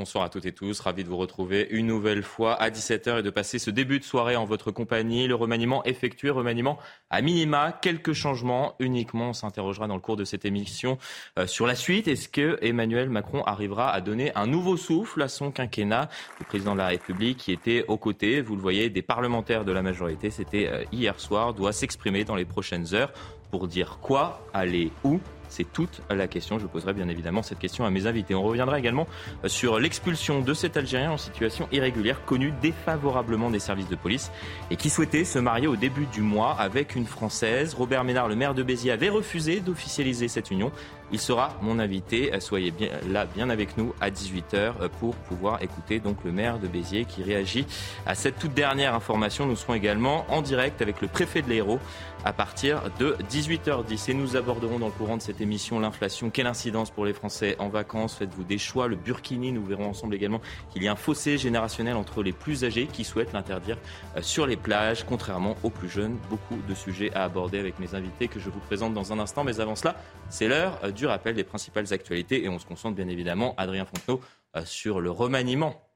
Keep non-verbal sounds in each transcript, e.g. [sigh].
Bonsoir à toutes et tous, ravi de vous retrouver une nouvelle fois à 17h et de passer ce début de soirée en votre compagnie. Le remaniement effectué, remaniement à minima, quelques changements uniquement. On s'interrogera dans le cours de cette émission euh, sur la suite. Est-ce que Emmanuel Macron arrivera à donner un nouveau souffle à son quinquennat? Le président de la République qui était aux côtés, vous le voyez, des parlementaires de la majorité, c'était euh, hier soir, doit s'exprimer dans les prochaines heures pour dire quoi, aller où c'est toute la question. Je poserai bien évidemment cette question à mes invités. On reviendra également euh, sur l'expulsion de cet Algérien en situation irrégulière, connu défavorablement des services de police et qui souhaitait se marier au début du mois avec une Française. Robert Ménard, le maire de Béziers, avait refusé d'officialiser cette union. Il sera mon invité. Soyez bien, là, bien avec nous à 18h pour pouvoir écouter donc le maire de Béziers qui réagit à cette toute dernière information. Nous serons également en direct avec le préfet de l'Hérault à partir de 18h10. Et nous aborderons dans le courant de cette émission l'inflation. Quelle incidence pour les Français en vacances? Faites-vous des choix? Le Burkini, nous verrons ensemble également qu'il y a un fossé générationnel entre les plus âgés qui souhaitent l'interdire euh, sur les plages, contrairement aux plus jeunes. Beaucoup de sujets à aborder avec mes invités que je vous présente dans un instant. Mais avant cela, c'est l'heure euh, du rappel des principales actualités et on se concentre bien évidemment, Adrien Fontenot, euh, sur le remaniement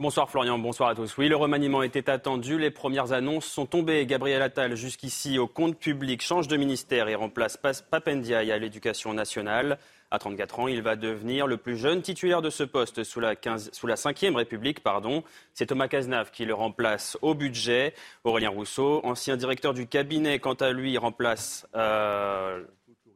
Bonsoir Florian, bonsoir à tous. Oui, le remaniement était attendu. Les premières annonces sont tombées. Gabriel Attal, jusqu'ici au compte public, change de ministère et remplace Papendiaï à l'éducation nationale. À 34 ans, il va devenir le plus jeune titulaire de ce poste sous la, 15, sous la 5e République. Pardon. C'est Thomas Cazenave qui le remplace au budget. Aurélien Rousseau, ancien directeur du cabinet, quant à lui, remplace... Euh,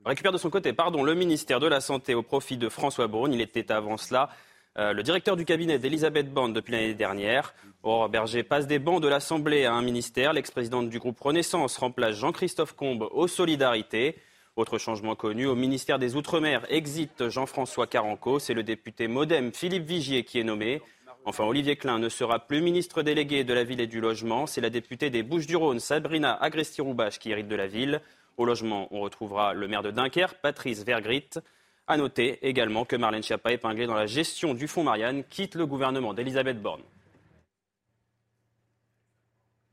récupère de son côté pardon, le ministère de la Santé au profit de François Braun. Il était avant cela euh, le directeur du cabinet d'Elisabeth Borne depuis l'année dernière. Aurore Berger passe des bancs de l'Assemblée à un ministère. L'ex-présidente du groupe Renaissance remplace Jean-Christophe Combe aux Solidarités. Autre changement connu, au ministère des Outre-mer, exit Jean-François Caranco. C'est le député modem Philippe Vigier qui est nommé. Enfin, Olivier Klein ne sera plus ministre délégué de la ville et du logement. C'est la députée des Bouches-du-Rhône, Sabrina Agresti-Roubache, qui hérite de la ville. Au logement, on retrouvera le maire de Dunkerque, Patrice Vergrit. A noter également que Marlène Schiappa, épinglée dans la gestion du fonds Marianne, quitte le gouvernement d'Elisabeth Borne.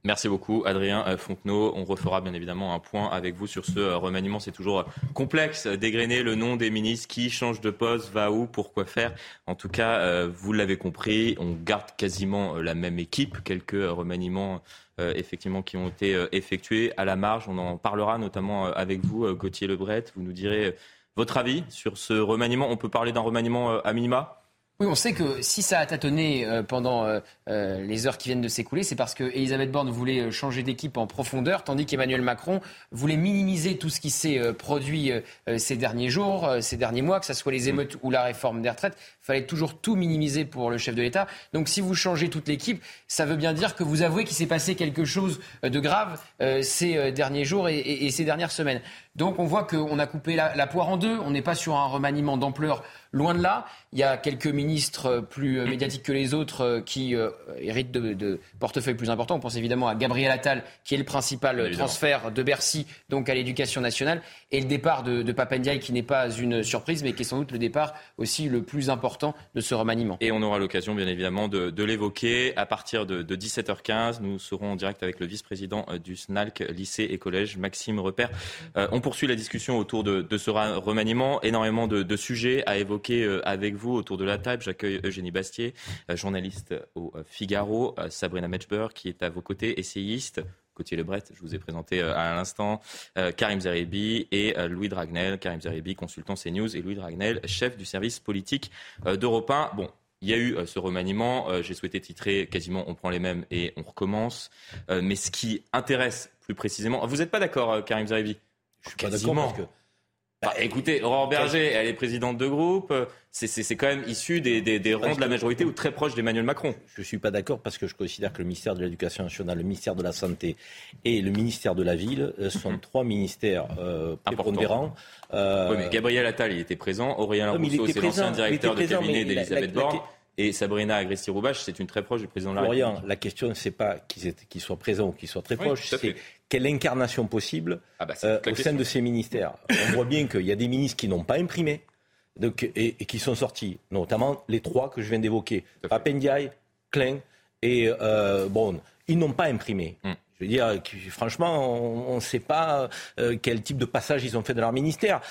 Merci beaucoup, Adrien euh, Fontenot. On refera bien évidemment un point avec vous sur ce euh, remaniement. C'est toujours euh, complexe d'égrener le nom des ministres qui changent de poste, va où, pourquoi faire. En tout cas, vous l'avez compris, on garde quasiment la même équipe. Quelques remaniements effectivement qui ont été effectués à la marge. On en parlera notamment avec vous, Gauthier Lebret. Vous nous direz votre avis sur ce remaniement? On peut parler d'un remaniement euh, à minima? Oui, on sait que si ça a tâtonné euh, pendant euh, les heures qui viennent de s'écouler, c'est parce que Elisabeth Borne voulait changer d'équipe en profondeur, tandis qu'Emmanuel Macron voulait minimiser tout ce qui s'est produit ces derniers jours, ces derniers mois, que ce soit les émeutes ou la réforme des retraites. Il fallait toujours tout minimiser pour le chef de l'État. Donc si vous changez toute l'équipe, ça veut bien dire que vous avouez qu'il s'est passé quelque chose de grave ces derniers jours et ces dernières semaines. Donc on voit qu'on a coupé la, poire en deux. On n'est pas sur un remaniement d'ampleur, loin de là. Il y a quelques ministres plus euh, médiatiques que les autres euh, qui euh, héritent de, portefeuilles plus importants. On pense évidemment à Gabriel Attal, qui est le principal transfert de Bercy donc à l'éducation nationale, et le départ de, de Papendiaï, qui n'est pas une surprise, mais qui est sans doute le départ aussi le plus important de ce remaniement. Et on aura l'occasion, bien évidemment, de, l'évoquer. À partir de, 17h15, nous serons en direct avec le vice-président du SNALC, lycée et collège, Maxime Repère poursuit la discussion autour de, ce remaniement. Énormément de, sujets à évoquer euh, avec vous autour de la table. J'accueille Eugénie Bastier, euh, journaliste au euh, Figaro, Sabrina Metchber, qui est à vos côtés, essayiste. Gauthier Lebret, je vous ai présenté à l'instant, Karim Zeribi et Louis Dragnel. Karim Zeribi, consultant CNews, et Louis Dragnel, chef du service politique d'Europe 1. Bon, il y a eu ce remaniement. J'ai souhaité titrer quasiment on prend les mêmes et on recommence. mais ce qui intéresse plus précisément. Vous n'êtes pas d'accord, Karim Zeribi? Je suis pas d'accord que. Bah, écoutez, Aurore Berger, elle est présidente de groupe. C'est quand même issu des, des, rangs de la majorité ou très proche d'Emmanuel Macron. Je ne suis pas d'accord parce que je considère que le ministère de l'Éducation nationale, le ministère de la Santé et le ministère de la Ville euh, [laughs] sont trois ministères euh, prépondérants. Euh... Oui, mais Gabriel Attal, il était présent. Aurélien Rousseau, c'est l'ancien directeur de cabinet d'Elisabeth Borne. Et Sabrina Agresti-Roubache, c'est une très proche du président de la République. la question, c'est pas qu'ils soient présents ou qu'ils soient très proches, c'est quelle incarnation possible ah bah, euh, au sein de ces ministères. On voit bien qu'il y a des ministres qui n'ont pas imprimé donc, et, qui sont sortis, notamment les trois que je viens d'évoquer, Papendiaï, Klein et euh, Ils n'ont pas imprimé. Hmm. Je veux dire, franchement, on ne sait pas euh, quel type de passage ils ont fait dans leur ministère.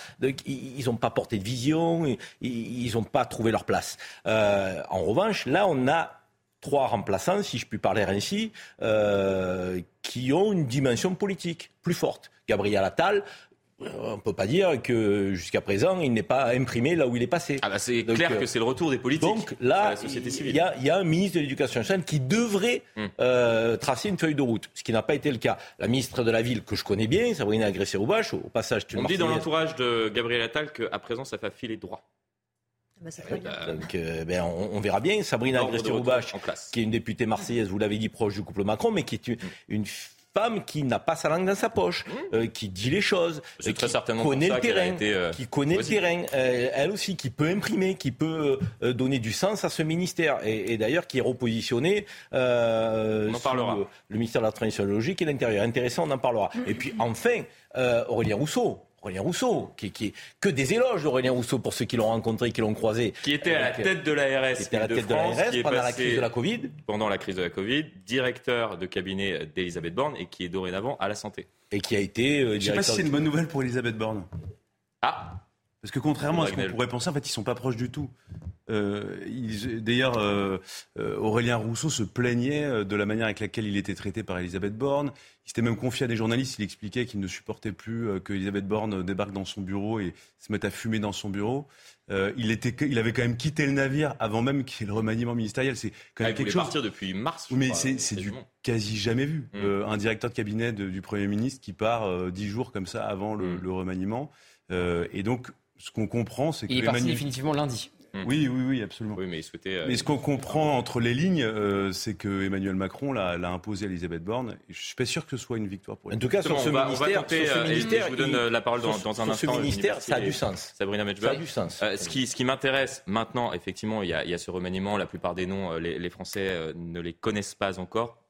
ils n'ont pas porté de vision, ils n'ont pas trouvé leur place. Euh, en revanche, là, on a trois remplaçants, si je puis parler ainsi, euh, qui ont une dimension politique plus forte. Gabriel Attal, on ne peut pas dire que jusqu'à présent, il n'est pas imprimé là où il est passé. Ah bah c'est clair euh, que c'est le retour des politiques. Donc là, il y, a un ministre de l'Éducation nationale qui devrait euh, tracer une feuille de route, ce qui n'a pas été le cas. La ministre de la Ville, que je connais bien, Sabrina Agressé-Roubache, au passage, tu On dit dans l'entourage de Gabriel Attal qu'à présent, ça fait filer droit. Bah, Donc, euh, ben, on, verra bien. Sabrina Agresti-Roubache, qui est une députée marseillaise, vous l'avez dit, proche du couple Macron, mais qui est une, une femme qui n'a pas sa langue dans sa poche, mmh. euh, qui dit les choses, qui connaît le terrain, euh, qui connaît le terrain, euh, elle aussi, qui peut imprimer, qui peut donner du sens à ce ministère, et, d'ailleurs qui est repositionné on en parlera. Le, ministère de la Transition logique et de l'Intérieur. Intéressant, on en parlera. Mmh. Et puis enfin, Aurélien Rousseau. Aurélien Rousseau, qui, qui que des éloges d'Aurélien Rousseau pour ceux qui l'ont rencontré, qui l'ont croisé. Qui était à la tête de l'ARS. Qui était à la tête de, l'ARS pendant la crise de la Covid. Pendant la crise de la Covid, directeur de cabinet d'Elisabeth Borne et qui est dorénavant à la santé. Et qui a été euh, Je ne sais pas si c'est une bonne nouvelle pour Elisabeth Borne. Ah Parce que contrairement à ce qu'on pourrait penser, en fait, ils sont pas proches du tout. Euh, D'ailleurs, euh, euh, Aurélien Rousseau se plaignait de la manière avec laquelle il était traité par Elisabeth Borne. Il s'était même confié à des journalistes. Il expliquait qu'il ne supportait plus que Elisabeth Borne débarque dans son bureau et se mette à fumer dans son bureau. il, était, il avait quand même quitté le navire avant même qu'il y ait le remaniement ministériel. C'est quand même ah, quelque chose. partir depuis mars. Mais c'est du quasi jamais vu. Mmh. un directeur de cabinet du Premier ministre qui part dix jours comme ça avant le, mmh. le remaniement. et donc, ce qu'on comprend, c'est que. Il est parti définitivement lundi. Mm. Oui, oui, oui, absolument. mais, euh, mais ce qu'on comprend entre les lignes, euh, c'est que Emmanuel Macron l'a imposé à Elisabeth Borne. je suis pas sûr que ce soit une victoire pour elle. En tout cas, sur ce, ministère, je vous donne la parole dans, dans un instant. Ce ministère, ça a du sens. Sabrina Ça a du sens. Euh, ce qui, ce qui m'intéresse maintenant, effectivement, il y, a, il y, a, ce remaniement. La plupart des noms, les, les Français ne les connaissent pas encore.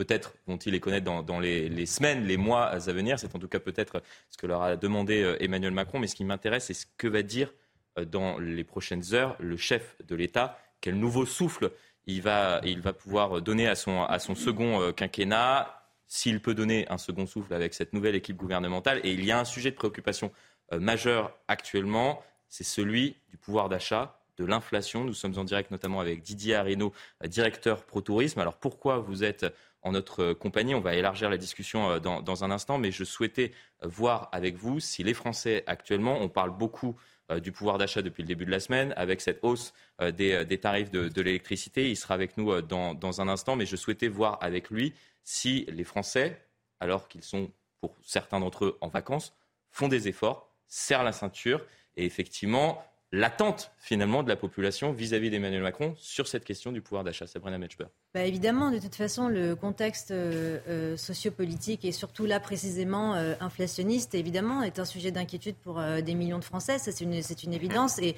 Peut-être vont-ils les connaître dans, les, les, semaines, les mois à venir. C'est en tout cas peut-être ce que leur a demandé Emmanuel Macron. Mais ce qui m'intéresse, c'est ce que va dire euh, dans les prochaines heures le chef de l'État, quel nouveau souffle il va, il va pouvoir donner à son, à son second euh, quinquennat, s'il peut donner un second souffle avec cette nouvelle équipe gouvernementale. Et il y a un sujet de préoccupation euh, majeur actuellement, c'est celui du pouvoir d'achat, de l'inflation. Nous sommes en direct notamment avec Didier Arino, directeur Pro Tourisme. Alors pourquoi vous êtes en notre compagnie On va élargir la discussion dans, dans un instant, mais je souhaitais voir avec vous si les Français actuellement, on parle beaucoup euh, du pouvoir d'achat depuis le début de la semaine, avec cette hausse euh, euh, des, tarifs de, l'électricité. Il sera avec nous dans, un instant, mais je souhaitais voir avec lui si les Français, alors qu'ils sont pour certains d'entre eux en vacances, font des efforts, serrent la ceinture et effectivement l'attente finalement de la population vis-à-vis d'Emmanuel Macron sur cette question du pouvoir d'achat. Sabrina Metchber. Bah évidemment, de toute façon, le contexte euh, euh, sociopolitique et surtout là précisément euh, inflationniste, évidemment, est un sujet d'inquiétude pour des millions de Français. c'est une, une, évidence. Et,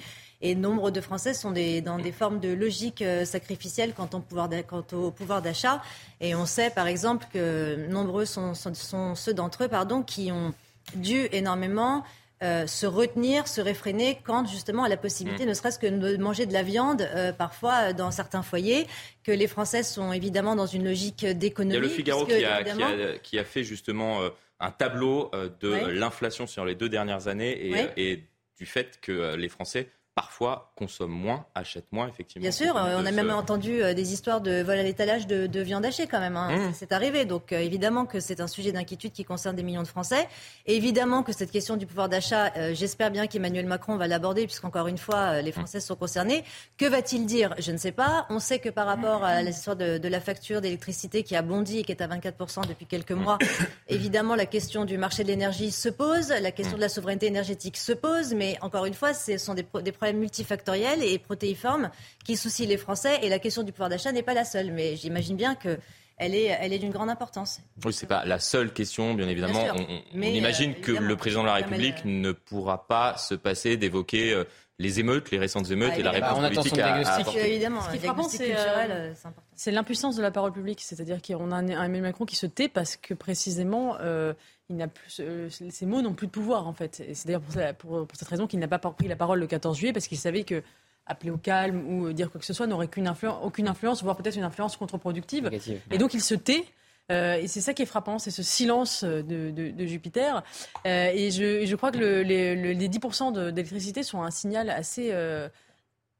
nombre de Français sont dans des formes de logique sacrificielle quant au pouvoir, d'achat. Et on sait, par exemple, que nombreux sont, sont, sont ceux d'entre eux pardon, qui ont dû énormément euh, se retenir, se réfréner quand justement à la possibilité, mm. ne serait-ce que de manger de la viande, euh, parfois euh, dans certains foyers, que les Français sont évidemment dans une logique d'économie. Il y a le Figaro qui, a, qui, a, fait justement un tableau de l'inflation sur les deux dernières années et, et du fait que les Français parfois consomment moins, achètent moins, effectivement. Bien sûr, on a même entendu euh, des histoires de vol à l'étalage de, viande hachée quand même. Hein. Mmh. C'est arrivé. Donc euh, évidemment que c'est un sujet d'inquiétude qui concerne des millions de Français. Et évidemment que cette question du pouvoir d'achat, euh, j'espère bien qu'Emmanuel Macron va l'aborder, puisqu'encore une fois, les mmh. Français sont concernés. Que va-t-il dire? Je ne sais pas. On sait que par rapport à l'histoire de, de la facture d'électricité qui a bondi et qui est à 24% depuis quelques mois, [coughs] évidemment la question du marché de l'énergie se pose, la question de la souveraineté énergétique se pose, mais encore une fois, ce sont des, des problèmes multifactoriels et protéiformes qui soucient les Français. Et la question du pouvoir d'achat n'est pas la seule. Mais j'imagine bien que elle est, elle est d'une grande importance. Oui, c'est pas la seule question, bien évidemment. on, imagine euh, que le président de la République ne pourra pas se passer d'évoquer euh, les émeutes, les récentes émeutes ah, et la réponse bah, politique à, à Évidemment, Ce qui euh, c'est l'impuissance de la parole publique, c'est-à-dire qu'on a un, Emmanuel Macron qui se tait parce que précisément il n'a plus, ces mots n'ont plus de pouvoir en fait. c'est d'ailleurs pour, cette raison qu'il n'a pas pris la parole le 14 juillet parce qu'il savait que appeler au calme ou dire quoi que ce soit n'aurait qu'une influence, aucune influence, voire peut-être une influence contre-productive. Et donc il se tait et c'est ça qui est frappant, c'est ce silence de, Jupiter. et je, crois que les, 10% d'électricité sont un signal assez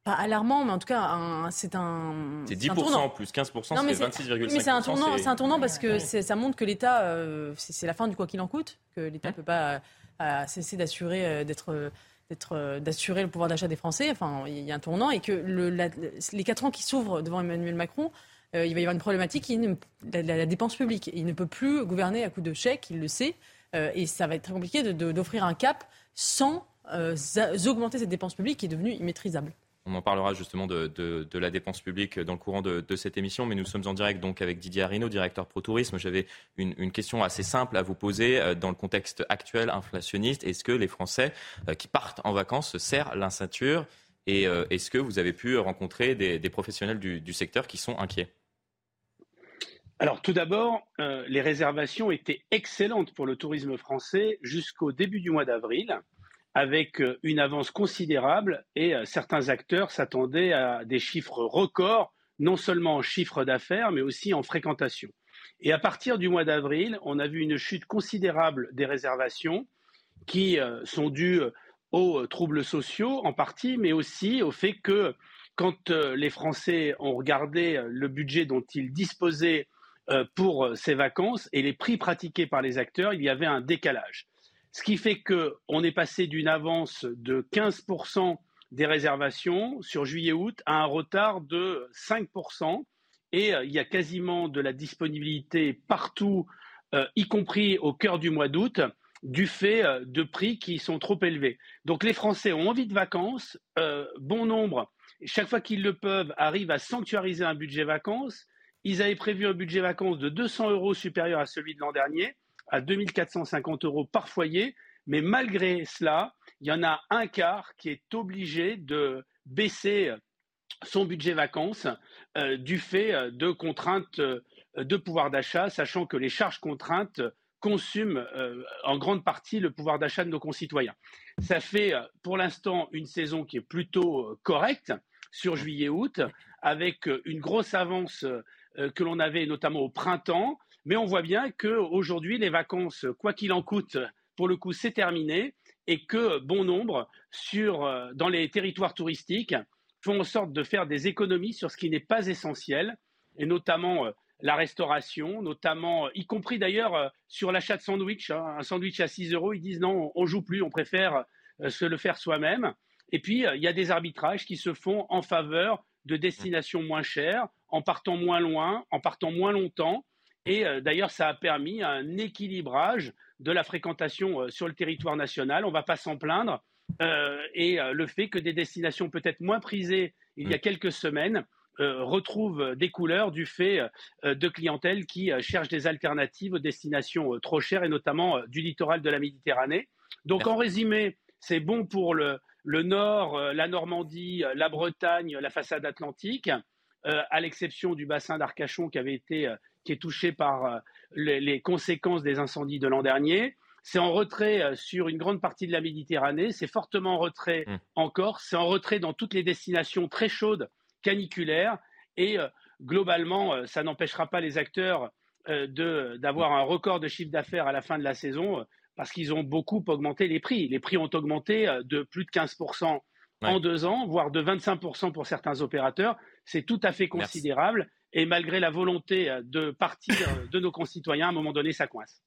pas alarmant, mais en tout cas, c'est un. C'est 10% plus 15%, c'est 26,5%. Mais c'est un tournant, c'est un tournant parce que ça montre que l'État, euh, c'est la fin du quoi qu'il en coûte, que l'État ne peut pas euh, cesser d'assurer euh, d'être d'assurer le pouvoir d'achat des Français. Enfin, il y a un tournant et que le, les quatre ans qui s'ouvrent devant Emmanuel Macron, il va y avoir une problématique, la, la, dépense publique. Il ne peut plus gouverner à coup de chèques, il le sait, et ça va être très compliqué d'offrir un cap sans augmenter cette dépense publique qui est devenue immaîtrisable. On en parlera justement de, la dépense publique dans le courant de, cette émission, mais nous sommes en direct donc avec Didier Arino, directeur Pro Tourisme. J'avais une, question assez simple à vous poser euh, dans le contexte actuel inflationniste. Est-ce que les Français euh, qui partent en vacances se serrent la ceinture et euh, est-ce que vous avez pu rencontrer des, professionnels du, secteur qui sont inquiets? Alors tout d'abord, les réservations étaient excellentes pour le tourisme français jusqu'au début du mois d'avril avec euh, une avance considérable et euh, certains acteurs s'attendaient à des chiffres records, non seulement en chiffre d'affaires, mais aussi en fréquentation. Et à partir du mois d'avril, on a vu une chute considérable des réservations qui euh, sont dues aux troubles sociaux en partie, mais aussi au fait que quand les Français ont regardé le budget dont ils disposaient pour ces vacances et les prix pratiqués par les acteurs, il y avait un décalage. Ce qui fait qu'on est passé d'une avance de 15% des réservations sur juillet-août à un retard de 5%. Et euh, il y a quasiment de la disponibilité partout, euh, y compris au cœur du mois d'août, du fait euh, de prix qui sont trop élevés. Donc les Français ont envie de vacances. bon nombre, chaque fois qu'ils le peuvent, arrivent à sanctuariser un budget vacances. Ils avaient prévu un budget vacances de 200 euros supérieur à celui de l'an dernier à 2450 euros par foyer. Mais malgré cela, il y en a un quart qui est obligé de baisser son budget vacances euh, du fait euh, de contraintes euh, de pouvoir d'achat, sachant que les charges contraintes consument en grande partie le pouvoir d'achat de nos concitoyens. Ça fait pour l'instant une saison qui est plutôt correcte sur juillet-août, avec une grosse avance que l'on avait notamment au printemps, mais on voit bien qu'aujourd'hui, les vacances, quoi qu'il en coûte, pour le coup, c'est terminé et que bon nombre, sur, euh, dans les territoires touristiques, font en sorte de faire des économies sur ce qui n'est pas essentiel, et notamment euh, la restauration, notamment, y compris d'ailleurs euh, sur l'achat de sandwich. Hein. un sandwich à 6 euros, ils disent non, on joue plus, on préfère se le faire soi-même. Et puis, il y a des arbitrages qui se font en faveur de destinations moins chères, en partant moins loin, en partant moins longtemps. Et euh, d'ailleurs, ça a permis un équilibrage de la fréquentation euh, sur le territoire national. On ne va pas s'en plaindre. Euh, et le fait que des destinations peut-être moins prisées il y a mm. quelques semaines retrouvent des couleurs du fait de clientèle qui cherchent des alternatives aux destinations trop chères et notamment du littoral de la Méditerranée. Donc en résumé, c'est bon pour le, le Nord, la Normandie, la Bretagne, la façade atlantique, à l'exception du bassin d'Arcachon qui avait été qui est touché par euh, les, conséquences des incendies de l'an dernier. C'est en retrait euh, sur une grande partie de la Méditerranée, c'est fortement en retrait mmh. en Corse, c'est en retrait dans toutes les destinations très chaudes, caniculaires, et euh, globalement, ça n'empêchera pas les acteurs d'avoir un record de chiffre d'affaires à la fin de la saison, parce qu'ils ont beaucoup augmenté les prix. Les prix ont augmenté de plus de 15% en deux ans, voire de 25% pour certains opérateurs. C'est tout à fait considérable. Et malgré la volonté euh, de partir euh, de nos concitoyens, à un moment donné, ça coince.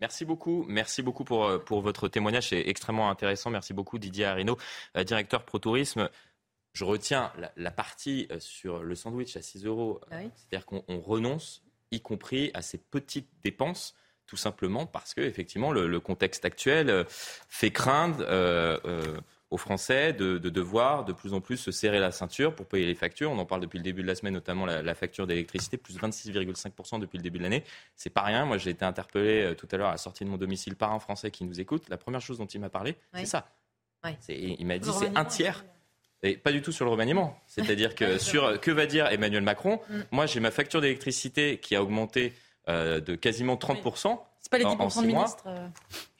Merci beaucoup. Merci beaucoup pour, euh, pour votre témoignage. C'est extrêmement intéressant. Merci beaucoup, Didier Arino, directeur Pro Tourisme. Je retiens la, partie sur le sandwich à 6 euros. C'est-à-dire qu'on renonce, y compris à ces petites dépenses tout simplement parce que effectivement le, contexte actuel fait craindre aux Français de, devoir de plus en plus se serrer la ceinture pour payer les factures. On en parle depuis le début de la semaine, notamment la, facture d'électricité, plus 26,5% depuis le début de l'année. C'est pas rien. Moi, j'ai été interpellé euh, tout à l'heure à la sortie de mon domicile par un Français qui nous écoute. La première chose dont il m'a parlé, c'est ça. Il m'a dit c'est un tiers. Et pas du tout sur le remaniement. C'est-à-dire que [laughs] sur que va dire Emmanuel Macron, mm. moi j'ai ma facture d'électricité qui a augmenté euh, de quasiment 30%. C'est pas les 10% de ministres. Euh,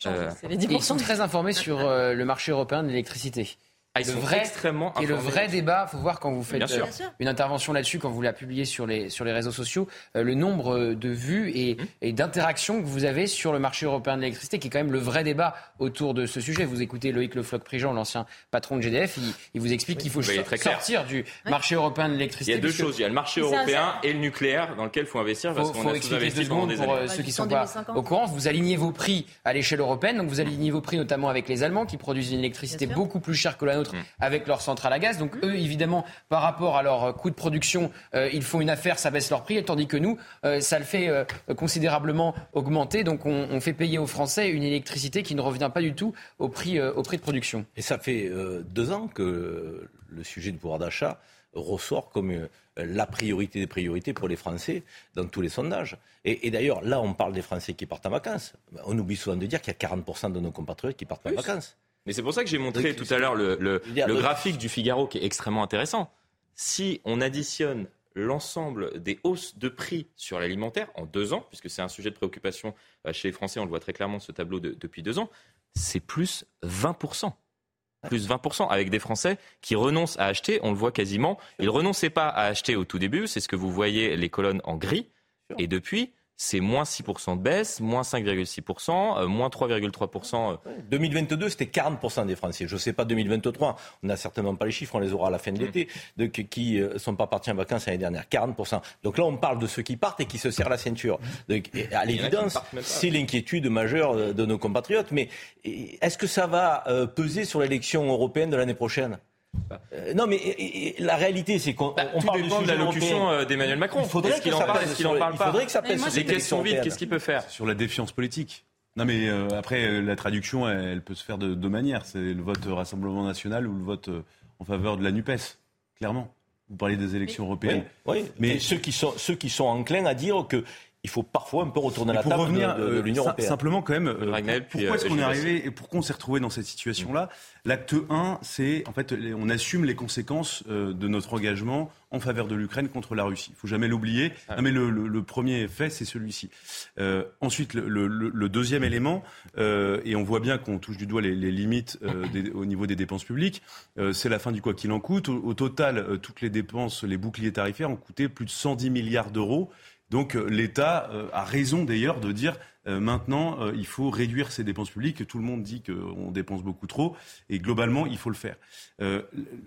euh, les 10%. Ils sont très informés sur le marché européen de l'électricité. Ah, le vrai, extrêmement et le vrai débat, il faut voir quand vous faites euh, une intervention là-dessus, quand vous la publiez sur les, sur les réseaux sociaux, euh, le nombre de vues et, mmh. et d'interactions que vous avez sur le marché européen de l'électricité, qui est quand même le vrai débat autour de ce sujet. Vous écoutez Loïc Le Floch-Prigent, l'ancien patron de GDF, il, vous explique qu'il faut sortir du marché européen de l'électricité. Il y a deux choses, il y a le marché européen et le nucléaire dans lequel il faut investir parce qu'on a expliquer deux pour euh, ceux qui sont pas au courant. Vous alignez vos prix à l'échelle européenne, donc vous alignez vos prix notamment avec les Allemands qui produisent une électricité beaucoup plus chère que la nôtre mmh. avec leur centrale à gaz. Donc eux, évidemment, par rapport à leur coût de production, euh, ils font une affaire, ça baisse leur prix, tandis que nous, euh, ça le fait euh, considérablement augmenter. Donc on, fait payer aux Français une électricité qui ne revient pas du tout au prix, au prix de production. Et ça fait deux ans que le sujet du pouvoir d'achat ressort comme la priorité des priorités pour les Français dans tous les sondages. Et, d'ailleurs, là, on parle des Français qui partent en vacances. On oublie souvent de dire qu'il y a 40% de nos compatriotes qui partent en vacances. Mais c'est pour ça que j'ai montré tout à l'heure le, graphique du Figaro qui est extrêmement intéressant. Si on additionne l'ensemble des hausses de prix sur l'alimentaire en deux ans, puisque c'est un sujet de préoccupation euh, chez les Français, on le voit très clairement ce tableau depuis deux ans, c'est plus 20% plus 20%, avec des Français qui renoncent à acheter, on le voit quasiment. Ils ne renonçaient pas à acheter au tout début, c'est ce que vous voyez les colonnes en gris. Et depuis, c'est moins 6% de baisse, moins 5,6%, euh, moins 3,3%. 2022, euh. c'était 40% des Français. Je ne sais pas 2023, on n'a certainement pas les chiffres, on les aura à la fin de l'été, de, qui ne euh, sont pas partis en vacances l'année dernière. 40%. Donc là, on parle de ceux qui partent et qui se serrent la ceinture. Donc, à l'évidence, c'est l'inquiétude majeure de nos compatriotes. Mais est-ce que ça va peser sur l'élection européenne de l'année prochaine? Euh, non, mais la réalité, c'est qu'on bah, parle dépend de l'allocution euh, d'Emmanuel Macron. Il faudrait qu'il en parle, est-ce qu'il en parle pas Il faudrait que ça pèse Les questions vides, qu'est-ce qu'il peut faire? Sur la défiance politique. Non, mais euh, après, la traduction, elle, peut se faire de deux manières. C'est le vote Rassemblement National ou le vote en faveur de la NUPES, clairement. Vous parlez des élections européennes. Oui, mais ceux qui, sont, ceux qui sont enclins à dire que il faut parfois un peu retourner la table revenir, de, l'Union européenne. Simplement, quand même, euh, pourquoi est-ce qu'on est arrivé et pourquoi on s'est retrouvé dans cette situation-là L'acte 1, c'est en fait, on assume les conséquences euh, de notre engagement en faveur de l'Ukraine contre la Russie. Il faut jamais l'oublier. Ah. mais le, premier fait, c'est celui-ci. Euh, ensuite, le, deuxième élément, et on voit bien qu'on touche du doigt les, limites au niveau des dépenses publiques, c'est la fin du quoi qu'il en coûte. au total, toutes les dépenses, les boucliers tarifaires ont coûté plus de 110 milliards d'euros. Donc euh, l'État euh, a raison d'ailleurs de dire euh, maintenant, euh, il faut réduire ses dépenses publiques. Tout le monde dit qu'on dépense beaucoup trop, et globalement, il faut le faire. Euh,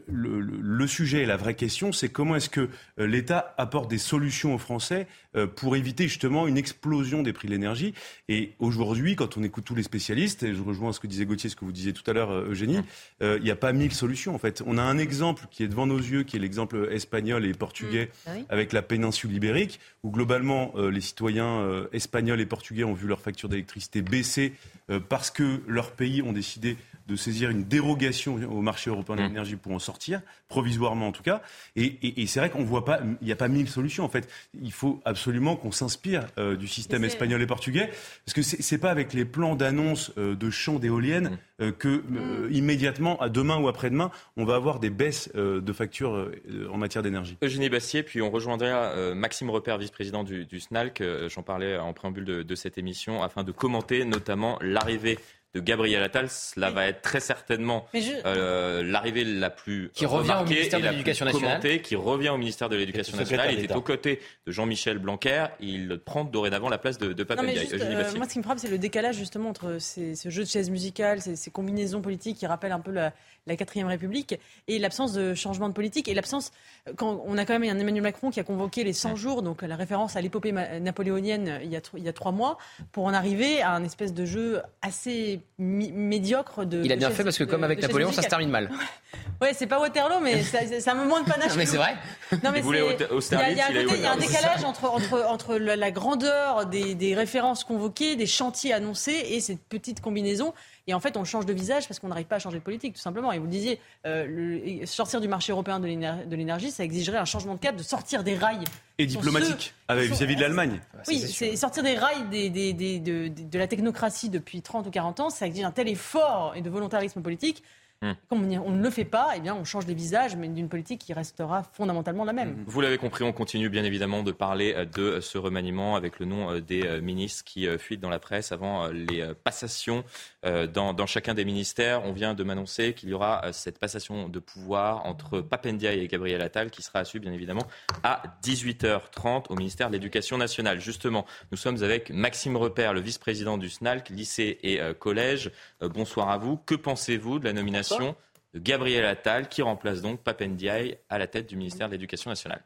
le, sujet et la vraie question, c'est comment est-ce que l'État apporte des solutions aux Français pour éviter justement une explosion des prix de l'énergie. Et aujourd'hui, quand on écoute tous les spécialistes, et je rejoins ce que disait Gauthier, ce que vous disiez tout à l'heure, Eugénie, il n'y a pas mille solutions en fait. On a un exemple qui est devant nos yeux, qui est l'exemple espagnol et portugais mmh. ah avec la péninsule ibérique, où globalement les citoyens espagnols et portugais ont vu leur facture d'électricité baisser euh, parce que leurs pays ont décidé de saisir une dérogation au marché européen de mmh. l'énergie pour en sortir, provisoirement en tout cas. Et, c'est vrai qu'on voit pas, il n'y a pas mille solutions en fait. Il faut absolument qu'on s'inspire euh, du système espagnol et portugais, parce que c'est pas avec les plans d'annonce euh, de champs d'éoliennes mmh. que mmh. immédiatement, à demain ou après-demain, on va avoir des baisses de factures en matière d'énergie. Eugénie Bastier, puis on rejoindra Maxime Repère, vice-président du, SNALC. J'en parlais en préambule de, de cette émission, afin de commenter notamment l'arrivée de Gabriel Attal, cela va être très certainement euh, l'arrivée la plus qui revient au ministère de l'Éducation nationale, qui revient au ministère de l'Éducation nationale. Il était aux côtés de Jean-Michel Blanquer. Il prend dorénavant la place de, de Pape euh, Moi, ce qui me frappe, c'est le décalage justement entre ces, ce jeu de chaises musicales, ces, ces combinaisons politiques qui rappellent un peu la, la quatrième République et l'absence de changement de politique et l'absence quand on a quand même un Emmanuel Macron qui a convoqué les 100 jours, donc la référence à l'épopée napoléonienne il y, a, il y a trois mois, pour en arriver à un espèce de jeu assez médiocre de. Il a bien fait parce que comme avec Napoléon, ça se termine mal. [laughs] ouais, c'est pas Waterloo, mais [laughs] ça, ça me moins de panache. mais c'est vrai. Non, mais il, y a, il y a un décalage entre, entre, entre la grandeur des, des références convoquées, des chantiers annoncés et cette petite combinaison. Et en fait, on change de visage parce qu'on n'arrive pas à changer de politique, tout simplement. Et vous le disiez, euh, sortir du marché européen de l'énergie, ça exigerait un changement de cap, de sortir des rails. Et diplomatique, vis-à-vis de l'Allemagne. Oui, c'est sortir des rails des, de, de, la technocratie depuis 30 ou 40 ans, ça exige un tel effort et de volontarisme politique Mmh. Comme on, ne le fait pas, eh bien, on change les visages, mais d'une politique qui restera fondamentalement la même. Vous l'avez compris, on continue bien évidemment de parler euh, de ce remaniement avec le nom euh, des euh, ministres qui fuitent dans la presse avant les passations dans, dans chacun des ministères. On vient de m'annoncer qu'il y aura cette passation de pouvoir entre Papendia et Gabriel Attal qui sera suivre bien évidemment à 18h30 au ministère de l'Éducation nationale. Justement, nous sommes avec Maxime Repère, le vice-président du SNALC, lycée et collège. bonsoir à vous. Que pensez-vous de la nomination de Gabriel Attal, qui remplace donc Papendiaï à la tête du ministère de l'Éducation nationale.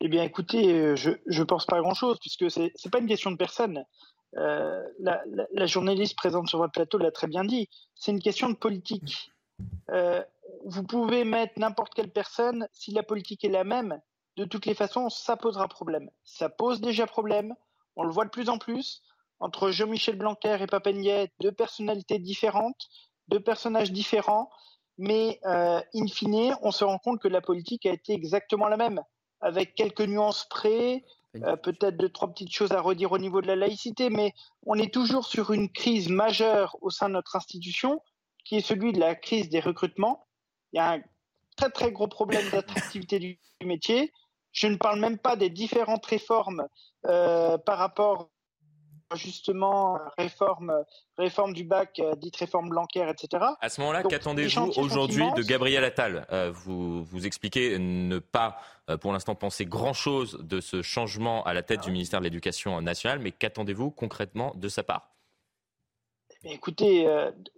Eh bien, écoutez, euh, je ne pense pas grand-chose, puisque ce n'est pas une question de personne. Euh, la, journaliste présente sur votre plateau l'a très bien dit. C'est une question de politique. Euh, vous pouvez mettre n'importe quelle personne, si la politique est la même, de toutes les façons, ça posera problème. Ça pose déjà problème. On le voit de plus en plus entre Jean-Michel Blanquer et Papendiaï, deux personnalités différentes deux personnages différents, mais euh, in fine, on se rend compte que la politique a été exactement la même, avec quelques nuances près, euh, peut-être deux, trois petites choses à redire au niveau de la laïcité, mais on est toujours sur une crise majeure au sein de notre institution, qui est celui de la crise des recrutements. Il y a un très très gros problème d'attractivité du métier. Je ne parle même pas des différentes réformes euh, par rapport justement réforme, réforme du bac, euh, dite réforme Blanquer, etc. À ce moment-là, qu'attendez-vous aujourd'hui de Gabriel Attal? Euh, vous, vous expliquez ne pas, euh, pour l'instant, penser grand-chose de ce changement à la tête du ministère de l'Éducation nationale, mais qu'attendez-vous concrètement de sa part? Eh Écoutez,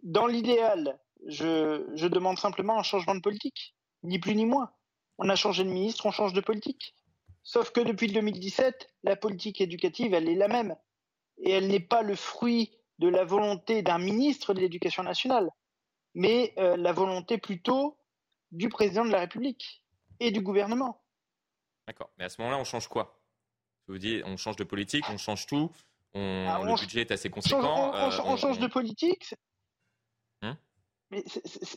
dans l'idéal, je, je demande simplement un changement de politique, ni plus ni moins. On a changé de ministre, on change de politique. Sauf que depuis 2017, la politique éducative, elle est la même et elle n'est pas le fruit de la volonté d'un ministre de l'Éducation nationale, mais euh, la volonté plutôt du président de la République et du gouvernement. D'accord. Mais à ce moment-là, on change quoi? Vous dites, on change de politique, on change tout. On, ah, le budget est assez conséquent. On, change, de politique. Hum mais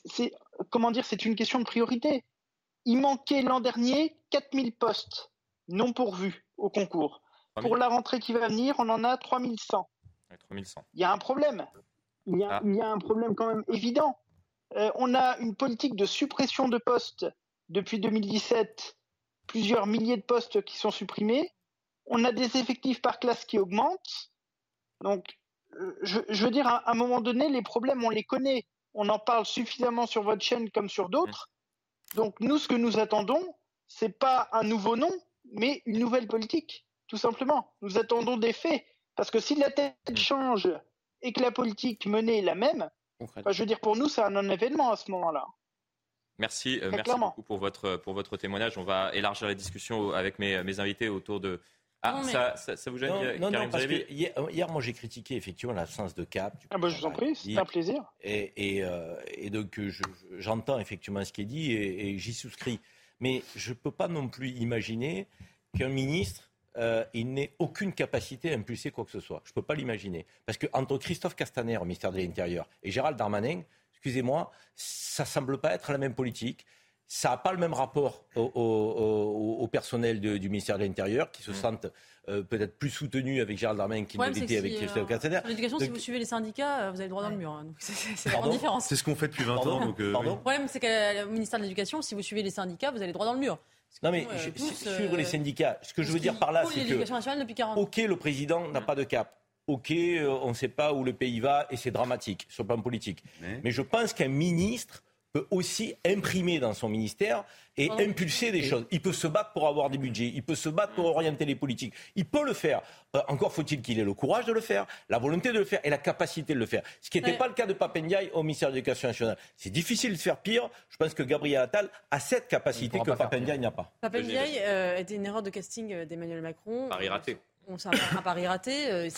c'est comment dire C'est une question de priorité. Il manquait l'an dernier 4000 postes non pourvus au concours. Pour la rentrée qui va venir, on en a 3100. 3100. Il y a un problème. Il y a, ah. un problème quand même évident. Euh, on a une politique de suppression de postes depuis 2017, plusieurs milliers de postes qui sont supprimés. On a des effectifs par classe qui augmentent. Donc, euh, je, veux dire, à, un moment donné, les problèmes, on les connaît. On en parle suffisamment sur votre chaîne comme sur d'autres. Donc, nous, ce que nous attendons, c'est pas un nouveau nom, mais une nouvelle politique tout simplement. Nous attendons des faits. Parce que si la tête change et que la politique menée est la même, bah, je veux dire, pour nous, c'est un non-événement à ce moment-là. Merci, euh, merci beaucoup pour votre, pour votre témoignage. On va élargir la discussion avec mes, mes invités autour de. Ah, ça, ça, vous gêne Non, non, parce que hier, moi, j'ai critiqué effectivement l'absence de cap. Ah bah, je vous en prie, c'est un plaisir. Et, et, euh, et donc, j'entends effectivement ce qui est dit et, et j'y souscris. Mais je ne peux pas non plus imaginer qu'un ministre euh, il n'ait aucune capacité à impulser quoi que ce soit. Je ne peux pas l'imaginer. Parce que entre Christophe Castaner au ministère de l'Intérieur et Gérald Darmanin, excusez-moi, ça ne semble pas être la même politique. Ça n'a pas le même rapport au, personnel du ministère de l'Intérieur, qui se mm. sentent euh, peut-être plus soutenus avec Gérald Darmanin qu'il ne l'était avec Christophe euh, Castaner. L'éducation, si vous suivez les syndicats, vous avez le droit dans le mur. Hein. c'est la grande différence. C'est ce qu'on fait depuis 20 ans. Donc, Le problème, c'est qu'au ministère de l'Éducation, si vous suivez les syndicats, vous avez le droit dans le mur. Non, mais euh, sur les euh, syndicats, ce que je veux dire par là, c'est que. Ok, le président n'a pas de cap. Ok, euh, on ne sait pas où le pays va et c'est dramatique sur le plan politique. mais je pense qu'un ministre peut aussi imprimer dans son ministère et impulser des choses. Il peut se battre pour avoir des budgets, il peut se battre pour orienter les politiques. Il peut le faire. Euh, encore faut-il qu'il ait le courage de le faire, la volonté de le faire et la capacité de le faire. Ce qui n'était pas le cas de Papendiaï au ministère de l'Éducation nationale. C'est difficile de faire pire. Je pense que Gabriel Attal a cette capacité que Papendiaï n'a pas. Papendiaï euh, était une erreur de casting euh, d'Emmanuel Macron. Pari raté. On s'est un pari raté.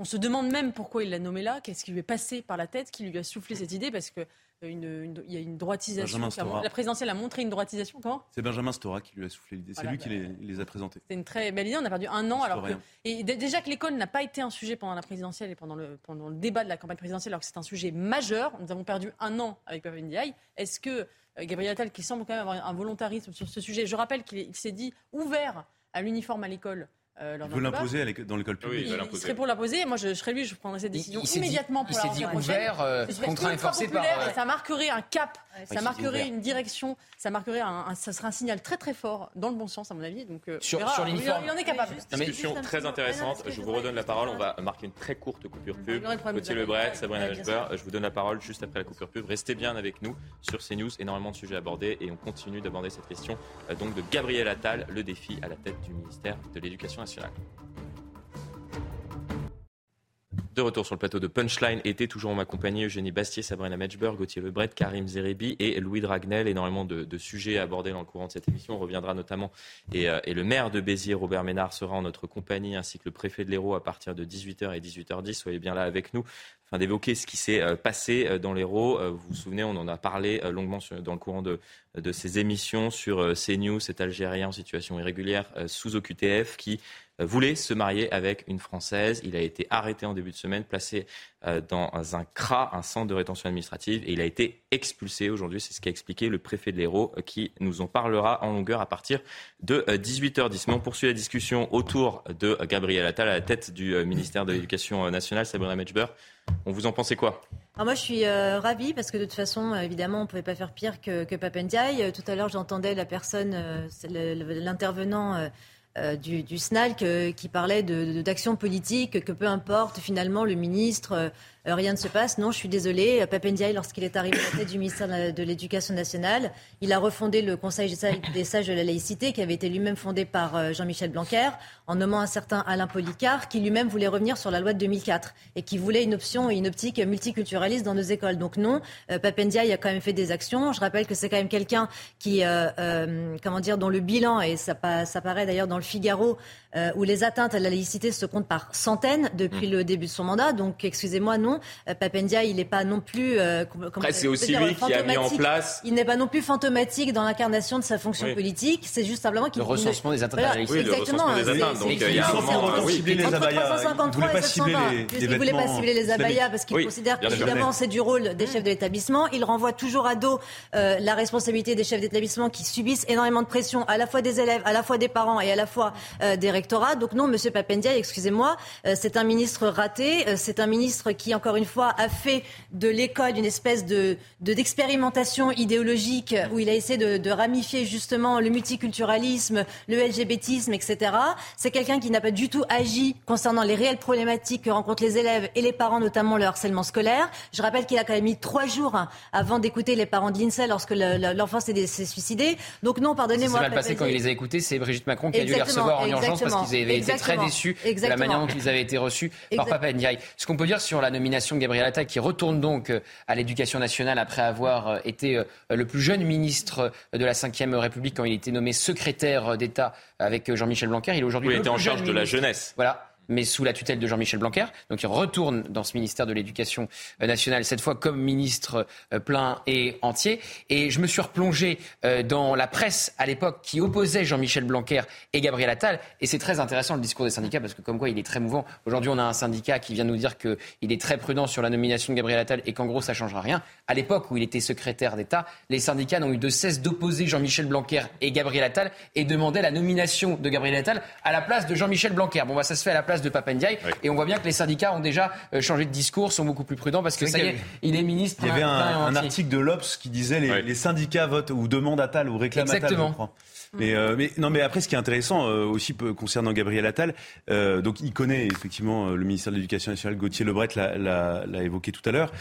on se demande même pourquoi il l'a nommé là, qu'est-ce qui lui est passé par la tête, qui lui a soufflé cette idée, parce que il y a une droitisation. La présidentielle a montré une droitisation. Comment? C'est Benjamin Stora qui lui a soufflé l'idée. C'est lui qui bah, les, a présentés. C'est une très belle idée. On a perdu un an. Alors que, et déjà que l'école n'a pas été un sujet pendant la présidentielle et pendant le, pendant le débat de la campagne présidentielle, alors que c'est un sujet majeur. Nous avons perdu un an avec Ndiaye. Est-ce que euh, Gabriel Attal, qui semble quand même avoir un volontarisme sur ce sujet, je rappelle qu'il s'est dit ouvert à l'uniforme à l'école Euh, il veut l'imposer dans l'école publique. Oui, il, serait pour l'imposer. Moi, je, serais lui, je prendrais cette décision immédiatement pour la rentrée prochaine. Ouvert, euh, contraint et forcé par. Euh, ça marquerait un cap, ça marquerait une direction, ça marquerait un, ça serait un signal très très fort dans le bon sens à mon avis. Donc euh, sur, sur l'uniforme, il, en est capable. Discussion très intéressante. Je vous redonne la parole. On va marquer une très courte coupure pub. Gauthier Lebret, Sabrina Weber, je vous donne la parole juste après la coupure pub. Restez bien avec nous sur CNews. Énormément de sujets abordés et on continue d'aborder cette question donc de Gabriel Attal, le défi à la tête du ministère de l'Éducation nationale. De retour sur le plateau de Punchline, était toujours en ma compagnie Eugénie Bastier, Sabrina Matchberg, Gauthier Lebret, Karim Zeribi et Louis Dragnel. Énormément de, sujets abordés dans le courant de cette émission. On reviendra notamment, euh, et, le maire de Béziers, Robert Ménard, sera en notre compagnie, ainsi que le préfet de l'Hérault à partir de 18h et 18h10. Soyez bien là avec nous, afin d'évoquer ce qui s'est euh, passé euh, dans l'Hérault. Vous vous souvenez, on en a parlé longuement dans le courant de, de ces émissions sur CNews, cet Algérien en situation irrégulière sous OQTF qui voulait se marier avec une Française. Il a été arrêté en début de semaine, placé euh, dans un CRA, un centre de rétention administrative, et il a été expulsé aujourd'hui. C'est ce qu'a expliqué le préfet de l'Hérault, euh, qui nous en parlera en longueur à partir de 18h10. Euh, Mais on poursuit la discussion autour de Gabriel Attal à la tête du ministère de l'Éducation nationale, Sabrina Metchber. On vous en pensez quoi? Moi, je suis ravie parce que de toute façon, évidemment, on ne pouvait pas faire pire que, que Papendiaï. Tout à l'heure, j'entendais la personne, l'intervenant euh, du, du, qui parlait d'action de, politique, que peu importe finalement le ministre euh, euh, rien ne se passe. Non, je suis désolée. Papendiaï, lorsqu'il est arrivé à la tête du ministère de l'Éducation nationale, il a refondé le Conseil des sages de la laïcité, qui avait été lui-même fondé par euh, Jean-Michel Blanquer, en nommant un certain Alain Policard, qui lui-même voulait revenir sur la loi de 2004 et qui voulait une option et une optique multiculturaliste dans nos écoles. Donc non, euh, Papendiaï a quand même fait des actions. Je rappelle que c'est quand même quelqu'un qui, comment dire, dont le bilan, et ça, ça paraît d'ailleurs dans le Figaro, où les atteintes à la laïcité se comptent par centaines depuis mmh. le début de son mandat. Donc excusez-moi, non. Euh, Papendia, il n'est pas non plus. Euh, c'est aussi lui qui a mis en place. Il n'est pas non plus fantomatique dans l'incarnation de sa fonction politique. C'est juste simplement qu'il. Le recensement des atteintes Oui, exactement. Le recensement des atteintes. Donc il y a un moment. cibler les abayas. Il voulait pas cibler les. Il voulait pas cibler les abayas parce qu'il considère qu'évidemment c'est du rôle des chefs de l'établissement. Il renvoie toujours à dos euh, la responsabilité des chefs d'établissement qui subissent énormément de pression, à la fois des élèves, à la fois des parents et à la fois des rectorats. Donc non, Monsieur Papendia, excusez-moi, c'est un ministre raté. C'est un ministre qui encore une fois, a fait de l'école une espèce de d'expérimentation idéologique où il a essayé de, de, ramifier justement le multiculturalisme, le LGBTisme, etc. C'est quelqu'un qui n'a pas du tout agi concernant les réelles problématiques que rencontrent les élèves et les parents, notamment le harcèlement scolaire. Je rappelle qu'il a quand même mis trois jours avant d'écouter les parents de l'INSEE lorsque l'enfant s'est suicidé. Donc non, pardonnez-moi. C'est mal passé quand il les a écoutés. C'est Brigitte Macron qui a dû les recevoir en urgence parce qu'ils avaient été très déçus de la manière dont ils avaient été reçus par Papa Ndiaye. Ce qu'on peut dire sur la nomination Gabriel Attal, qui retourne donc euh, à l'éducation nationale après avoir euh, été euh, le plus jeune ministre de la Ve République quand il était nommé secrétaire d'État avec Jean-Michel Blanquer. Il est aujourd'hui. était en charge de la jeunesse. Voilà mais sous la tutelle de Jean-Michel Blanquer. Donc il retourne dans ce ministère de l'Éducation euh, nationale, cette fois comme ministre euh, plein et entier. Et je me suis replongé euh, dans la presse à l'époque qui opposait Jean-Michel Blanquer et Gabriel Attal. Et c'est très intéressant le discours des syndicats parce que comme quoi il est très mouvant. Aujourd'hui on a un syndicat qui vient nous dire qu'il est très prudent sur la nomination de Gabriel Attal et qu'en gros ça changera rien. À l'époque où il était secrétaire d'État, les syndicats n'ont eu de cesse d'opposer Jean-Michel Blanquer et Gabriel Attal et demandaient la nomination de Gabriel Attal à la place de Jean-Michel Blanquer. Bon bah ça se fait à la place de Papendiaï. Et on voit bien que les syndicats ont déjà euh, changé de discours, sont beaucoup plus prudents parce que ça y est, il est ministre. Il y avait un, article de l'Obs qui disait les, les syndicats votent ou demandent à Tal ou réclament à Tal, je crois. Mais, euh, mais, non, mais après, ce qui est intéressant euh, aussi concernant Gabriel Attal, euh, donc il connaît effectivement le ministère de l'Éducation nationale, Gauthier Lebret l'a évoqué tout à l'heure,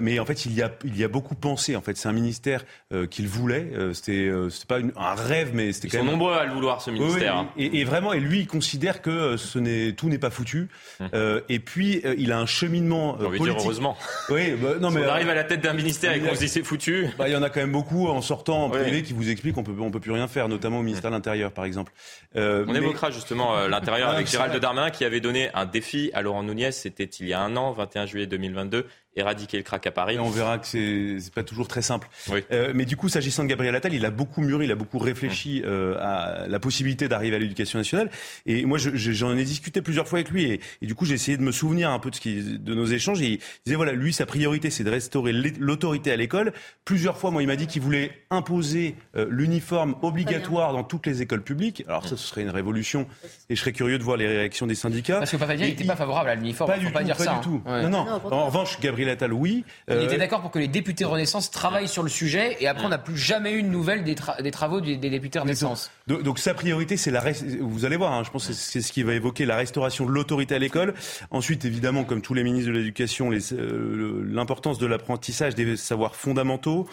mais en fait, il y a, il y a beaucoup pensé. En fait, c'est un ministère qu'il voulait. c'était, c'était pas un rêve, mais c'était quand même. Ils sont nombreux à le vouloir ce ministère. Hein. et, et, vraiment, et lui, il considère que ce n'est tout n'est pas foutu. Hum. et puis, il a un cheminement politique. Dire heureusement. [laughs] Oui, bah, non, mais on arrive à la tête d'un ministère et qu'on se dit c'est foutu. Bah, il y en a quand même beaucoup en sortant en privé qui vous expliquent qu'on peut, on peut plus rien faire, notamment au ministère de l'Intérieur, par exemple. Euh, on évoquera justement euh, l'Intérieur avec [laughs] Gérald Darmanin qui avait donné un défi à Laurent Nunez, c'était il y a un an, 21 juillet 2022. Éradiquer le crack à Paris. on verra que c'est n'est pas toujours très simple. Euh, mais du coup, s'agissant de Gabriel Attal, il a beaucoup mûri, il a beaucoup réfléchi euh, à la possibilité d'arriver à l'éducation nationale. Et moi, j'en ai discuté plusieurs fois avec lui. Et, et du coup, j'ai essayé de me souvenir un peu de, ce qui, de nos échanges. Et il disait, voilà, lui, sa priorité, c'est de restaurer l'autorité à l'école. Plusieurs fois, moi, il m'a dit qu'il voulait imposer euh, l'uniforme obligatoire dans toutes les écoles publiques. Alors ça, ce serait une révolution. Et je serais curieux de voir les réactions des syndicats. Parce que Papadia n'était pas favorable à l'uniforme. Pas du pas dire pas ça. Du hein. tout. Non, non. en revanche, Gabriel Attal, oui. Il était euh, d'accord pour que les députés Renaissance travaillent sur le sujet. Et après, on n'a plus jamais eu de nouvelles des, travaux des, députés Renaissance. Donc, sa priorité, c'est la. Vous allez voir, hein, je pense que c'est ce qui va évoquer la restauration de l'autorité à l'école. Ensuite, évidemment, comme tous les ministres de l'Éducation, euh, l'importance de l'apprentissage des savoirs fondamentaux.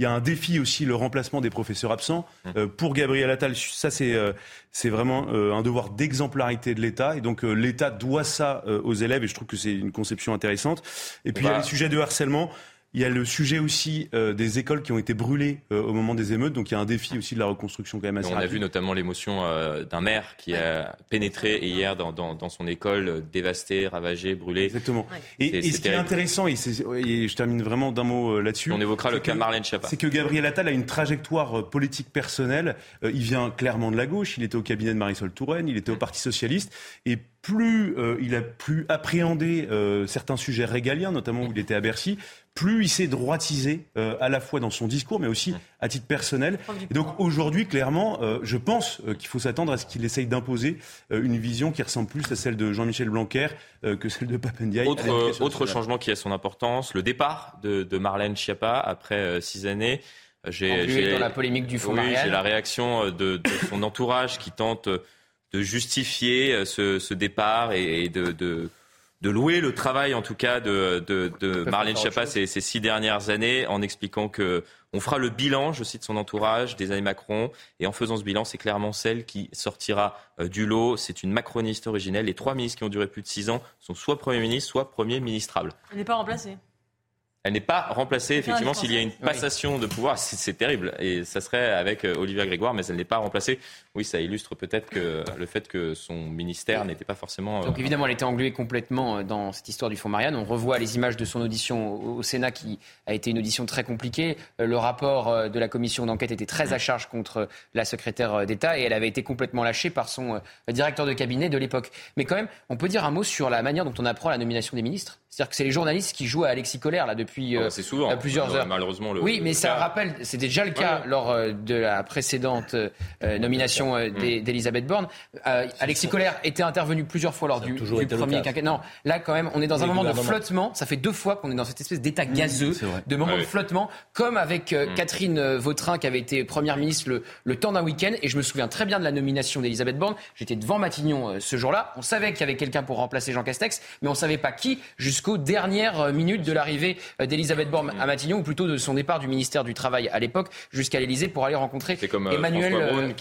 Il y a un défi aussi, le remplacement des professeurs absents. Mmh. Euh, pour Gabriel Attal, ça c'est euh, c'est vraiment un devoir d'exemplarité de l'État. Et donc l'État doit ça aux élèves. Et je trouve que c'est une conception intéressante. Et puis il y a les sujets de harcèlement. Il y a le sujet aussi euh, des écoles qui ont été brûlées euh, au moment des émeutes, donc il y a un défi aussi de la reconstruction quand même assez On a vu notamment l'émotion euh, d'un maire qui a pénétré hier dans, dans, dans son école, dévasté, ravagé, brûlé. Exactement. Et, ce qui est intéressant, et, je termine vraiment d'un mot là-dessus. On évoquera le cas Marlène Schiappa. C'est que Gabriel Attal a une trajectoire politique personnelle. il vient clairement de la gauche. Il était au cabinet de Marisol Touraine, il était au Parti socialiste, et plus il a pu appréhender certains sujets régaliens, notamment où il était à Bercy, plus il s'est droitisé euh, à la fois dans son discours, mais aussi à titre personnel. Et donc aujourd'hui, clairement, euh, je pense euh, qu'il faut s'attendre à ce qu'il essaye d'imposer une vision qui ressemble plus à celle de Jean-Michel Blanquer que celle de Papendiaï. Autre, autre changement qui a son importance, le départ de, de Marlène Schiappa après six années. J'ai dans la polémique du fonds oui, J'ai la réaction de, de, son entourage qui tente de justifier ce, ce départ et, de, de de louer le travail, en tout cas, de, de, de Marlène Schiappa ces, ces, six dernières années, en expliquant que on fera le bilan, je cite son entourage, des années Macron, et en faisant ce bilan, c'est clairement celle qui sortira euh, du lot. C'est une macroniste originelle. Les trois ministres qui ont duré plus de six ans sont soit Premier ministre, soit Premier ministrable. Elle n'est pas remplacée. Elle n'est pas remplacée, effectivement, s'il y a une passation de pouvoir. C'est terrible. Et ça serait avec euh, Olivier Grégoire, mais elle n'est pas remplacée. Oui, ça illustre peut-être que le fait que son ministère n'était pas forcément. Euh, Donc évidemment, elle était engluée complètement euh, dans cette histoire du fonds Marianne. On revoit les images de son audition au Sénat, qui a été une audition très compliquée. Le rapport de la commission d'enquête était très à charge contre la secrétaire d'État et elle avait été complètement lâchée par son directeur de cabinet de l'époque. Mais quand même, on peut dire un mot sur la manière dont on apprend la nomination des ministres. C'est-à-dire que c'est les journalistes qui jouent à Alexis Colère là depuis euh, souvent, plusieurs heures. Malheureusement, le, oui, mais ça rappelle, c'était déjà le cas lors euh, de la précédente euh, nomination mm. d'Elisabeth Borne. Alexis Colère était intervenu plusieurs fois lors du, premier quinquennat. Non, là quand même, on est dans un moment de flottement. Ça fait deux fois qu'on est dans cette espèce d'état mm, gazeux, de moment de flottement, comme avec mm. Catherine Vautrin qui avait été première ministre le, le temps d'un week-end. Et je me souviens très bien de la nomination d'Elisabeth Borne. J'étais devant Matignon ce jour-là. On savait qu'il y avait quelqu'un pour remplacer Jean Castex, mais on savait pas qui jusqu'aux dernières minutes de l'arrivée d'Elisabeth Borne à Matignon, ou plutôt de son départ du ministère du Travail à l'époque jusqu'à l'Elysée pour aller rencontrer comme, euh, Emmanuel, euh,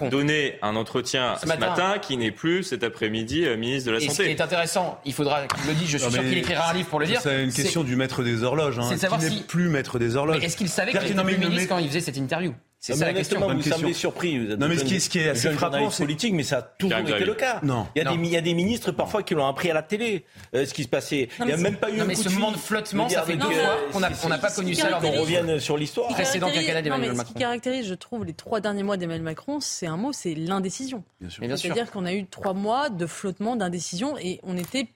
a donné un entretien ce, matin. qui n'est plus cet après-midi euh, ministre de la Santé. Ce qui est intéressant, il faudra qu'il le dise, je suis sûr qu'il écrira un livre pour le dire. C'est une question du maître des horloges. Hein, c'est qui n'est plus maître des horloges. Est-ce qu'il savait qu'il était ministre quand il faisait cette interview c'est ça la question. Vous semblez surpris. non, mais ce qui, est, ce qui est assez frappant, c'est politique, mais ça a toujours été le cas. Non. Il y a, Des, il y a des ministres parfois qui l'ont appris à la télé. Euh, ce qui se passait. il n'y a même pas eu non, un mais coup ce moment de flottement, ça fait deux fois qu'on n'a pas connu ça. Alors qu'on revienne sur l'histoire. Précédent quinquennat d'Emmanuel Macron. Ce qui caractérise, je trouve, les trois derniers mois d'Emmanuel Macron, c'est un mot, c'est l'indécision. C'est-à-dire qu'on a eu trois mois de flottement, d'indécision, et on était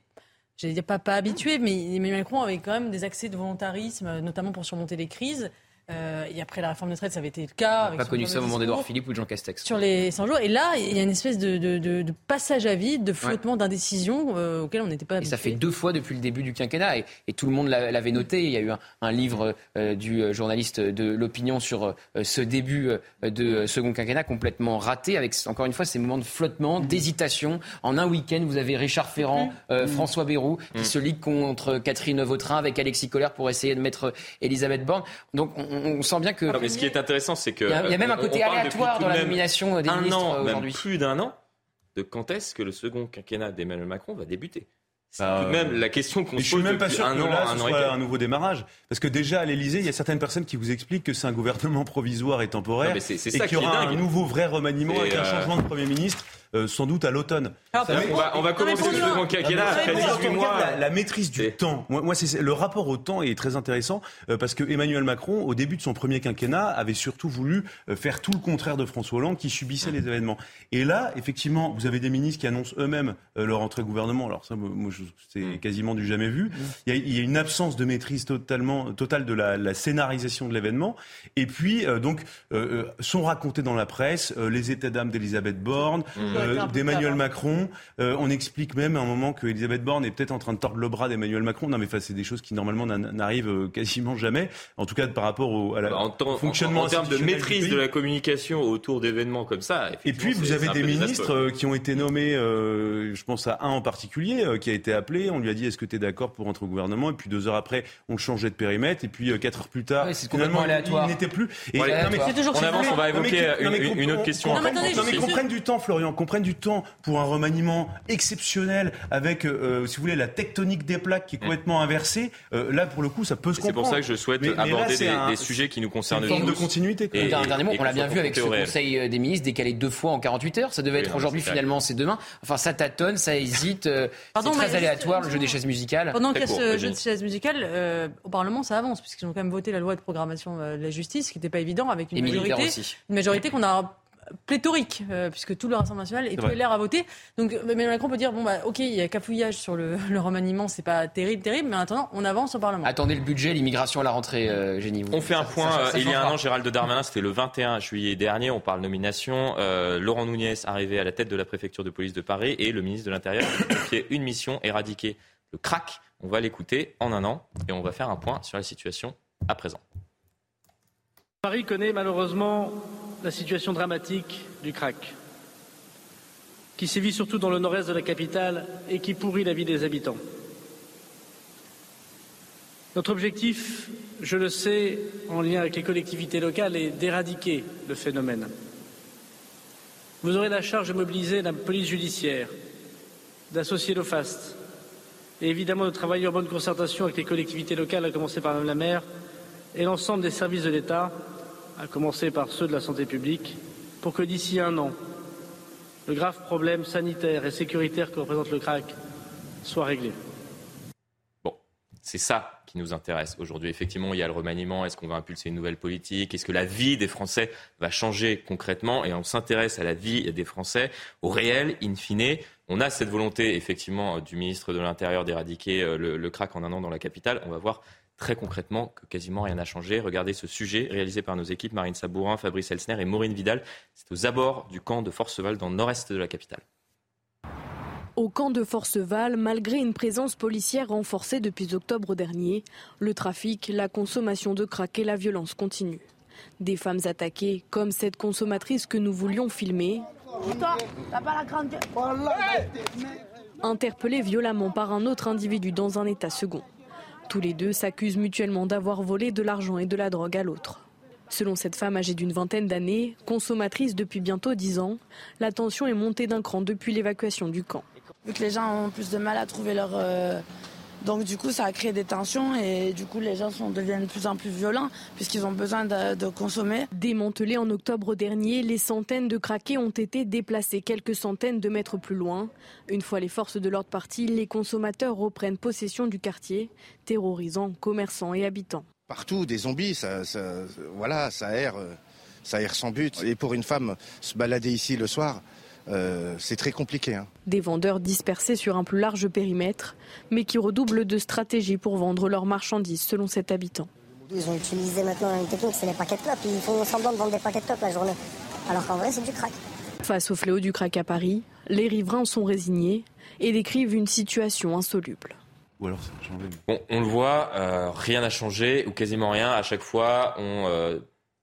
j'allais dire pas, pas habitué, mais Emmanuel Macron avait quand même des accès de volontarisme, notamment pour surmonter les crises. Euh, et après la réforme des retraites, ça avait été le cas. On n'a pas connu ça au moment d'Edouard Philippe ou de Jean Castex. Sur les 100 jours. Et là, il y a une espèce de, de, de, passage à vide, de flottement d'indécision euh, auquel on n'était pas habitué. Et ça fait deux fois depuis le début du quinquennat. Et, et tout le monde l'avait noté. Il y a eu un, un livre euh, du journaliste de l'opinion sur ce début de second quinquennat complètement raté, avec encore une fois ces moments de flottement, mm. d'hésitation. En un week-end, vous avez Richard Ferrand, mm. Mm. François Bayrou, qui se liguent contre Catherine Vautrin avec Alexis Collère pour essayer de mettre Elisabeth Borne. Donc on, on sent bien que. mais ce qui est intéressant, c'est que. Il y, a, même un côté aléatoire dans la nomination des un ministres an, aujourd'hui. Plus d'un an de quand est-ce que le second quinquennat d'Emmanuel Macron va débuter? Bah, même la question qu'on se pose. Je suis même pas sûr que an, là, ce soit un nouveau démarrage. Parce que déjà, à l'Elysée, il y a certaines personnes qui vous expliquent que c'est un gouvernement provisoire et temporaire. et qu'il y aura un nouveau vrai remaniement avec un euh, changement de Premier ministre. Euh, sans doute à l'automne. on, va, on va commencer le second quinquennat La, la, maîtrise du temps. Moi, moi c'est, le rapport au temps est très intéressant euh, parce que Emmanuel Macron, au début de son premier quinquennat, avait surtout voulu faire tout le contraire de François Hollande qui subissait les événements. Et là, effectivement, vous avez des ministres qui annoncent eux-mêmes leur entrée au gouvernement. Alors ça, moi, je c'est mm. quasiment du jamais vu. Mm. Il y, a, une absence de maîtrise totalement totale de la, scénarisation de l'événement. Et puis, euh, donc, euh, euh, sont racontés dans la presse les états d'âme d'Elisabeth Borne, mm. d'Emmanuel Macron. on explique même à un moment que Elisabeth Borne est peut-être en train de tordre le bras d'Emmanuel Macron. Non, mais c'est des choses qui normalement n'arrivent quasiment jamais. En tout cas, par rapport au, à la, bah, fonctionnement en, termes de maîtrise de la communication autour d'événements comme ça. Et puis, vous avez des ministres qui ont été nommés. je pense à un en particulier qui a été appelé. On lui a dit est-ce que tu es d'accord pour rentrer au gouvernement? Et puis deux heures après, on le changeait de périmètre. Et puis euh, quatre heures plus tard, finalement, il n'était plus. Et, on avance, on va évoquer une, autre question. Non, mais qu'on prenne du temps, Florian, qu'on prenne du temps pour un remaniement exceptionnel avec, euh, si vous voulez, la tectonique des plaques qui est complètement inversée. Euh, là, pour le coup, ça peut se comprendre. C'est pour ça que je souhaite aborder des, sujets qui nous concernent une forme de continuité. Et, dernier mot, on l'a bien vu avec ce Conseil des ministres décalé deux fois en 48 heures. Ça devait être aujourd'hui, finalement, c'est demain. Enfin, ça tâtonne, ça hésite. C'est très aléatoire le jeu des chaises musicales. Pendant qu'il y a ce jeu de chaises musicales, euh, au Parlement, ça avance, puisqu'ils ont quand même voté la loi de programmation euh, de la justice, qui n'était pas évident, avec une majorité, une majorité qu'on a pléthorique, euh, puisque tout le Rassemblement national est, tout l'air à voter. Donc Emmanuel Macron peut dire bon bah ok, il y a cafouillage sur le, [laughs] le remaniement, c'est pas terrible, terrible, mais en attendant, on avance au Parlement. Attendez le budget, l'immigration à la rentrée, euh, Génie. On fait un point. Euh, il y a un an, Gérald Darmanin, c'était le 21 juillet dernier. On parle nomination. Laurent Nunez arrivé à la tête de la préfecture de police de Paris et le ministre de l'Intérieur [coughs] a une mission éradiquer le crack. On va l'écouter en un an et on va faire un point sur la situation à présent. Paris connaît malheureusement la situation dramatique du crack, qui sévit surtout dans le nord-est de la capitale et qui pourrit la vie des habitants. Notre objectif, je le sais, en lien avec les collectivités locales, est d'éradiquer le phénomène. Vous aurez la charge de mobiliser la police judiciaire, d'associer l'OFAST et évidemment de travailler en bonne concertation avec les collectivités locales, à commencer par Mme la maire, et l'ensemble des services de l'État à commencer par ceux de la santé publique, pour que d'ici un an, le grave problème sanitaire et sécuritaire que représente le crack soit réglé. Bon, c'est ça qui nous intéresse aujourd'hui. Effectivement, il y a le remaniement. Est-ce qu'on va impulser une nouvelle politique? Est-ce que la vie des Français va changer concrètement? Et on s'intéresse à la vie des Français, au réel, in fine. On a cette volonté, effectivement, du ministre de l'Intérieur d'éradiquer euh, le, le crack en un an dans la capitale. On va voir très concrètement que quasiment rien n'a changé. Regardez ce sujet réalisé par nos équipes Marine Sabourin, Fabrice Elsner et Maureen Vidal. C'est aux abords du camp de Forceval dans le nord-est de la capitale. Au camp de Forceval, malgré une présence policière renforcée depuis octobre dernier, le trafic, la consommation de crack et la violence continuent. Des femmes attaquées, comme cette consommatrice que nous voulions filmer, interpellées violemment par un autre individu dans un état second. Tous les deux s'accusent mutuellement d'avoir volé de l'argent et de la drogue à l'autre. Selon cette femme âgée d'une vingtaine d'années, consommatrice depuis bientôt dix ans, la tension est montée d'un cran depuis l'évacuation du camp. Vu que les gens ont plus de mal à trouver leur, euh, donc du coup, ça a créé des tensions et du coup, les gens sont, deviennent de plus en plus violents puisqu'ils ont besoin de, consommer. Démantelés en octobre dernier, les centaines de craqués ont été déplacés quelques centaines de mètres plus loin. Une fois les forces de l'ordre parties, les consommateurs reprennent possession du quartier, terrorisant commerçants et habitants. Partout, des zombies, ça, voilà, ça erre, ça erre sans but. Et pour une femme, se balader ici le soir, euh, c'est très compliqué. Hein. Des vendeurs dispersés sur un plus large périmètre, mais qui redoublent de stratégies pour vendre leurs marchandises, selon cet habitant. Ils ont utilisé maintenant une technique, c'est les paquets de clopes. Ils font semblant de vendre des paquets de clopes la journée. Alors qu'en vrai, c'est du crack. Face au fléau du crack à Paris, les riverains sont résignés et décrivent une situation insoluble. Ou alors on le voit, euh, rien n'a changé ou quasiment rien. À chaque fois, on euh,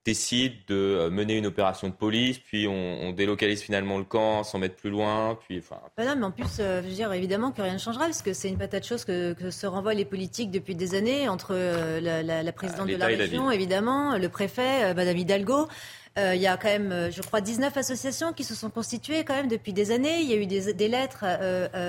décide de euh, mener une opération de police, puis on, délocalise finalement le camp sans mettre plus loin, puis enfin. Bah non, mais en plus, euh, je veux dire évidemment que rien ne changera parce que c'est une patate chose que, que, se renvoient les politiques depuis des années entre euh, la, la, la, présidente ah, de la région, évidemment, le préfet, Madame Hidalgo. Il y a quand même, je crois, 19 associations qui se sont constituées quand même depuis des années. Il y a eu des, lettres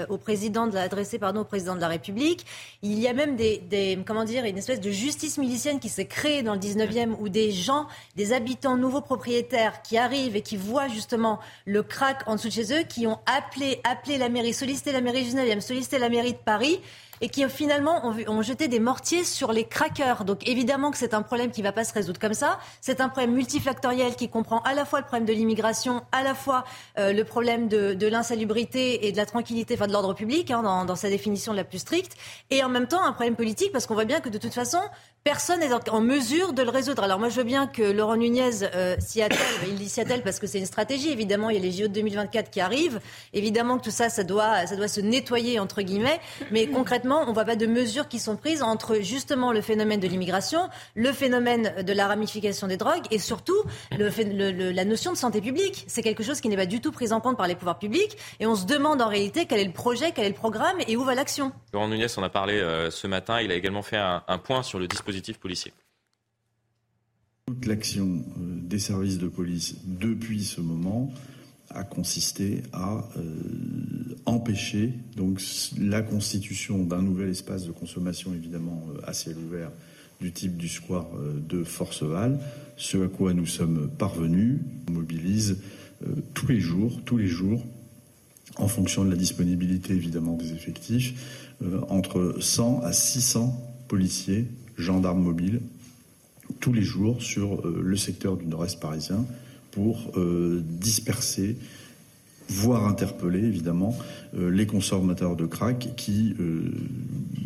au président de adressées pardon, au président de la République. Il y a même des, des comment dire, une espèce de justice milicienne qui s'est créée dans le 19e où des gens, des habitants nouveaux propriétaires qui arrivent et qui voient justement le crack en dessous de chez eux, qui ont appelé, appelé la mairie, sollicité la mairie du 19e, sollicité la mairie de Paris et qui finalement ont, jeté des mortiers sur les craqueurs. Donc évidemment que c'est un problème qui ne va pas se résoudre comme ça. C'est un problème multifactoriel qui comprend à la fois le problème de l'immigration, à la fois euh, le problème de, l'insalubrité et de la tranquillité, enfin de l'ordre public, hein, dans, dans, sa définition la plus stricte, et en même temps un problème politique parce qu'on voit bien que de toute façon, personne n'est en mesure de le résoudre. Alors moi, je veux bien que Laurent Nunez euh, s'y attelle. Il s'y attelle parce que c'est une stratégie. Évidemment, il y a les JO de 2024 qui arrivent. Évidemment que tout ça, ça doit, se nettoyer entre guillemets. Mais concrètement, on ne voit pas de mesures qui sont prises entre justement le phénomène de l'immigration, le phénomène de la ramification des drogues et surtout la notion de santé publique. C'est quelque chose qui n'est pas du tout pris en compte par les pouvoirs publics. Et on se demande en réalité quel est le projet, quel est le programme et où va l'action. Laurent Nunez en a parlé euh, ce matin. Il a également fait un point sur le dispositif toute l'action euh, des services de police depuis ce moment a consisté à euh, empêcher donc la constitution d'un nouvel espace de consommation évidemment euh, à ciel ouvert du type du square de Forceval, ce à quoi nous sommes parvenus. On mobilise tous les jours, tous les jours, en fonction de la disponibilité évidemment des effectifs, entre 100 à 600 policiers gendarmes mobiles tous les jours sur euh, le secteur du nord-est parisien pour euh, disperser, voire interpeller évidemment, euh, les consommateurs de crack qui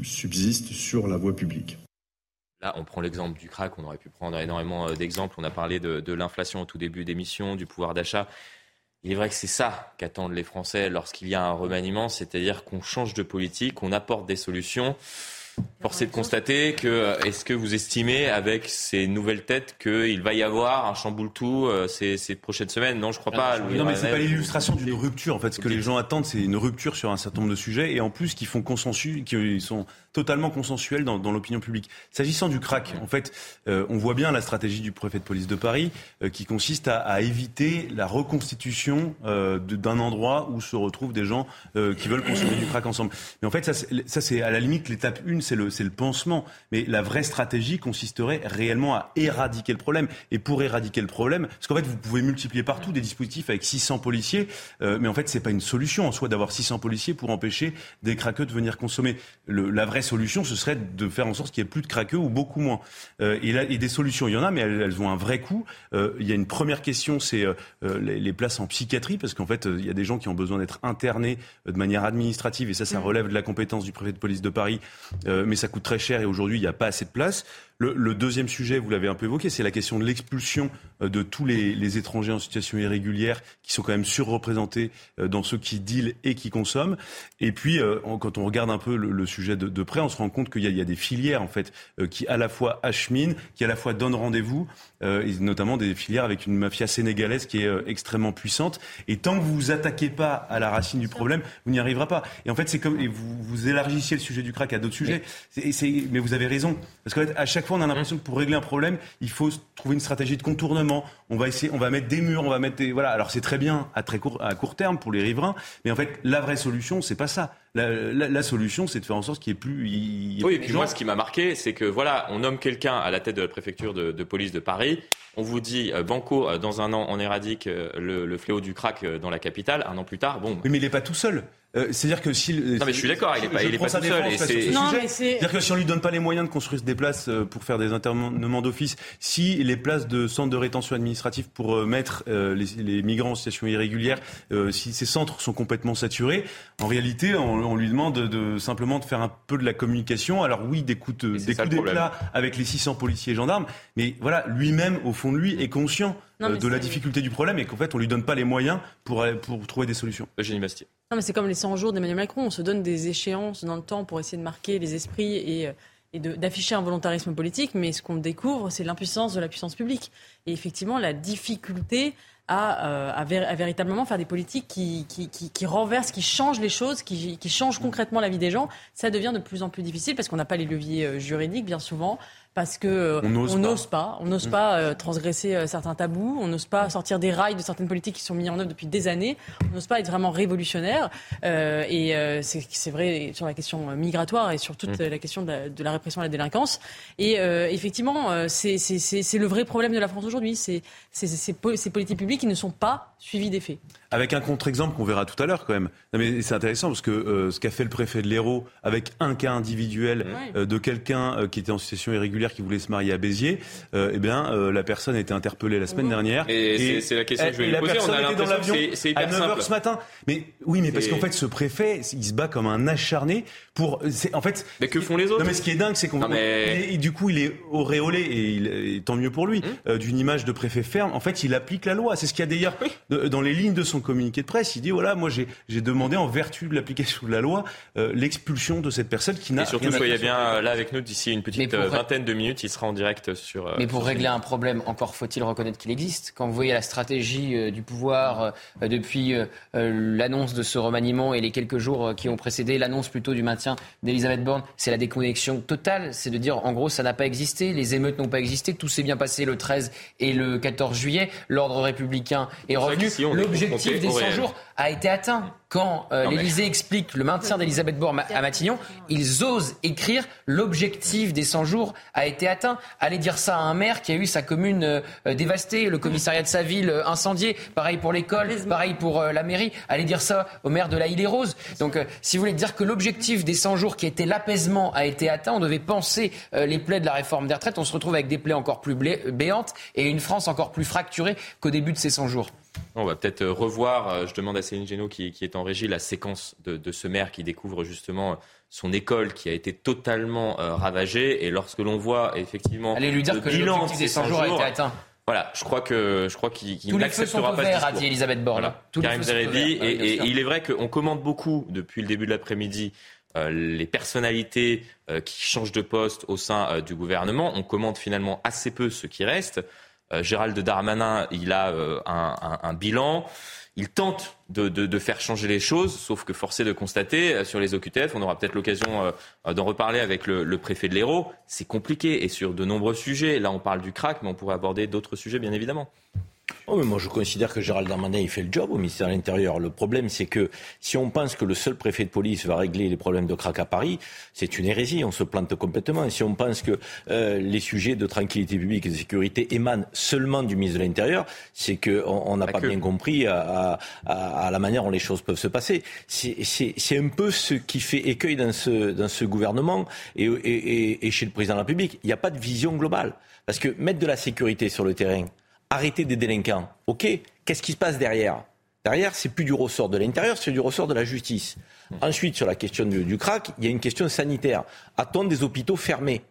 subsistent sur la voie publique. Là, on prend l'exemple du crack, on aurait pu prendre énormément d'exemples. On a parlé de, l'inflation au tout début d'émission, du pouvoir d'achat. Il est vrai que c'est ça qu'attendent les Français lorsqu'il y a un remaniement, c'est-à-dire qu'on change de politique, qu'on apporte des solutions. Force est de constater que, euh, est-ce que vous estimez, avec ces nouvelles têtes, qu'il va y avoir un chamboule-tout euh, ces, ces, prochaines semaines? Non, je crois pas. non, mais c'est pas l'illustration d'une rupture. En fait, ce que les gens attendent, c'est une rupture sur un certain nombre de sujets, et en plus, qui font consensus, qui sont totalement consensuels dans, dans l'opinion publique. S'agissant du crack, en fait, euh, on voit bien la stratégie du préfet de police de Paris, qui consiste à, à, éviter la reconstitution d'un endroit où se retrouvent des gens qui veulent consommer du crack ensemble. Mais en fait, ça, c'est à la limite l'étape 1 c'est le, le pansement. Mais la vraie stratégie consisterait réellement à éradiquer le problème. Et pour éradiquer le problème, parce qu'en fait, vous pouvez multiplier partout des dispositifs avec 600 policiers, euh, mais en fait, c'est pas une solution en soi d'avoir 600 policiers pour empêcher des craqueux de venir consommer. Le, la vraie solution, ce serait de faire en sorte qu'il y ait plus de craqueux ou beaucoup moins. Euh, et, là, et des solutions, il y en a, mais elles, ont un vrai coût. Euh, il y a une première question, c'est les, les, places en psychiatrie, parce qu'en fait, il y a des gens qui ont besoin d'être internés de manière administrative, et ça, ça mmh. relève de la compétence du préfet de police de Paris. Euh, mais ça coûte très cher et aujourd'hui, il n'y a pas assez de place. Le, deuxième sujet, vous l'avez un peu évoqué, c'est la question de l'expulsion euh, de tous les, étrangers en situation irrégulière qui sont quand même surreprésentés euh, dans ceux qui dealent et qui consomment. Et puis, quand on regarde un peu le, sujet de, près, on se rend compte qu'il y, a des filières en fait qui à la fois acheminent, qui à la fois donnent rendez-vous, et notamment des filières avec une mafia sénégalaise qui est extrêmement puissante. Et tant que vous vous attaquez pas à la racine du problème, vous n'y arriverez pas. Et en fait, c'est comme et vous, vous élargissiez le sujet du crack à d'autres sujets. mais vous avez raison, parce qu'à chaque on a l'impression que pour régler un problème, il faut trouver une stratégie de contournement. On va essayer, on va mettre des murs, on va mettre des, voilà. Alors c'est très bien à très court, à court terme pour les riverains, mais en fait, la vraie solution, c'est pas ça. La, solution, c'est de faire en sorte qu'il n'y ait plus. oui, et puis moi, ce qui m'a marqué, c'est que voilà, on nomme quelqu'un à la tête de la préfecture de, police de Paris. On vous dit, euh, Banco, euh, dans un an, on éradique euh, le, fléau du crack dans la capitale. Un an plus tard, bon. mais il n'est pas tout seul. Euh, c'est-à-dire que si. Non, mais je suis d'accord, il n'est pas, il est pas tout seul. C'est-à-dire que si on lui donne pas les moyens de construire des places euh, pour faire des internements d'office, si les places de centres de rétention administrative pour euh, mettre les, migrants en situation irrégulière, si ces centres sont complètement saturés, en réalité, on, lui demande de, simplement de faire un peu de la communication. Alors oui, des coups, des coups d'éclat avec les 600 policiers et gendarmes, mais voilà, lui-même, au fond de lui, est conscient de la difficulté du problème et qu'en fait, on lui donne pas les moyens pour, pour trouver des solutions. Eugénie Bastier. Non, mais c'est comme les 100 jours d'Emmanuel Macron. On se donne des échéances dans le temps pour essayer de marquer les esprits et, et d'afficher un volontarisme politique. Mais ce qu'on découvre, c'est l'impuissance de la puissance publique. Et effectivement, la difficulté à, euh, véritablement faire des politiques qui, qui, renversent, qui changent les choses, qui, changent concrètement la vie des gens, ça devient de plus en plus difficile parce qu'on n'a pas les leviers euh, juridiques, bien souvent. Parce que on n'ose pas. on n'ose pas mmh. transgresser certains tabous, on n'ose pas sortir des rails de certaines politiques qui sont mises en œuvre depuis des années, on n'ose pas être vraiment révolutionnaire. et c'est vrai sur la question migratoire et sur toute mmh. la question de la, répression à la délinquance. Et effectivement, c'est le vrai problème de la France aujourd'hui. C'est ces politiques publiques qui ne sont pas suivies d'effet. Avec un contre-exemple qu'on verra tout à l'heure quand même. mais c'est intéressant parce que euh, ce qu'a fait le préfet de l'Hérault avec un cas individuel euh, de quelqu'un euh, qui était en situation irrégulière qui voulait se marier à Béziers, eh bien la personne a été interpellée la semaine dernière. Et, c'est la question que je vais lui poser. On a l'impression que c'est hyper à 9h ce matin. Mais oui, mais parce qu'en fait ce préfet, il se bat comme un acharné pour. En fait. Mais que font les autres Non mais ce qui est dingue, c'est qu'on. Et, du coup, il est auréolé et, il, tant mieux pour lui hum. d'une image de préfet ferme. En fait, il applique la loi. C'est ce qu'il y a d'ailleurs dans les lignes de son communiqué de presse. Il dit voilà, moi j'ai demandé en vertu de l'application de la loi euh, l'expulsion de cette personne qui n'a. Et surtout, soyez bien euh, là avec nous d'ici une petite euh, vingtaine de minutes. Il sera en direct sur. Mais pour régler un problème, encore faut-il reconnaître qu'il existe. Quand vous voyez la stratégie du pouvoir depuis l'annonce de ce remaniement et les quelques jours qui ont précédé l'annonce plutôt du maintien d'Elisabeth Borne, c'est la déconnexion totale. C'est de dire en gros ça n'a pas existé, les émeutes n'ont pas existé, tout s'est bien passé le 13 et le 14 juillet, l'ordre républicain est revenu. L'objectif des 100 jours a été atteint. Quand euh, l'Élysée explique le maintien d'Elisabeth Borne à Matignon, ils osent écrire l'objectif des 100 jours a été atteint. Allez dire ça à un maire qui a eu sa commune euh, dévastée, le commissariat de sa ville euh, incendié, pareil pour l'école, pareil pour la mairie. Allez dire ça au maire de la Île et Rose. Donc, si vous voulez dire que l'objectif des 100 jours qui était l'apaisement a été atteint, on devait penser les plaies de la réforme des retraites. On se retrouve avec des plaies encore plus béantes et une France encore plus fracturée qu'au début de ces 100 jours. On va peut-être euh, revoir, euh, je demande à Céline Génaud qui, est en régie, la séquence de, ce maire qui découvre justement son école qui a été totalement euh, ravagée. Et lorsque l'on voit effectivement Allez lui dire le que bilan de ces 100 jours a été atteint. Voilà, je crois que je crois qu'il n'acceptera pas ce a dit Elisabeth Borne. Voilà. Karim et, et, il est vrai qu'on commande beaucoup depuis le début de l'après-midi les personnalités qui changent de poste au sein du gouvernement. On commande finalement assez peu ce qui reste. Euh, Gérald Darmanin, il a euh, un, bilan. Il tente de, faire changer les choses, sauf que forcé de constater euh, sur les OQTF, on aura peut-être l'occasion d'en reparler avec le, le préfet de l'Hérault, c'est compliqué et sur de nombreux sujets. Là, on parle du crack, mais on pourrait aborder d'autres sujets, bien évidemment. Oh, mais moi, je considère que Gérald Darmanin, il fait le job au ministère de l'Intérieur. Le problème, c'est que si on pense que le seul préfet de police va régler les problèmes de crack à Paris, c'est une hérésie. On se plante complètement. Et si on pense que euh, les sujets de tranquillité publique et de sécurité émanent seulement du ministre de l'Intérieur, c'est qu'on n'a pas, bien compris à, la manière dont les choses peuvent se passer. C'est un peu ce qui fait écueil dans ce, dans ce gouvernement et, et chez le président de la République. Il n'y a pas de vision globale. Parce que mettre de la sécurité sur le terrain, arrêter des délinquants. OK, qu'est-ce qui se passe derrière? Derrière, c'est plus du ressort de l'intérieur, c'est du ressort de la justice. Ensuite, sur la question du, crack, il y a une question sanitaire. A-t-on des hôpitaux fermés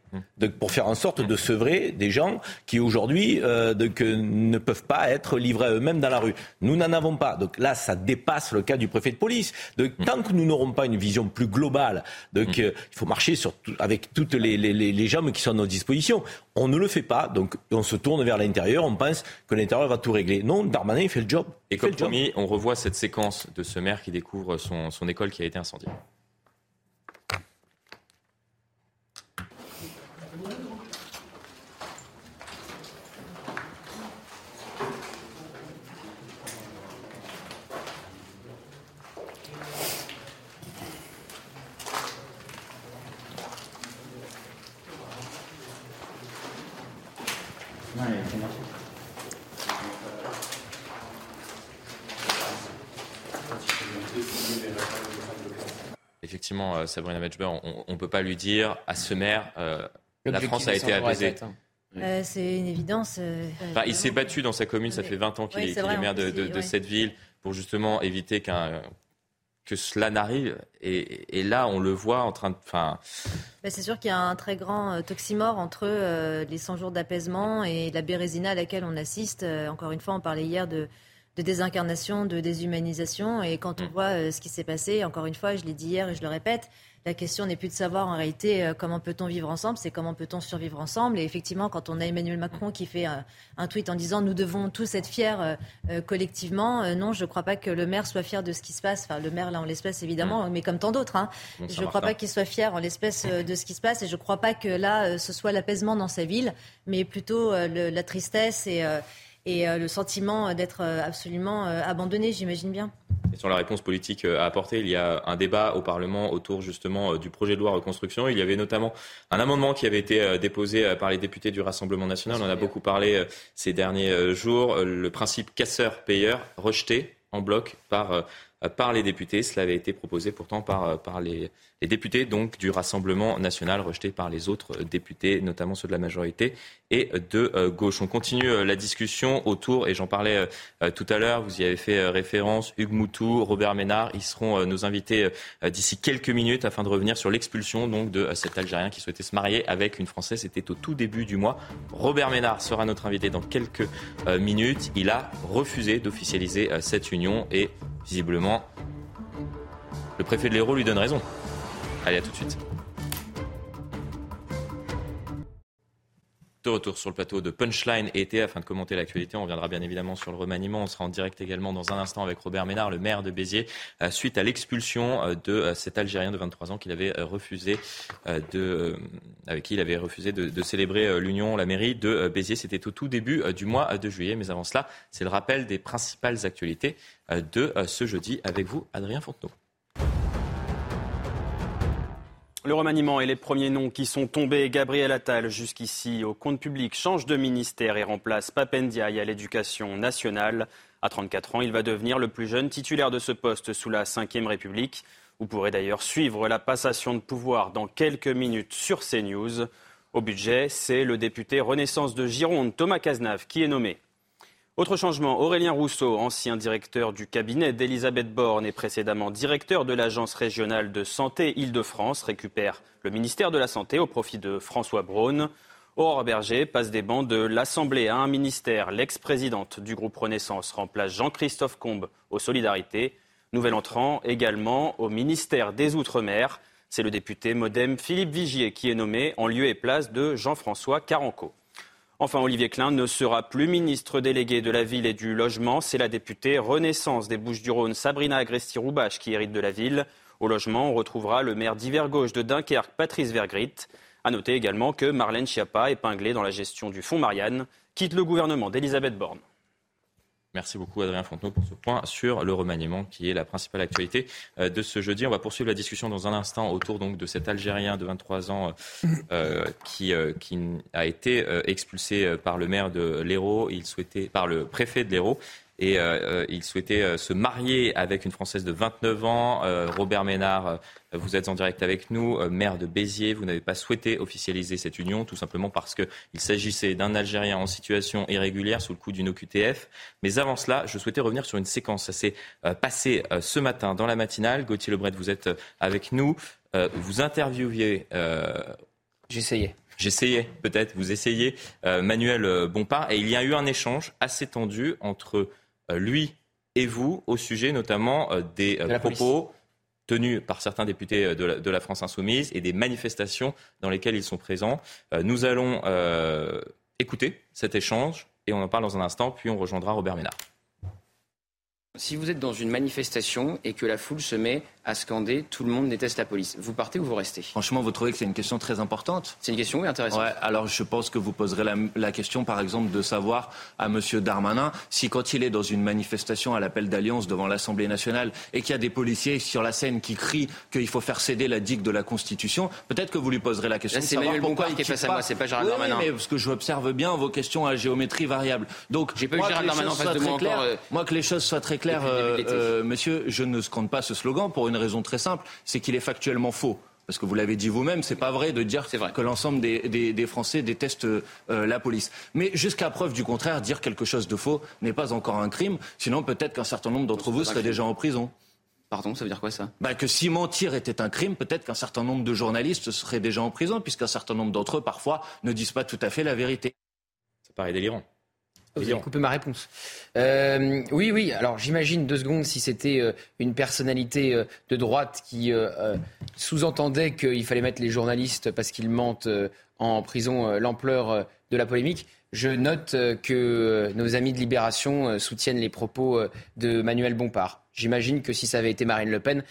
pour faire en sorte de sevrer des gens qui aujourd'hui euh, ne peuvent pas être livrés à eux-mêmes dans la rue? Nous n'en avons pas. Donc là, ça dépasse le cas du préfet de police. Donc, tant que nous n'aurons pas une vision plus globale, donc, euh, il faut marcher sur avec toutes les, les, les, jambes qui sont à notre disposition. On ne le fait pas, donc on se tourne vers l'intérieur, on pense que l'intérieur va tout régler. Non, Darmanin, il fait le job. Et comme promis, on revoit cette séquence de ce maire qui découvre son, son école qui a été incendiée. Effectivement, euh, Sabrina Metchber, on ne peut pas lui dire à ce maire, euh, la France a été apaisée. Euh, c'est une évidence. il s'est battu dans sa commune, ça fait 20 ans qu'il est, maire de, cette ville, pour justement éviter qu'un que cela n'arrive. Et, là, on le voit en train de. Enfin... Bah, c'est sûr qu'il y a un très grand euh, toximore entre euh, les 100 jours d'apaisement et la bérésina à laquelle on assiste. Euh, encore une fois, on parlait hier de, de désincarnation, de déshumanisation. Et quand on mm. voit ce qui s'est passé, encore une fois, je l'ai dit hier et je le répète, la question n'est plus de savoir en réalité euh, comment peut-on vivre ensemble, c'est comment peut-on survivre ensemble. Et effectivement, quand on a Emmanuel Macron qui fait un, tweet en disant nous devons tous être fiers euh, euh, collectivement, non, je ne crois pas que le maire soit fier de ce qui se passe. Enfin, le maire là en l'espèce évidemment, mm. mais comme tant d'autres. Hein. je ne crois pas qu'il soit fier en l'espèce de ce qui se passe, et je ne crois pas que là ce soit l'apaisement dans sa ville, mais plutôt la tristesse et et euh, le sentiment d'être euh, absolument euh, abandonné, j'imagine bien. Et sur la réponse politique à apporter, il y a un débat au Parlement autour justement du projet de loi reconstruction. Il y avait notamment un amendement qui avait été déposé par les députés du Rassemblement national. On en a beaucoup parlé ces derniers jours. Le principe casseur-payeur rejeté en bloc par euh, par les députés. Cela avait été proposé pourtant par, euh, par les, les, députés donc du Rassemblement national, rejeté par les autres députés, notamment ceux de la majorité et de euh, gauche. On continue la discussion autour, et j'en parlais tout à l'heure, vous y avez fait référence, Hugues Moutou, Robert Ménard, ils seront nos invités d'ici quelques minutes afin de revenir sur l'expulsion donc de cet Algérien qui souhaitait se marier avec une Française. C'était au tout début du mois. Robert Ménard sera notre invité dans quelques minutes. Il a refusé d'officialiser cette union et visiblement, le préfet de l'Hérault lui donne raison. Allez, à tout de suite. De retour sur le plateau de Punchline été afin de commenter l'actualité. On reviendra bien évidemment sur le remaniement. On sera en direct également dans un instant avec Robert Ménard, le maire de Béziers, euh, suite à l'expulsion euh, de euh, cet Algérien de 23 ans avait refusé de, avec qui il avait refusé de, de célébrer l'union, la mairie de Béziers. C'était au tout début du mois de juillet. Mais avant cela, c'est le rappel des principales actualités de ce jeudi avec vous, Adrien Fontenot. Le remaniement et les premiers noms qui sont tombés, Gabriel Attal jusqu'ici au compte public change de ministère et remplace Papendiaï à l'éducation nationale. À 34 ans, il va devenir le plus jeune titulaire de ce poste sous la Ve République. Vous pourrez d'ailleurs suivre la passation de pouvoir dans quelques minutes sur CNews. Au budget, c'est le député Renaissance de Gironde, Thomas Cazenave, qui est nommé. Autre changement, Aurélien Rousseau, ancien directeur du cabinet d'Elisabeth Borne et précédemment directeur de l'Agence régionale de santé Île-de-France, récupère le ministère de la Santé au profit de François Braun. Aurore Berger passe des bancs de l'Assemblée à un ministère. L'ex-présidente du groupe Renaissance remplace Jean-Christophe Combe aux Solidarités. Nouvel entrant également au ministère des Outre-mer. C'est le député modem Philippe Vigier qui est nommé en lieu et place de Jean-François Caranco. Enfin, Olivier Klein ne sera plus ministre délégué de la ville et du logement. C'est la députée Renaissance des Bouches-du-Rhône, Sabrina Agresti-Roubache, qui hérite de la ville. Au logement, on retrouvera le maire d'hiver gauche de Dunkerque, Patrice Vergrit. A noter également que Marlène Schiappa, épinglée dans la gestion du fonds Marianne, quitte le gouvernement d'Elisabeth Borne. Merci beaucoup Adrien Fontenot pour ce point sur le remaniement qui est la principale actualité euh, de ce jeudi. On va poursuivre la discussion dans un instant autour donc de cet Algérien de 23 ans euh, qui, euh, a été expulsé par le maire de l'Hérault, il souhaitait par le préfet de l'Hérault et euh, euh, il souhaitait euh, se marier avec une Française de 29 ans. Robert Ménard, vous êtes en direct avec nous, maire de Béziers. Vous n'avez pas souhaité officialiser cette union, tout simplement parce qu'il s'agissait d'un Algérien en situation irrégulière sous le coup d'une OQTF. Mais avant cela, je souhaitais revenir sur une séquence. Ça s'est passé ce matin dans la matinale. Gauthier Lebret, vous êtes avec nous. vous interviewiez. J'essayais. J'essayais, peut-être, vous essayez, Manuel Bompard, et il y a eu un échange assez tendu entre lui et vous, au sujet notamment euh, des euh, propos tenus par certains députés de la, France insoumise et des manifestations dans lesquelles ils sont présents. nous allons écouter cet échange et on en parle dans un instant, puis on rejoindra Robert Ménard. Si vous êtes dans une manifestation et que la foule se met à scander Tout le monde déteste la police. Vous partez ou vous restez? Franchement, vous trouvez que c'est une question très importante? C'est une question oui, intéressante. Ouais, alors je pense que vous poserez la, question, par exemple, de savoir à M. Darmanin si, quand il est dans une manifestation à l'appel d'alliance devant l'Assemblée nationale et qu'il y a des policiers sur la scène qui crient qu'il faut faire céder la digue de la Constitution, peut-être que vous lui poserez la question. C'est Emmanuel Boncoin qui est face à moi, c'est pas Gérald Darmanin. mais parce que j'observe bien vos questions à géométrie variable. Donc, j'ai pas eu Gérald Darmanin en face de moi encore. Euh, moi, que les choses soient très claires, euh, euh, monsieur, je ne scande pas ce slogan pour une raison très simple c'est qu'il est factuellement faux. Parce que vous l'avez dit vous-même, c'est pas vrai de dire que l'ensemble des, Français détestent euh, la police. Mais jusqu'à preuve du contraire, dire quelque chose de faux n'est pas encore un crime. Sinon, peut-être qu'un certain nombre d'entre vous seraient déjà en prison. Pardon, ça veut dire quoi ça? Bah, Que si mentir était un crime, peut-être qu'un certain nombre de journalistes seraient déjà en prison, puisqu'un certain nombre d'entre eux, parfois, ne disent pas tout à fait la vérité. Ça paraît délirant Vous avez coupé ma réponse. Euh, oui, oui. Alors j'imagine deux secondes si c'était euh, une personnalité euh, de droite qui sous-entendait qu'il fallait mettre les journalistes parce qu'ils mentent en prison l'ampleur de la polémique. Je note que nos amis de Libération soutiennent les propos de Manuel Bompard. J'imagine que si ça avait été Marine Le Pen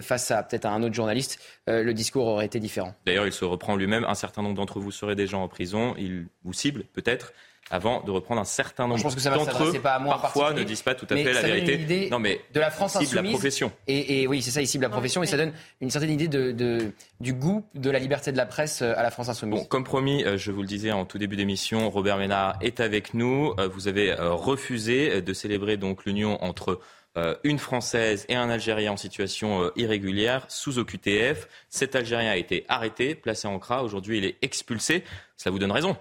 face à peut-être un autre journaliste, le discours aurait été différent. D'ailleurs, il se reprend lui-même. Un certain nombre d'entre vous seraient déjà en prison. Il vous cible peut-être avant de reprendre un certain nombre d'entre eux. Pas à moi parfois ne disent pas tout à fait la vérité. non, mais de la France cible la profession. Et, oui, c'est ça, ils ciblent la profession et ça donne une certaine idée de, du goût de la liberté de la presse euh, à la France insoumise. Bon, comme promis, euh, je vous le disais en tout début d'émission, Robert Ménard est avec nous. Euh, vous avez refusé de célébrer donc l'union entre une Française et un Algérien en situation irrégulière sous OQTF. Cet Algérien a été arrêté, placé en CRA. Aujourd'hui, il est expulsé. Ça vous donne raison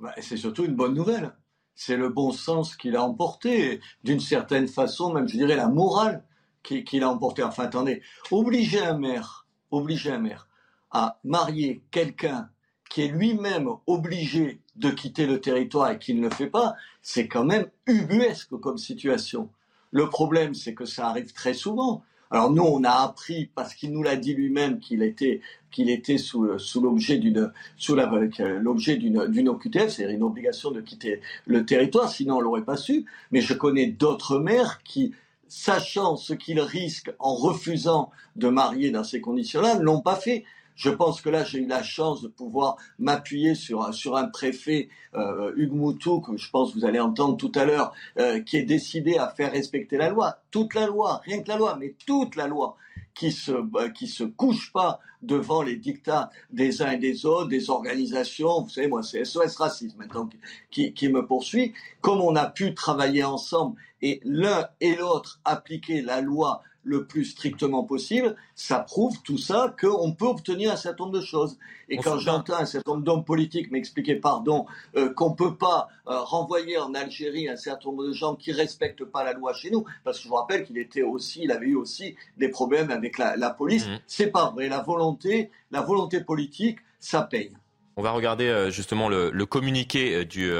bah, c'est surtout une bonne nouvelle. C'est le bon sens qu'il a emporté, d'une certaine façon, même je dirais la morale qu'il a emporté. Enfin, attendez, obliger un maire, obliger un maire à marier quelqu'un qui est lui-même obligé de quitter le territoire et qui ne le fait pas, c'est quand même ubuesque comme situation. Le problème, c'est que ça arrive très souvent. Alors nous, on a appris parce qu'il nous l'a dit lui-même qu'il était qu'il était sous, l'objet d'une sous l'objet d'une d'une OQTF, c'est-à-dire une obligation de quitter le territoire, sinon on l'aurait pas su. Mais je connais d'autres maires qui sachant ce qu'ils risquent en refusant de marier dans ces conditions-là, ne l'ont pas fait. Je pense que là, j'ai eu la chance de pouvoir m'appuyer sur, sur un préfet, euh, Hugues Moutou, que je pense que vous allez entendre tout à l'heure, euh, qui est décidé à faire respecter la loi. Toute la loi, rien que la loi, mais toute la loi qui se bah, qui se couche pas devant les dictats des uns et des autres, des organisations. Vous savez, moi, c'est SOS Racisme maintenant qui, qui me poursuit. Comme on a pu travailler ensemble et l'un et l'autre appliquer la loi le plus strictement possible, ça prouve tout ça qu'on peut obtenir un certain nombre de choses. Et quand j'entends un certain nombre d'hommes politiques m'expliquer, pardon, euh, qu'on peut pas euh, renvoyer en Algérie un certain nombre de gens qui respectent pas la loi chez nous, parce que je vous rappelle qu'il était aussi, il avait eu aussi des problèmes avec la, police. Mmh. C'est pas vrai. La volonté, la volonté politique, ça paye. On va regarder euh, justement le, le communiqué du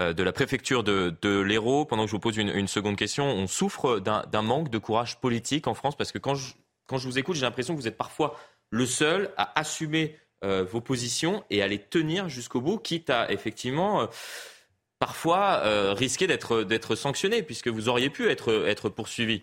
de la préfecture de, l'Hérault. Pendant que je vous pose une, seconde question, on souffre d'un manque de courage politique en France? Parce que quand je, quand je vous écoute, j'ai l'impression que vous êtes parfois le seul à assumer euh, vos positions et à les tenir jusqu'au bout, quitte à effectivement euh, parfois risquer d'être sanctionné puisque vous auriez pu être, être poursuivi.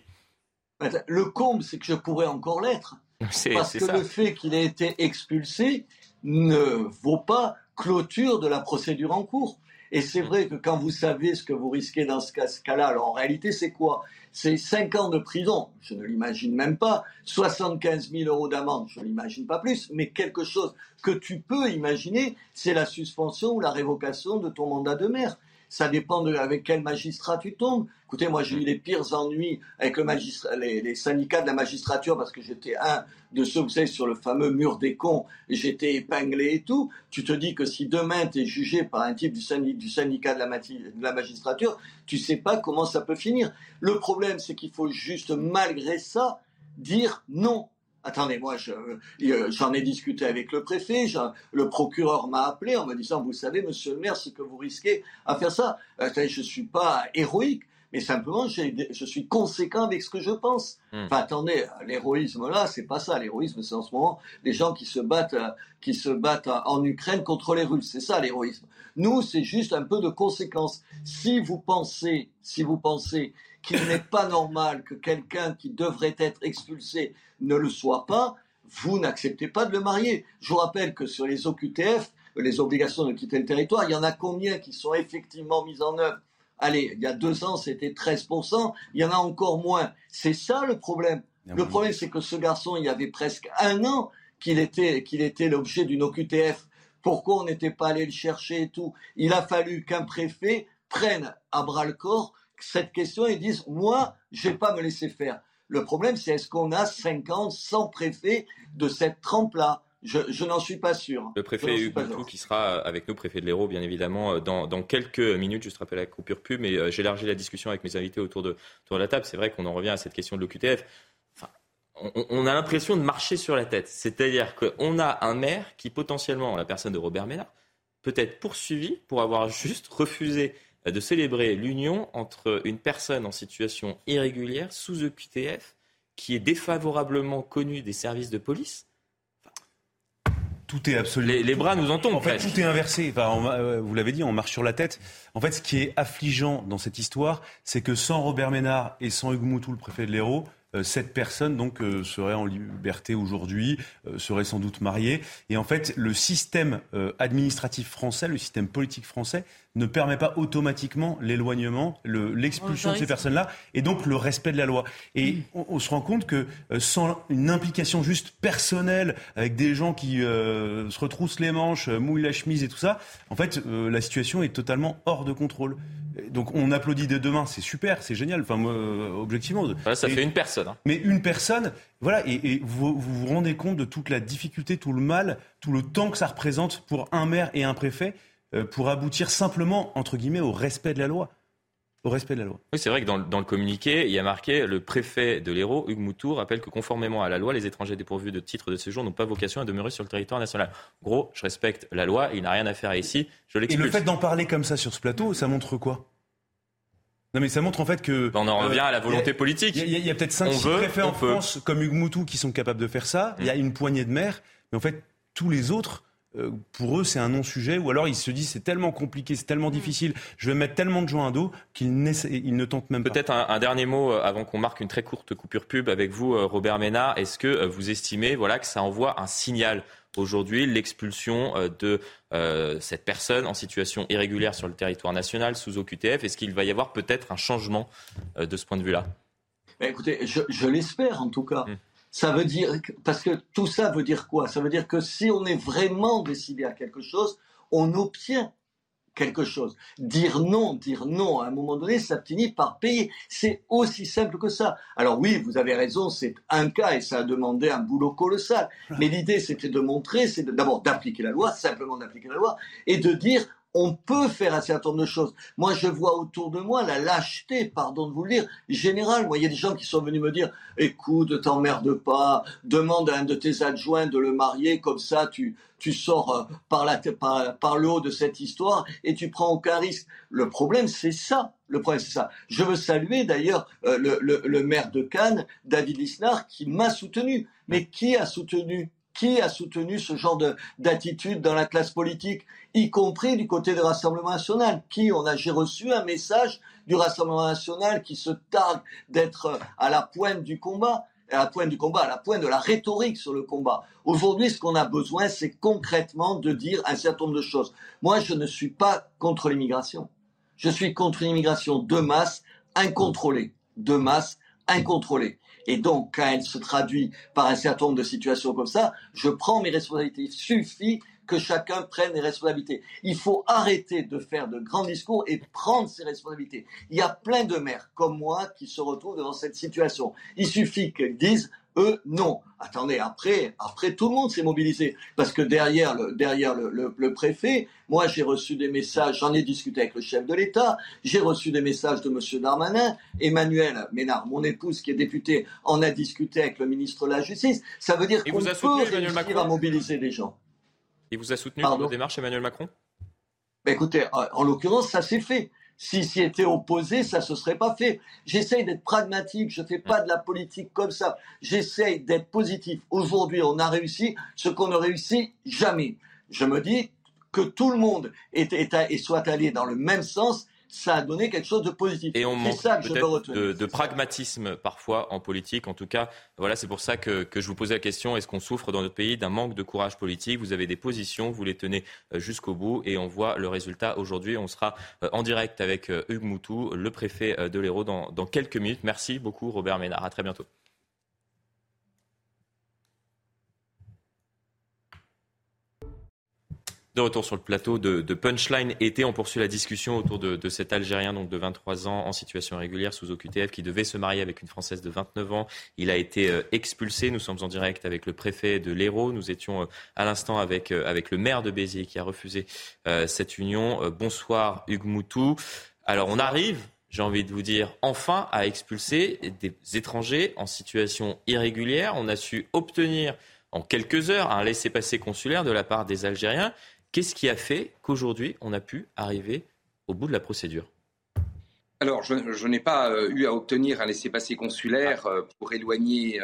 Le comble, c'est que je pourrais encore l'être. Parce que le fait qu'il ait été expulsé ne vaut pas clôture de la procédure en cours. Et c'est vrai que quand vous savez ce que vous risquez dans ce cas-là, alors en réalité, c'est quoi? C'est 5 ans de prison, je ne l'imagine même pas, 75 000 euros d'amende, je ne l'imagine pas plus, mais quelque chose que tu peux imaginer, c'est la suspension ou la révocation de ton mandat de maire ça dépend de avec quel magistrat tu tombes. Écoutez, moi j'ai eu les pires ennuis avec le magistrat, les, syndicats de la magistrature parce que j'étais un de ceux, vous savez, sur le fameux mur des cons, j'étais épinglé et tout. Tu te dis que si demain tu es jugé par un type du, syndicat, de, la, de la magistrature, tu sais pas comment ça peut finir. Le problème, c'est qu'il faut juste, malgré ça, dire non Attendez, moi, euh, j'en ai discuté avec le préfet, le procureur m'a appelé en me disant, vous savez, monsieur le maire, ce que vous risquez à faire ça. je ne suis pas héroïque, mais simplement, je suis conséquent avec ce que je pense. Hmm. Enfin, attendez, l'héroïsme là, c'est pas ça. L'héroïsme, c'est en ce moment les gens qui se battent, euh, qui se battent en Ukraine contre les Russes. C'est ça l'héroïsme. Nous, c'est juste un peu de conséquence. Si vous pensez, si vous pensez qu'il n'est pas normal que quelqu'un qui devrait être expulsé ne le soit pas, vous n'acceptez pas de le marier. Je vous rappelle que sur les OQTF, les obligations de quitter le territoire, il y en a combien qui sont effectivement mises en œuvre? Allez, il y a deux ans, c'était 13%, il y en a encore moins. C'est ça le problème. Le problème, c'est que ce garçon, il y avait presque un an qu'il était, qu'il était l'objet d'une OQTF. Pourquoi on n'était pas allé le chercher et tout? Il a fallu qu'un préfet prenne à bras le corps cette question et dise moi, je vais pas me laisser faire. Le problème, c'est est-ce qu'on a 50, 100 préfets de cette trempe-là? Je, n'en suis pas sûr. Le préfet Hugues qui sera avec nous, préfet de l'Hérault, bien évidemment, euh, dans, quelques minutes, juste rappeler la coupure pub, mais euh, j'élargis la discussion avec mes invités autour de, autour de la table. C'est vrai qu'on en revient à cette question de l'OQTF. Enfin, on, a l'impression de marcher sur la tête. C'est-à-dire qu'on a un maire qui, potentiellement, la personne de Robert Ménard, peut être poursuivi pour avoir juste refusé de célébrer l'union entre une personne en situation irrégulière sous EQTF qui est défavorablement connue des services de police tout est absolument. Les, bras nous en tombent. En fait, tout est inversé. Enfin, euh, vous l'avez dit, on marche sur la tête. En fait, ce qui est affligeant dans cette histoire, c'est que sans Robert Ménard et sans Hugues Moutou, le préfet de l'Hérault, euh, cette personne donc euh, serait en liberté aujourd'hui, euh, serait sans doute mariée. Et en fait, le système administratif français, le système politique français, ne permet pas automatiquement l'éloignement, l'expulsion de ces personnes-là, et donc le respect de la loi. Et on, se rend compte que sans une implication juste personnelle, avec des gens qui se retroussent les manches, mouillent la chemise et tout ça, en fait, la situation est totalement hors de contrôle. Donc on applaudit dès demain, c'est super, c'est génial. Enfin, moi, objectivement. ça fait une personne. Hein. Mais une personne, voilà, et, vous, vous, rendez compte de toute la difficulté, tout le mal, tout le temps que ça représente pour un maire et un préfet euh, pour aboutir simplement, entre guillemets, au respect de la loi. Au respect de la loi. Oui, c'est vrai que dans, le communiqué, il y a marqué le préfet de l'Hérault, Hugues Moutou, rappelle que conformément à la loi, les étrangers dépourvus de titre de séjour n'ont pas vocation à demeurer sur le territoire national. Gros, je respecte la loi, il n'a rien à faire ici, je l'expulse. Et le fait d'en parler comme ça sur ce plateau, ça montre quoi? Non mais ça montre en fait que... On en revient à la volonté politique. Il y a, peut-être 5 6 préfets en France comme Hugues Moutou qui sont capables de faire ça. Il y a mm. une poignée de maires. Mais en fait, tous les autres, euh, pour eux, c'est un non-sujet. Ou alors ils se disent c'est tellement compliqué, c'est tellement mm. difficile, je vais mettre tellement de joints à dos qu'ils ne tentent même pas. Peut-être un, dernier mot euh, avant qu'on marque une très courte coupure pub avec vous, euh, Robert Ménard. Est-ce que vous estimez voilà, que ça envoie un signal aujourd'hui l'expulsion de euh, cette personne en situation irrégulière sur le territoire national sous OQTF. Est-ce qu'il va y avoir peut-être un changement euh, de ce point de vue-là? Écoutez, je, l'espère en tout cas. Hum. Ça veut dire, parce que tout ça veut dire quoi? Ça veut dire que si on est vraiment décidé à quelque chose, on obtient quelque chose. Dire non, dire non, à un moment donné, ça finit par payer. C'est aussi simple que ça. Alors oui, vous avez raison, c'est un cas et ça a demandé un boulot colossal. Mais l'idée, c'était de montrer, c'est d'abord d'appliquer la loi, simplement d'appliquer la loi, et de dire on peut faire un certain nombre de choses. Moi, je vois autour de moi la lâcheté, pardon de vous le dire, générale. Moi, il y a des gens qui sont venus me dire, écoute, ne t'emmerde pas, demande à un de tes adjoints de le marier, comme ça, tu, tu sors euh, par, la, par, par le haut de cette histoire et tu prends aucun risque. Le problème, c'est ça. Le problème, c'est ça. Je veux saluer d'ailleurs euh, le, le, le, maire de Cannes, David Lisnard, qui m'a soutenu. Mais qui a soutenu? Qui a soutenu ce genre d'attitude dans la classe politique, y compris du côté du Rassemblement national? Qui on a J'ai reçu un message du Rassemblement national qui se targue d'être à la pointe du combat, à la pointe du combat, à la pointe de la rhétorique sur le combat. Aujourd'hui, ce qu'on a besoin, c'est concrètement de dire un certain nombre de choses. Moi, je ne suis pas contre l'immigration. Je suis contre l'immigration de masse incontrôlée, de masse incontrôlée. Et donc, quand elle se traduit par un certain nombre de situations comme ça, je prends mes responsabilités. Il suffit que chacun prenne les responsabilités. Il faut arrêter de faire de grands discours et prendre ses responsabilités. Il y a plein de maires comme moi qui se retrouvent dans cette situation. Il suffit qu'ils disent eux, non. Attendez, après, après tout le monde s'est mobilisé. Parce que derrière le, derrière le, préfet, moi j'ai reçu des messages, j'en ai discuté avec le chef de l'État, j'ai reçu des messages de M. Darmanin, Emmanuel Ménard, mon épouse qui est députée, en a discuté avec le ministre de la Justice. Ça veut dire qu'on peut réussir à mobiliser des gens. Il vous a soutenu dans votre démarche, Emmanuel Macron? Ben Écoutez, en l'occurrence, ça s'est fait. Si s'y était opposé, ça se serait pas fait. J'essaye d'être pragmatique, je fais pas de la politique comme ça. J'essaye d'être positif. Aujourd'hui, on a réussi ce qu'on ne réussit jamais. Je me dis que tout le monde est, et soit allé dans le même sens ça a donné quelque chose de positif. Et on manque peut-être de, de, pragmatisme parfois en politique. En tout cas, voilà, c'est pour ça que, que, je vous posais la question est-ce qu'on souffre dans notre pays d'un manque de courage politique? Vous avez des positions, vous les tenez euh, jusqu'au bout, et on voit le résultat aujourd'hui. On sera euh, en direct avec euh, Hugues Moutou, le préfet de l'Hérault, dans, dans quelques minutes. Merci beaucoup, Robert Ménard. À très bientôt. De retour sur le plateau de, Punchline été, on poursuit la discussion autour de, cet Algérien donc de 23 ans en situation régulière sous OQTF qui devait se marier avec une Française de 29 ans. Il a été euh, expulsé. Nous sommes en direct avec le préfet de l'Hérault. Nous étions euh, à l'instant avec, euh, avec le maire de Béziers qui a refusé cette union. bonsoir Hugues Moutou. Alors on arrive j'ai envie de vous dire, enfin à expulser des étrangers en situation irrégulière. On a su obtenir en quelques heures un laissez-passer consulaire de la part des Algériens. Qu'est-ce qui a fait qu'aujourd'hui, on a pu arriver au bout de la procédure? Alors, je, n'ai pas eu à obtenir un laissez-passer consulaire pour éloigner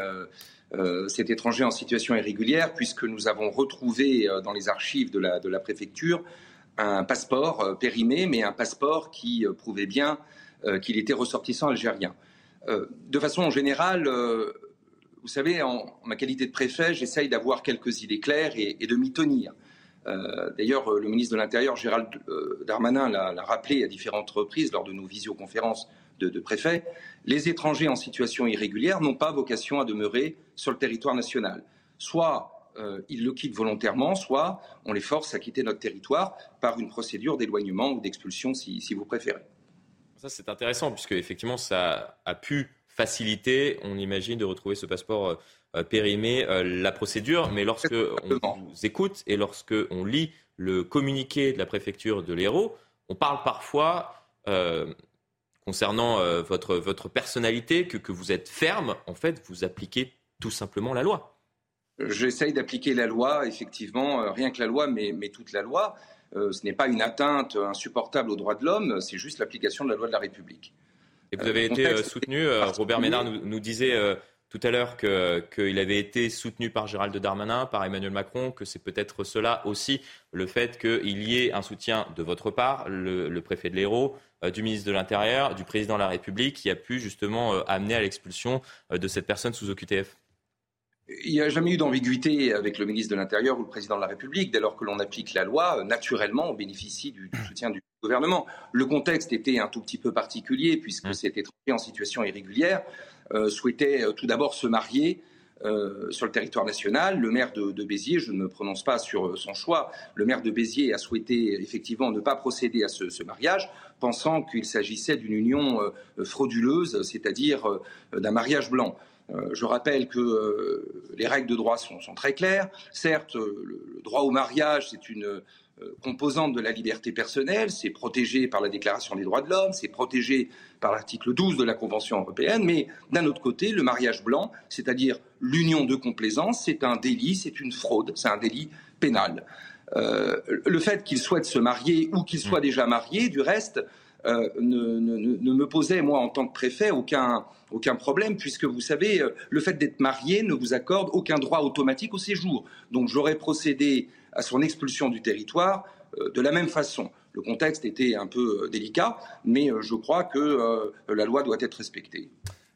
cet étranger en situation irrégulière, puisque nous avons retrouvé dans les archives de la, de la préfecture un passeport périmé, mais un passeport qui prouvait bien qu'il était ressortissant algérien. de façon générale, vous savez, en, ma qualité de préfet, j'essaye d'avoir quelques idées claires et, de m'y tenir. Euh, d'ailleurs, le ministre de l'Intérieur, Gérald euh, Darmanin, l'a rappelé à différentes reprises lors de nos visioconférences de, préfets. Les étrangers en situation irrégulière n'ont pas vocation à demeurer sur le territoire national. Soit euh, ils le quittent volontairement, soit on les force à quitter notre territoire par une procédure d'éloignement ou d'expulsion, si, si, vous préférez. Ça, c'est intéressant, puisque effectivement, ça a pu faciliter, on imagine, de retrouver ce passeport euh, périmé, euh, la procédure. Mais lorsque on vous écoute et lorsque on lit le communiqué de la préfecture de l'Hérault, on parle parfois euh, concernant votre, votre personnalité que, que vous êtes ferme. En fait, vous appliquez tout simplement la loi. J'essaye d'appliquer la loi, effectivement, rien que la loi, mais, mais toute la loi. ce n'est pas une atteinte insupportable aux droits de l'homme, c'est juste l'application de la loi de la République. Et vous avez été soutenu, Robert Ménard nous, disait tout à l'heure qu'il avait été soutenu par Gérald Darmanin, par Emmanuel Macron, que c'est peut-être cela aussi, le fait qu'il y ait un soutien de votre part, le, préfet de l'Hérault, du ministre de l'Intérieur, du président de la République, qui a pu justement amener à l'expulsion de cette personne sous OQTF. Il n'y a jamais eu d'ambiguïté avec le ministre de l'Intérieur ou le président de la République. Dès lors que l'on applique la loi, naturellement, on bénéficie du, soutien du gouvernement. Le contexte était un tout petit peu particulier puisque mmh. cet étranger en situation irrégulière euh, souhaitait euh, tout d'abord se marier euh, sur le territoire national. Le maire de, Béziers, je ne me prononce pas sur son choix, le maire de Béziers a souhaité effectivement ne pas procéder à ce, mariage, pensant qu'il s'agissait d'une union frauduleuse, c'est-à-dire d'un mariage blanc. Euh, je rappelle que euh, les règles de droit sont, très claires. Certes, euh, le, droit au mariage, c'est une composante de la liberté personnelle, c'est protégé par la Déclaration des droits de l'homme, c'est protégé par l'article 12 de la Convention européenne, mais d'un autre côté, le mariage blanc, c'est-à-dire l'union de complaisance, c'est un délit, c'est une fraude, c'est un délit pénal. le fait qu'il souhaite se marier ou qu'il soit déjà marié, du reste, ne, ne, me posait, moi, en tant que préfet, aucun, aucun problème, puisque vous savez, euh, le fait d'être marié ne vous accorde aucun droit automatique au séjour. Donc j'aurais procédé à son expulsion du territoire euh, de la même façon. Le contexte était un peu euh, délicat, mais je crois que la loi doit être respectée.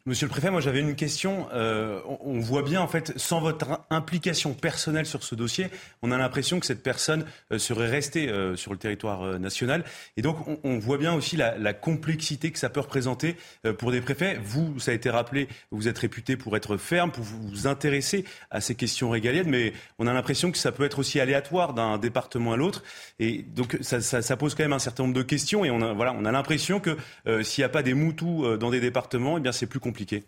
Monsieur le préfet, moi j'avais une question. Euh, on, voit bien en fait, sans votre implication personnelle sur ce dossier, on a l'impression que cette personne euh, serait restée euh, sur le territoire national. Et donc on, voit bien aussi la, complexité que ça peut représenter pour des préfets. Vous, ça a été rappelé, vous êtes réputé pour être ferme, pour vous intéresser à ces questions régaliennes, mais on a l'impression que ça peut être aussi aléatoire d'un département à l'autre. Et donc ça, ça, pose quand même un certain nombre de questions. Et on a, voilà, on a l'impression que s'il n'y a pas des moutous dans des départements, eh bien c'est plus compliqué compliqué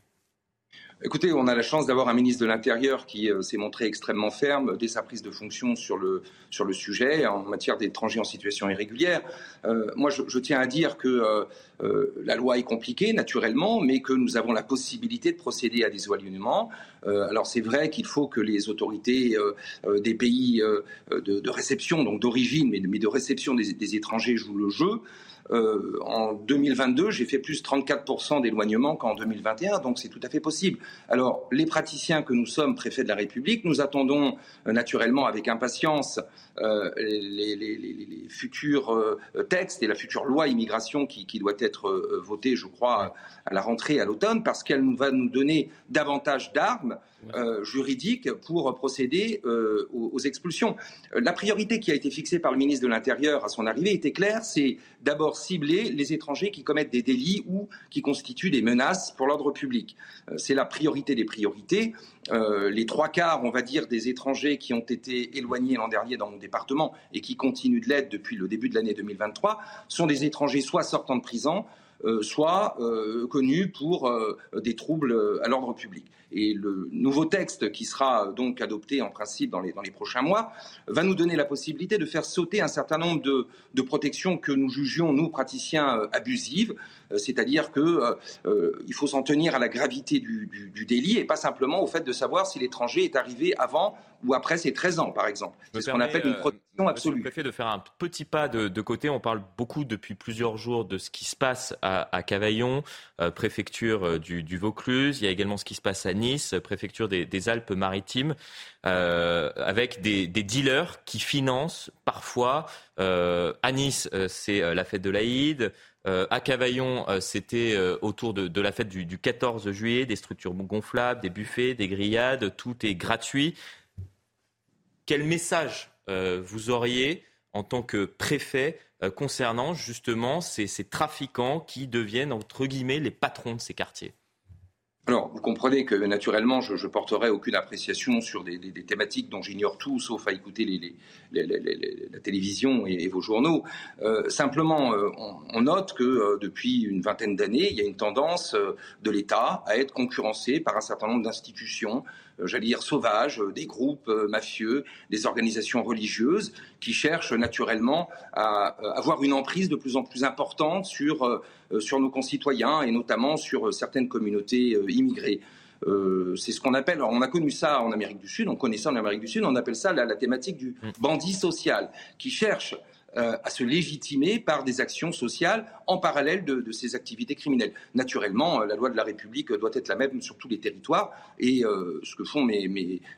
Écoutez, on a la chance d'avoir un ministre de l'Intérieur qui euh, s'est montré extrêmement ferme dès sa prise de fonction sur le, sur le sujet en matière d'étrangers en situation irrégulière. Euh, moi, je, tiens à dire que euh, la loi est compliquée, naturellement, mais que nous avons la possibilité de procéder à des éloignements. alors, c'est vrai qu'il faut que les autorités des pays de, réception, donc d'origine, mais, de réception des, des étrangers jouent le jeu. Euh, en 2022, j'ai fait plus 34% d'éloignement qu'en 2021, donc c'est tout à fait possible. Alors, les praticiens que nous sommes, préfets de la République, nous attendons euh, naturellement avec impatience euh, les, futurs textes et la future loi immigration qui, doit être votée, je crois, à la rentrée à l'automne, parce qu'elle va nous donner davantage d'armes juridiques pour procéder aux, expulsions. La priorité qui a été fixée par le ministre de l'Intérieur à son arrivée était claire, c'est d'abord cibler les étrangers qui commettent des délits ou qui constituent des menaces pour l'ordre public. Euh, c'est la priorité des priorités. Euh, les trois quarts, on va dire, des étrangers qui ont été éloignés l'an dernier dans mon département et qui continuent de l'être depuis le début de l'année 2023 sont des étrangers soit sortant de prison, euh, soit connus pour des troubles à l'ordre public. Et le nouveau texte qui sera donc adopté en principe dans les, dans les prochains mois va nous donner la possibilité de faire sauter un certain nombre de, de protections que nous jugions, nous, praticiens, euh, abusives. Euh, c'est-à-dire qu'il euh, il faut s'en tenir à la gravité du, du, délit et pas simplement au fait de savoir si l'étranger est arrivé avant ou après ses 13 ans, par exemple. C'est ce qu'on appelle une protection absolue. Le préfet de faire un petit pas de, côté. On parle beaucoup depuis plusieurs jours de ce qui se passe à, Cavaillon, préfecture du, Vaucluse. Il y a également ce qui se passe à Nice, préfecture des, Alpes-Maritimes, avec des, dealers qui financent parfois. à Nice, c'est la fête de l'Aïd. Euh, à Cavaillon, euh, c'était euh, autour de, la fête du, 14 juillet, des structures gonflables, des buffets, des grillades, tout est gratuit. Quel message vous auriez en tant que préfet concernant justement ces trafiquants qui deviennent entre guillemets les patrons de ces quartiers? Alors, vous comprenez que naturellement, je, porterai aucune appréciation sur des, thématiques dont j'ignore tout, sauf à écouter la télévision et, vos journaux. Euh, simplement, euh, on, note que euh, depuis une vingtaine d'années, il y a une tendance de l'État à être concurrencé par un certain nombre d'institutions j'allais dire, sauvages, euh, des groupes euh, mafieux, des organisations religieuses qui cherchent naturellement à avoir une emprise de plus en plus importante sur, sur nos concitoyens et notamment sur certaines communautés immigrées. c'est ce qu'on appelle, on a connu ça en Amérique du Sud, on connaît ça en Amérique du Sud, on appelle ça la, la thématique du mm. bandit social, qui cherche euh, à se légitimer par des actions sociales en parallèle de, ces activités criminelles. Naturellement, euh, la loi de la République doit être la même sur tous les territoires et euh, ce que font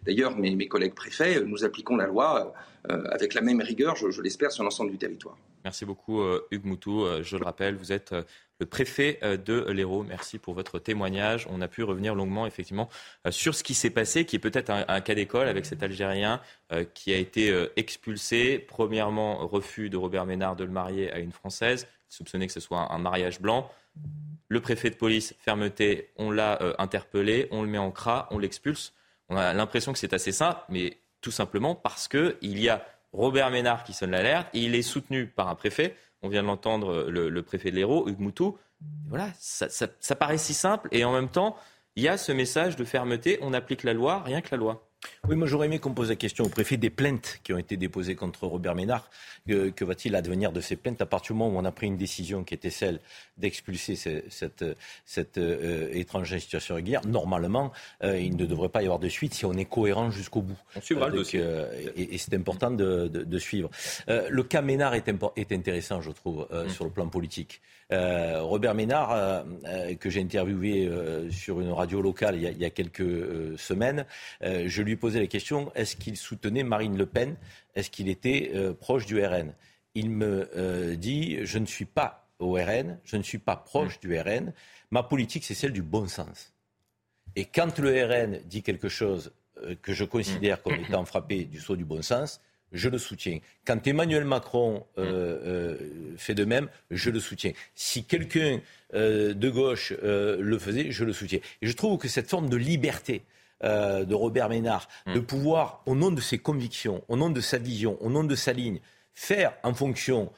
d'ailleurs mes, mes, collègues préfets, nous appliquons la loi avec la même rigueur, je, je l'espère, sur l'ensemble du territoire. Merci beaucoup Hugues Moutou. Je le rappelle, vous êtes le préfet euh, de l'Hérault. Merci pour votre témoignage. On a pu revenir longuement, effectivement, euh, sur ce qui s'est passé, qui est peut-être un, cas d'école avec cet Algérien euh, qui a été expulsé. Premièrement, refus de Robert Ménard de le marier à une Française, soupçonné que ce soit un mariage blanc. Le préfet de police, fermeté, on l'a interpellé, on le met en cras, on l'expulse. On a l'impression que c'est assez simple, mais tout simplement parce qu'il y a Robert Ménard qui sonne l'alerte, il est soutenu par un préfet on vient de l'entendre, le, préfet de l'Hérault, Hugues Moutou. Voilà, ça paraît si simple et en même temps, il y a ce message de fermeté, on applique la loi, rien que la loi. Oui, moi j'aurais aimé qu'on pose la question au préfet des plaintes qui ont été déposées contre Robert Ménard. Que, va-t-il advenir de ces plaintes? À partir du moment où on a pris une décision qui était celle d'expulser cette, cette, euh, étrangère situation régulière Normalement, euh, il ne devrait pas y avoir de suite si on est cohérent jusqu'au bout. On suivra le dossier. Euh, et, c'est important de, suivre. le cas Ménard est, est intéressant, je trouve, mm. sur le plan politique. Robert Ménard, que j'ai interviewé sur une radio locale il y a, il y a quelques semaines, je lui posais la question est-ce qu'il soutenait Marine Le Pen? Est-ce qu'il était euh, proche du RN Il me euh, dit je ne suis pas au RN, je ne suis pas proche du RN. Ma politique, c'est celle du bon sens. Et quand le RN dit quelque chose euh, que je considère comme [coughs] étant frappé du saut du bon sens, je le soutiens. Quand Emmanuel Macron fait de même, je le soutiens. Si quelqu'un de gauche le faisait, je le soutiens. Et je trouve que cette forme de liberté euh, de Robert Ménard, de mm. pouvoir, au nom de ses convictions, au nom de sa vision, au nom de sa ligne, faire en fonction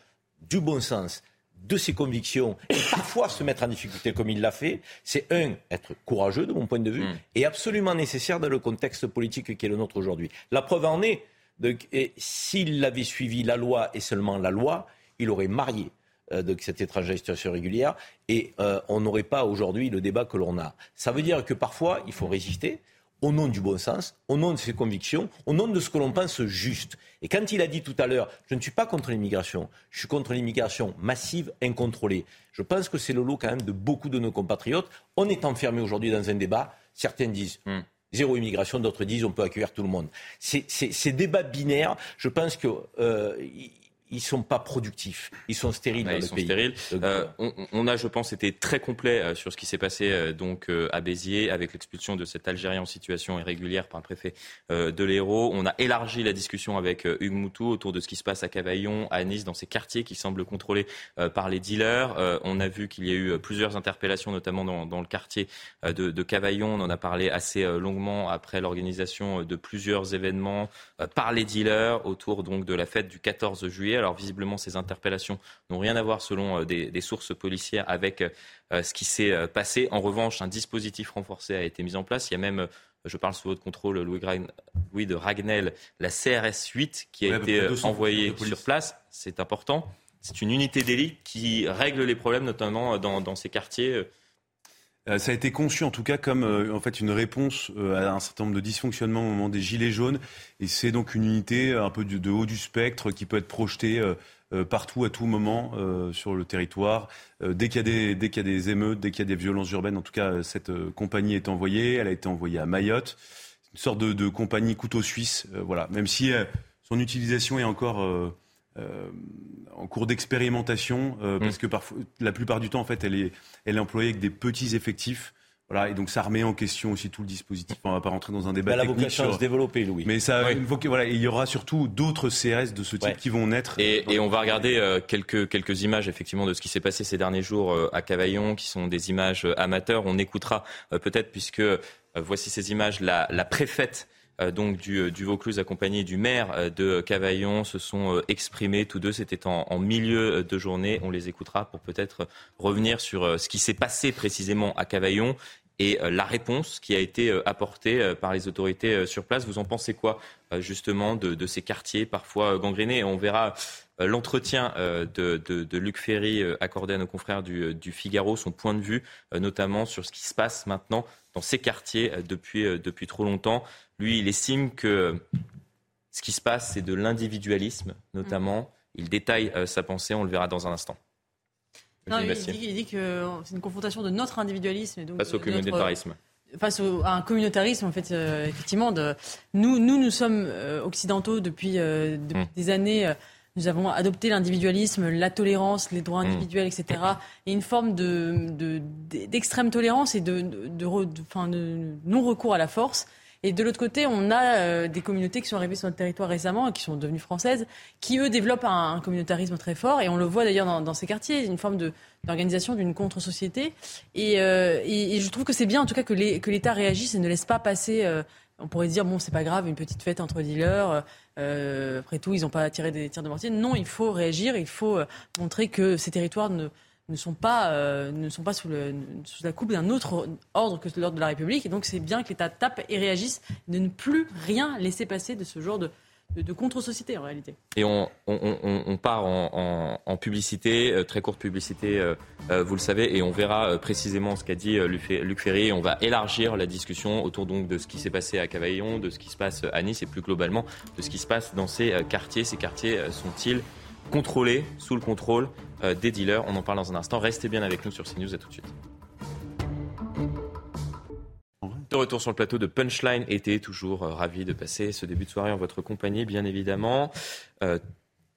du bon sens, de ses convictions et parfois se mettre en difficulté comme il l'a fait, c'est un, être courageux de mon point de vue mm. et absolument nécessaire dans le contexte politique qui est le nôtre aujourd'hui. La preuve en est, s'il avait suivi la loi et seulement la loi, il aurait marié euh, cette étrangère situation régulière et euh, on n'aurait pas aujourd'hui le débat que l'on a. Ça veut dire que parfois, il faut résister au nom du bon sens, au nom de ses convictions, au nom de ce que l'on pense juste. Et quand il a dit tout à l'heure, je ne suis pas contre l'immigration, je suis contre l'immigration massive, incontrôlée. Je pense que c'est le lot quand même de beaucoup de nos compatriotes. On est enfermé aujourd'hui dans un débat. Certains disent hmm. Zéro immigration, d'autres disent on peut accueillir tout le monde. Ces débats binaires, je pense que euh, ils sont pas productifs, ils sont stériles dans le pays. Stériles. Euh, on, a, je pense, été très complet euh, sur ce qui s'est passé euh, donc à Béziers avec l'expulsion de cet Algérien en situation irrégulière par le préfet de l'Hérault. On a élargi la discussion avec Hugues Moutou autour de ce qui se passe à Cavaillon, à Nice, dans ces quartiers qui semblent contrôlés par les dealers. on a vu qu'il y a eu plusieurs interpellations, notamment dans, le quartier de, de, Cavaillon. On en a parlé assez longuement après l'organisation de plusieurs événements par les dealers autour donc de la fête du 14 juillet. Alors visiblement, ces interpellations n'ont rien à voir, selon euh, des, sources policières, avec euh, ce qui s'est euh, passé. En revanche, un dispositif renforcé a été mis en place. Il y a même je parle sous votre contrôle, Louis, de Ragnel, la CRS 8 qui a été envoyée sur place. C'est important. C'est une unité d'élite qui règle les problèmes, notamment dans, ces quartiers. Ça a été conçu en tout cas comme en fait une réponse à un certain nombre de dysfonctionnements au moment des gilets jaunes. Et c'est donc une unité un peu de, haut du spectre qui peut être projetée partout à tout moment sur le territoire. dès qu'il y, y, a des émeutes, dès qu'il y a des violences urbaines, en tout cas cette compagnie est envoyée. Elle a été envoyée à Mayotte une sorte de, compagnie couteau suisse, euh, voilà. Même si euh, son utilisation est encore euh, en cours d'expérimentation, mm. parce que parfois, la plupart du temps, en fait, elle est, elle est employée avec des petits effectifs. Voilà, et donc ça remet en question aussi tout le dispositif. On ne va pas rentrer dans un débat. Elle a vocation sur... se développer, Louis. Mais ça, voilà, il y aura surtout d'autres CRS de ce type qui vont naître. Et, et on va regarder quelques, quelques images effectivement de ce qui s'est passé ces derniers jours à Cavaillon, qui sont des images amateurs. On écoutera peut-être puisque euh, voici ces images. La, préfète euh, donc du, euh, du, Vaucluse accompagnée du maire de Cavaillon se sont exprimés tous deux. C'était en, milieu de journée. On les écoutera pour peut-être revenir sur ce qui s'est passé précisément à Cavaillon et la réponse qui a été apportée par les autorités sur place. Vous en pensez quoi justement de, ces quartiers parfois gangrénés? On verra l'entretien de, Luc Ferry accordé à nos confrères du, du Figaro, son point de vue notamment sur ce qui se passe maintenant dans ces quartiers euh, depuis, euh, depuis trop longtemps. Lui, il estime que ce qui se passe, c'est de l'individualisme, notamment. Mm. Il détaille euh, sa pensée, on le verra dans un instant. Non, il, dit, que c'est une confrontation de notre individualisme. Et donc face au communautarisme. face à un communautarisme, en fait, effectivement. De, nous, nous, nous sommes occidentaux depuis, mm. des années. Nous avons adopté l'individualisme, la tolérance, les droits mmh. individuels, etc. Et une forme d'extrême de, tolérance et de, de non-recours à la force. Et de l'autre côté, on a euh, des communautés qui sont arrivées sur notre territoire récemment et qui sont devenues françaises, qui eux développent un, communautarisme très fort. Et on le voit d'ailleurs dans, ces quartiers, une forme d'organisation d'une contre-société. Euh, et, je trouve que c'est bien en tout cas que l'État réagisse et ne laisse pas passer. Euh, on pourrait dire, bon, c'est pas grave, une petite fête entre dealers. Euh, après tout, ils n'ont pas tiré des tirs de mortier. Non, il faut réagir, il faut euh, montrer que ces territoires ne, ne sont pas, euh, ne sont pas sous, le, sous la coupe d'un autre ordre que l'ordre de la République. Et donc, c'est bien que l'État tape et réagisse, de ne plus rien laisser passer de ce genre de, de, contre-société en réalité. Et on, part en, publicité, euh, très courte publicité, euh, euh, vous le savez, et on verra précisément ce qu'a dit Luc Ferry. On va élargir la discussion autour donc de ce qui s'est passé à Cavaillon, de ce qui se passe à Nice et plus globalement de ce qui se passe dans ces quartiers. Ces quartiers sont-ils contrôlés, sous le contrôle des dealers? On en parle dans un instant. Restez bien avec nous sur CNews. À tout de suite. De retour sur le plateau de Punchline été, toujours euh, ravi de passer ce début de soirée en votre compagnie, bien évidemment. Euh,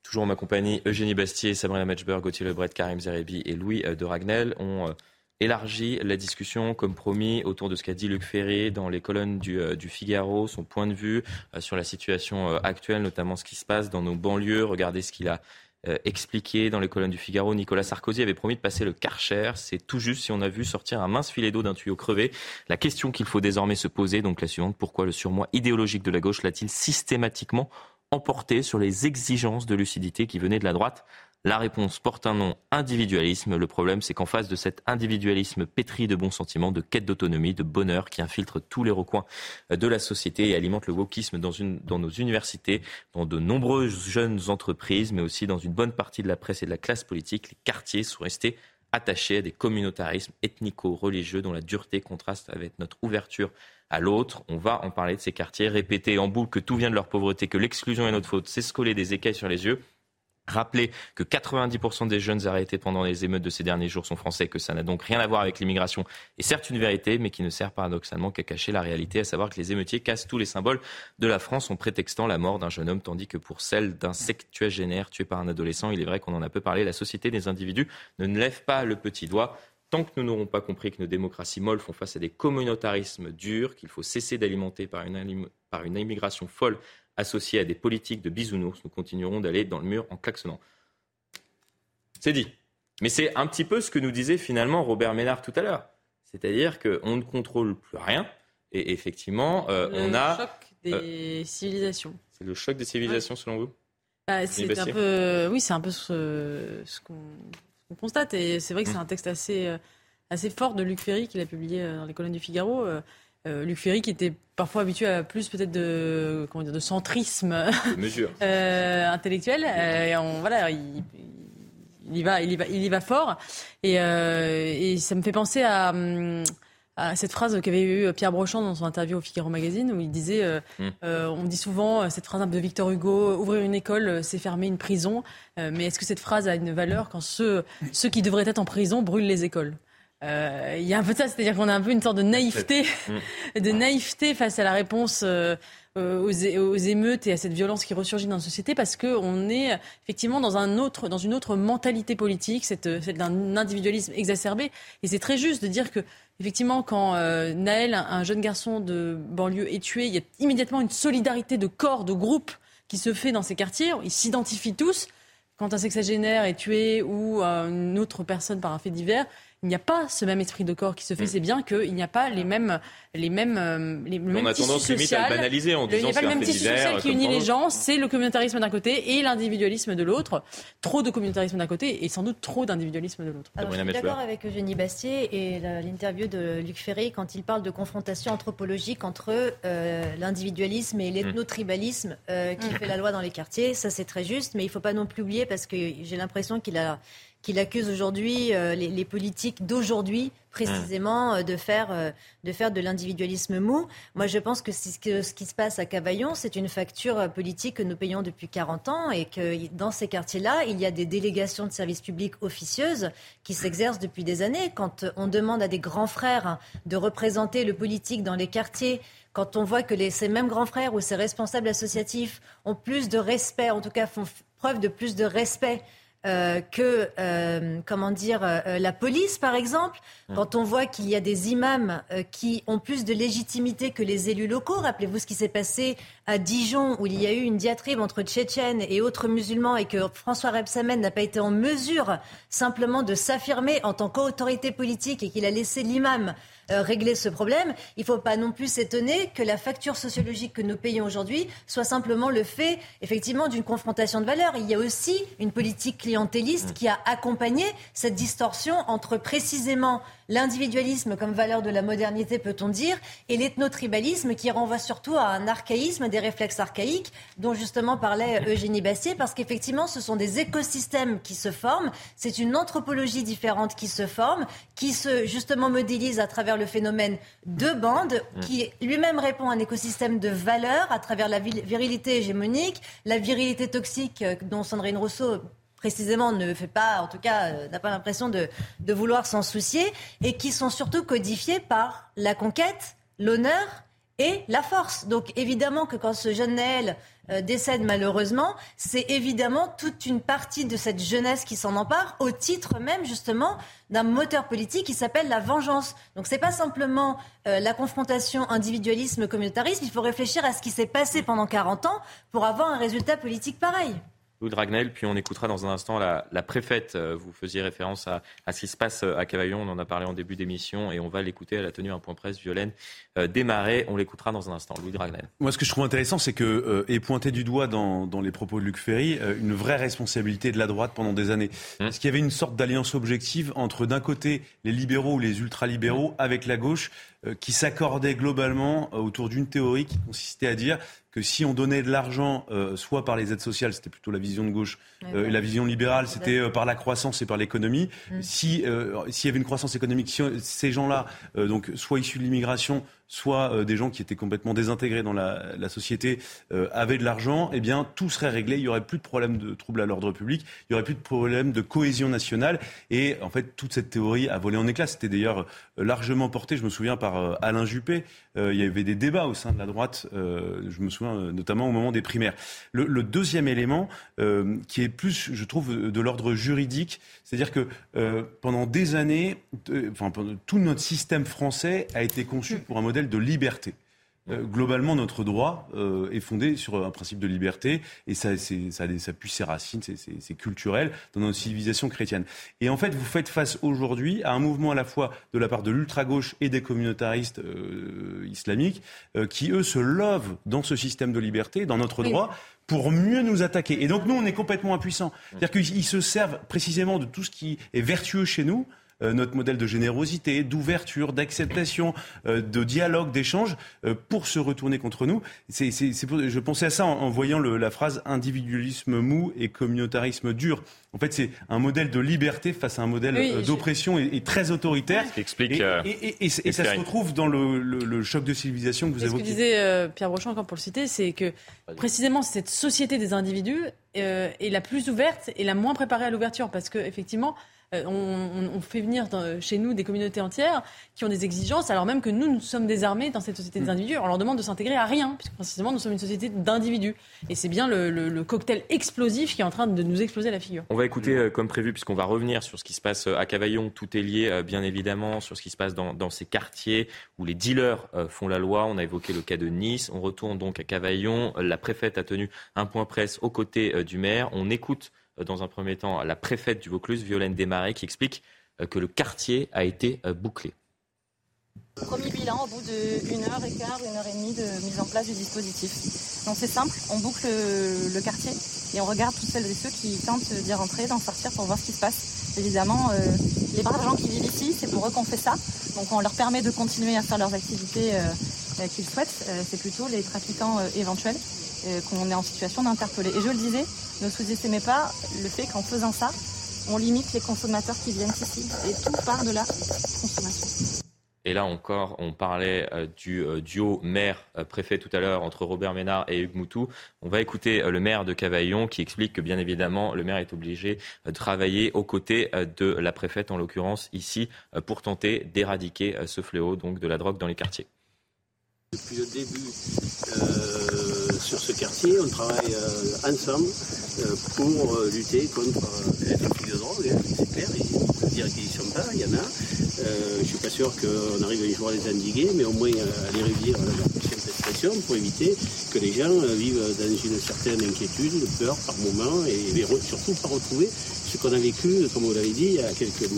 toujours en ma compagnie, Eugénie Bastier, Sabrina Matchberg, Gauthier Lebret, Karim Zerebi et Louis euh, de Ragnel ont élargi la discussion, comme promis, autour de ce qu'a dit Luc Ferré dans les colonnes du Figaro, son point de vue sur la situation actuelle, notamment ce qui se passe dans nos banlieues. Regardez ce qu'il a euh, expliqué dans les colonnes du Figaro. Nicolas Sarkozy avait promis de passer le Karcher. C'est tout juste si on a vu sortir un mince filet d'eau d'un tuyau crevé. La question qu'il faut désormais se poser, donc la suivante, pourquoi le surmoi idéologique de la gauche l'a-t-il systématiquement emporté sur les exigences de lucidité qui venaient de la droite la réponse porte un nom, individualisme. Le problème, c'est qu'en face de cet individualisme pétri de bons sentiments, de quête d'autonomie, de bonheur qui infiltre tous les recoins de la société et alimente le wokisme dans, dans nos universités, dans de nombreuses jeunes entreprises, mais aussi dans une bonne partie de la presse et de la classe politique, les quartiers sont restés attachés à des communautarismes ethnico-religieux dont la dureté contraste avec notre ouverture à l'autre. On va en parler de ces quartiers, répéter en boucle que tout vient de leur pauvreté, que l'exclusion est notre faute, c'est se coller des écailles sur les yeux. Rappeler que 90% des jeunes arrêtés pendant les émeutes de ces derniers jours sont français, que ça n'a donc rien à voir avec l'immigration, est certes une vérité, mais qui ne sert paradoxalement qu'à cacher la réalité, à savoir que les émeutiers cassent tous les symboles de la France en prétextant la mort d'un jeune homme, tandis que pour celle d'un sectuagénaire tué par un adolescent, il est vrai qu'on en a peu parlé, la société des individus ne lève pas le petit doigt. Tant que nous n'aurons pas compris que nos démocraties molles font face à des communautarismes durs, qu'il faut cesser d'alimenter par une immigration folle associés à des politiques de bisounours, nous continuerons d'aller dans le mur en klaxonnant. C'est dit. Mais c'est un petit peu ce que nous disait finalement Robert Ménard tout à l'heure. C'est-à-dire qu'on ne contrôle plus rien. Et effectivement, euh, on a. Le choc des euh, civilisations. C'est le choc des civilisations selon vous? Bah, c'est un peu, Oui, c'est un peu ce, qu'on constate. Et c'est vrai que c'est mmh. un texte assez, euh, assez fort de Luc Ferry qu'il a publié dans les colonnes du Figaro. Euh, Luc Ferry qui était parfois habitué à plus peut-être de, comment dire, de centrisme [laughs] mesure. euh, intellectuel. Euh, et on, voilà, il, il y va, il y va, il y va fort. Et, et ça me fait penser à. Hum, cette phrase qu'avait eu Pierre Brochand dans son interview au Figaro Magazine, où il disait euh, euh, On dit souvent cette phrase de Victor Hugo ouvrir une école, c'est fermer une prison. mais est-ce que cette phrase a une valeur quand ceux, ceux qui devraient être en prison brûlent les écoles? Il y a un peu de ça, c'est-à-dire qu'on a un peu une sorte de naïveté, [laughs] mm. de naïveté face à la réponse aux, émeutes et à cette violence qui ressurgit dans la société, parce qu'on est effectivement dans, un autre, dans une autre mentalité politique, c'est d'un individualisme exacerbé. Et c'est très juste de dire que Effectivement, quand euh, Naël, un jeune garçon de banlieue, est tué, il y a immédiatement une solidarité de corps, de groupe qui se fait dans ces quartiers. Ils s'identifient tous. Quand un sexagénaire est tué ou euh, une autre personne par un fait divers, il n'y a pas ce même esprit de corps qui se fait. Mm. C'est bien qu'il n'y a pas les mêmes, les mêmes, euh, les on a tendance limite à le banaliser en disant Il n'y a pas le même tissu social qui unit les gens. C'est le communautarisme d'un côté et l'individualisme de l'autre. Trop de communautarisme d'un côté et sans doute trop d'individualisme de l'autre. je suis d'accord avec Eugénie Bastier et l'interview de Luc Ferry quand il parle de confrontation anthropologique entre euh, l'individualisme et l'ethnotribalisme euh, qui mm. fait la loi dans les quartiers. Ça, c'est très juste, mais il ne faut pas non plus oublier parce que j'ai l'impression qu'il a qu'il accuse aujourd'hui euh, les, politiques d'aujourd'hui précisément euh, de faire euh, de faire de l'individualisme mou. Moi, je pense que, ce qui se passe à Cavaillon, c'est une facture politique que nous payons depuis 40 ans et que dans ces quartiers-là, il y a des délégations de services publics officieuses qui s'exercent depuis des années. Quand on demande à des grands frères de représenter le politique dans les quartiers, quand on voit que les, ces mêmes grands frères ou ces responsables associatifs ont plus de respect, en tout cas font preuve de plus de respect euh, que, euh, comment dire, euh, la police, par exemple, mmh. quand on voit qu'il y a des imams qui ont plus de légitimité que les élus locaux. Rappelez-vous ce qui s'est passé à Dijon, où il y a eu une diatribe entre Tchétchènes et autres musulmans, et que François Rebsamen n'a pas été en mesure simplement de s'affirmer en tant qu'autorité politique et qu'il a laissé l'imam euh, régler ce problème. Il ne faut pas non plus s'étonner que la facture sociologique que nous payons aujourd'hui soit simplement le fait, effectivement, d'une confrontation de valeurs. Il y a aussi une politique clientéliste qui a accompagné cette distorsion entre précisément l'individualisme comme valeur de la modernité, peut-on dire, et l'ethnotribalisme qui renvoie surtout à un archaïsme, des réflexes archaïques dont justement parlait Eugénie Bastier, parce qu'effectivement, ce sont des écosystèmes qui se forment, c'est une anthropologie différente qui se forme, qui se justement modélise à travers le phénomène de bande, mmh. qui lui-même répond à un écosystème de valeurs à travers la virilité hégémonique, la virilité toxique euh, dont Sandrine Rousseau précisément ne fait pas, en tout cas, euh, n'a pas l'impression de, de vouloir s'en soucier, et qui sont surtout codifiés par la conquête, l'honneur et la force. Donc évidemment que quand ce jeune Naël euh, décède malheureusement, c'est évidemment toute une partie de cette jeunesse qui s'en empare au titre même justement d'un moteur politique qui s'appelle la vengeance. Donc c'est pas simplement euh, la confrontation individualisme-communautarisme, il faut réfléchir à ce qui s'est passé pendant 40 ans pour avoir un résultat politique pareil. Louis Dragnel, puis on écoutera dans un instant la, préfète. Euh, vous faisiez référence à, ce qui se passe euh, à Cavaillon, on en a parlé en début d'émission, et on va l'écouter. Elle a tenu un point presse, Violaine euh, démarré. On l'écoutera dans un instant. Louis Dragnel. Moi, ce que je trouve intéressant, c'est que est pointé du doigt dans, les propos de Luc Ferry une vraie responsabilité de la droite pendant des années. Hum. Parce qu'il y avait une sorte d'alliance objective entre, d'un côté, les libéraux ou les ultralibéraux, avec la gauche, qui s'accordait globalement autour d'une théorie qui consistait à dire que si on donnait de l'argent, euh, soit par les aides sociales, c'était plutôt la vision de gauche, euh, et la vision libérale, c'était euh, par la croissance et par l'économie. Mm. Si s'il y avait une croissance économique, si ces gens-là, donc soit issus de l'immigration, soit euh, des gens qui étaient complètement désintégrés dans la, société euh, avaient de l'argent, eh bien tout serait réglé. Il y aurait plus de problème de troubles à l'ordre public, il y aurait plus de problème de cohésion nationale. Et en fait, toute cette théorie a volé en éclats. C'était d'ailleurs euh, largement porté, je me souviens, par Alain Juppé. Il y avait des débats au sein de la droite, je me souviens notamment au moment des primaires. Le, le deuxième élément, qui est plus, je trouve, de l'ordre juridique, c'est-à-dire que pendant des années, enfin, tout notre système français a été conçu pour un modèle de liberté. Euh, globalement, notre droit euh, est fondé sur un principe de liberté et ça, ça, ça puise ses racines, c'est culturel dans notre civilisation chrétienne. Et en fait, vous faites face aujourd'hui à un mouvement à la fois de la part de l'ultra-gauche et des communautaristes euh, islamiques qui, eux, se lovent dans ce système de liberté, dans notre droit, pour mieux nous attaquer. Et donc, nous, on est complètement impuissants. C'est-à-dire qu'ils se servent précisément de tout ce qui est vertueux chez nous notre modèle de générosité, d'ouverture, d'acceptation, de dialogue, d'échange, pour se retourner contre nous. C'est, je pensais à ça en, voyant la phrase individualisme mou et communautarisme dur. En fait, c'est un modèle de liberté face à un modèle euh, d'oppression et, très autoritaire. Ce qui explique. Et, et, ça se retrouve dans le, choc de civilisation que vous évoquez. Ce que disait euh, Pierre Brochant, encore pour le citer, c'est que précisément cette société des individus euh, est la plus ouverte et la moins préparée à l'ouverture. Parce qu'effectivement, euh, on, fait venir chez nous des communautés entières qui ont des exigences, alors même que nous, nous sommes désarmés dans cette société des mm. individus. On leur demande de s'intégrer à rien, puisque précisément, nous sommes une société d'individus. Et c'est bien le, cocktail explosif qui est en train de nous exploser la figure. On va écouter euh, comme prévu, puisqu'on va revenir sur ce qui se passe euh, à Cavaillon. Tout est lié, bien évidemment, sur ce qui se passe dans, ces quartiers où les dealers font la loi. On a évoqué le cas de Nice. On retourne donc à Cavaillon. La préfète a tenu un point presse aux côtés du maire. On écoute euh, dans un premier temps la préfète du Vaucluse, Violaine Desmarais, qui explique euh, que le quartier a été euh, bouclé. Premier bilan au bout d'une heure et quart, une heure et demie de mise en place du dispositif. Donc c'est simple, on boucle le, quartier et on regarde tous celles et ceux qui tentent d'y rentrer, d'en sortir pour voir ce qui se passe. Évidemment, les braves gens qui vivent ici, c'est pour eux qu'on fait ça. Donc on leur permet de continuer à faire leurs activités qu'ils souhaitent. c'est plutôt les trafiquants éventuels qu'on est en situation d'interpeller. Et je le disais, ne sous-estimez pas le fait qu'en faisant ça, on limite les consommateurs qui viennent ici. Et tout part de la consommation. Et là encore, on parlait euh, du euh, duo maire-préfet tout à l'heure entre Robert Ménard et Hugues Moutou. On va écouter euh, le maire de Cavaillon qui explique que bien évidemment, le maire est obligé de travailler aux côtés de la préfète, en l'occurrence ici, pour tenter d'éradiquer ce fléau donc de la drogue dans les quartiers. Depuis le début euh, sur ce quartier, on travaille euh, ensemble euh, pour lutter contre les trafic de drogue, hein, c'est clair. Faut dire qu'ils ne sont pas, il y en a. je ne suis pas sûr qu'on arrive un jour à les endiguer, mais au moins à les réduire à leur pression pour éviter que les gens vivent dans une certaine inquiétude, peur par moment, et, surtout pas retrouver ce qu'on a vécu, comme vous l'avez dit, il y a quelques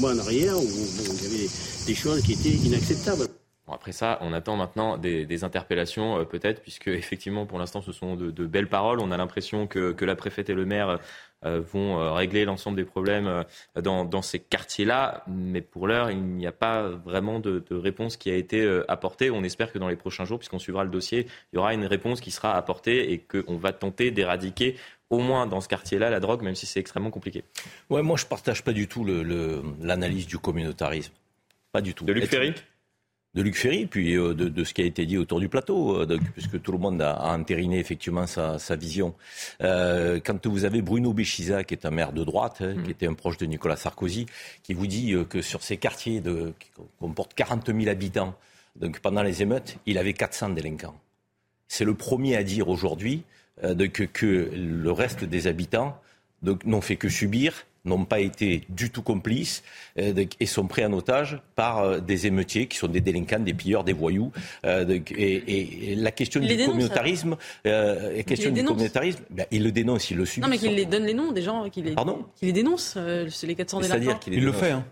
mois en arrière, où il y avait des choses qui étaient inacceptables après ça, on attend maintenant des, interpellations, euh, peut-être, puisque [laughs] effectivement, pour l'instant, ce sont de, belles paroles. On a l'impression que, la préfète et le maire euh, vont euh, régler l'ensemble des problèmes dans, ces quartiers-là, mais pour l'heure, il n'y a pas vraiment de, réponse qui a été apportée. On espère que dans les prochains jours, puisqu'on suivra le dossier, il y aura une réponse qui sera apportée et qu'on va tenter d'éradiquer au moins dans ce quartier-là, la drogue, même si c'est extrêmement compliqué. Ouais, moi, je ne partage pas du tout l'analyse du communautarisme. Pas du tout. De Luc Ferry? De Luc Ferry, puis euh, de, ce qui a été dit autour du plateau, euh, puisque tout le monde a, entériné effectivement sa, vision. Euh, quand vous avez Bruno Béchiza, qui est un maire de droite, hein, qui mm. était un proche de Nicolas Sarkozy, qui vous dit que sur ces quartiers de, qui comportent 40 000 habitants, donc pendant les émeutes, il avait 400 délinquants. C'est le premier à dire aujourd'hui que, que le reste des habitants n'ont fait que subir n'ont pas été du tout complices euh, et sont pris en otage par euh, des émeutiers qui sont des délinquants, des pilleurs, des voyous. Euh, et, la question du communautarisme, la question du communautarisme, ben, ils le dénoncent, ils le subissent. Non, mais qu'il les donne les noms des gens, qu'il les, les dénonce, c'est les 400 délinquants. Il le fait. Hein.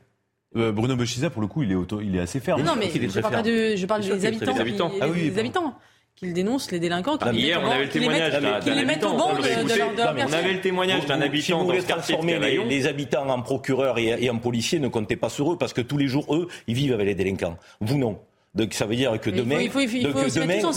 Bruno Bechiza, pour le coup, il est, il est assez ferme. Non, mais je, parle pas de, je parle des habitants. habitants. Ah oui, des habitants qu'ils dénoncent les délinquants. Ah, hier, on avait le témoignage d'un habitant. On avait le témoignage d'un habitant dans ce quartier les, les habitants en procureurs et en policiers ne comptez pas sur eux parce que tous les jours, eux, ils vivent avec les délinquants. Vous non. Donc ça veut dire que demain, il faut, il faut, il faut demain, non,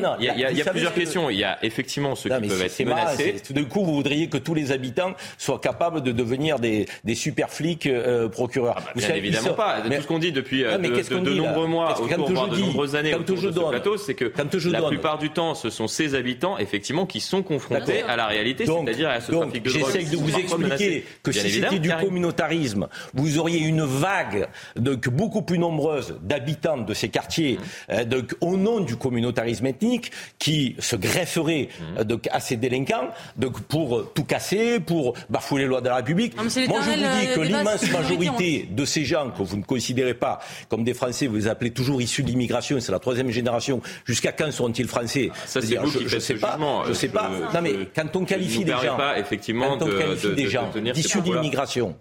non, il y a, plusieurs questions. Il y a effectivement ceux qui peuvent être menacés. Tout d'un coup, vous voudriez que tous les habitants soient capables de devenir des, des super flics euh, procureurs. Ah bah, bien évidemment pas. Tout ce qu'on dit depuis euh, de, nombreux mois, autour, de nombreuses années autour de ce plateau, c'est que la plupart du temps, ce sont ces habitants, effectivement, qui sont confrontés à la réalité, c'est-à-dire à ce trafic de drogue. J'essaie de vous expliquer que si c'était du communautarisme, vous auriez une vague de beaucoup plus nombreuses d'habitants de ces quartiers, mmh. euh, au nom du communautarisme ethnique, qui se grefferaient mmh. euh, à ces délinquants donc, pour euh, tout casser, pour bafouer les lois de la République. Moi, je vous dis que l'immense majorité de ces gens que vous ne considérez pas comme des Français, vous les appelez toujours issus de l'immigration, c'est la troisième génération. Jusqu'à quand seront-ils français? Ça, c'est vous qui je, sais pas. Je sais pas. non, mais quand on qualifie des gens, pas, effectivement, quand on qualifie des gens issus de l'immigration,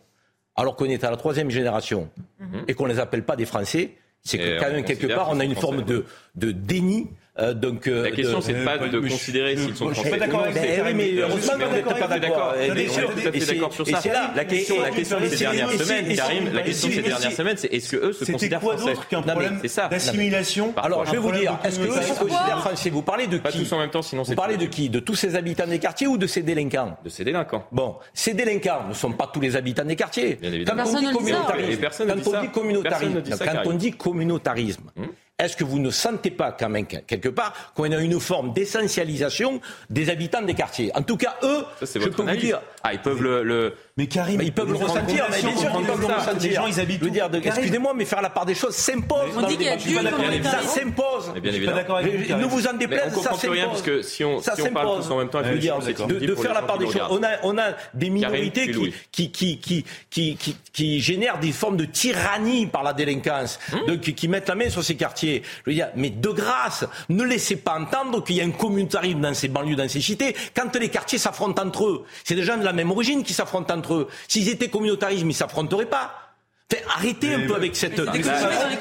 alors qu'on est à la troisième génération mhm. et qu'on ne les appelle pas des Français, c'est que quand même quelque part on a une forme de, de déni Euh, donc, euh, la question, c'est pas de considérer s'ils sont français. Je suis pas d'accord avec Oui, mais vous n'êtes pas d'accord. On est tout à fait d'accord sur ça. La question, la question ces dernières semaines, Karim, la question ces dernières semaines, c'est est-ce que eux se considèrent français d'autre qu'un problème d'assimilation Alors, je vais vous dire, est-ce que eux se considèrent français Vous parlez de qui Pas tous en même temps, sinon c'est. Vous parlez de qui De tous ces habitants des quartiers ou de ces délinquants De ces délinquants. Bon, ces délinquants ne sont pas tous les habitants des quartiers. Quand on dit communautarisme, quand on dit communautarisme, est-ce que vous ne sentez pas quand même quelque part qu'on a une forme d'essentialisation des habitants des quartiers? En tout cas, eux, je peux vous dire... Ah, ils peuvent le... Mais Karim, ils peuvent le ressentir, mais bien sûr qu'ils peuvent le ressentir. Les gens, ils habitent. dire, excusez-moi, mais faire la part des choses s'impose. On dit qu'il y a Ça s'impose. Bien évidemment. Ne vous en déplaise, ça s'impose. rien, parce que si on, ça si on parle tous en même temps, je dire, de, faire la part des choses. On a, on a des minorités qui, qui, qui, qui, qui, qui génèrent des formes de tyrannie par la délinquance, de, qui, mettent la main sur ces quartiers. Je veux dire, mais de grâce, ne laissez pas entendre qu'il y a un communautarisme dans ces banlieues, dans ces cités, quand les quartiers s'affrontent entre eux. C'est des gens de la même origine qui s'affrontent entre eux. S'ils étaient communautarisme, ils s'affronteraient pas. Arrêtez un peu avec cette.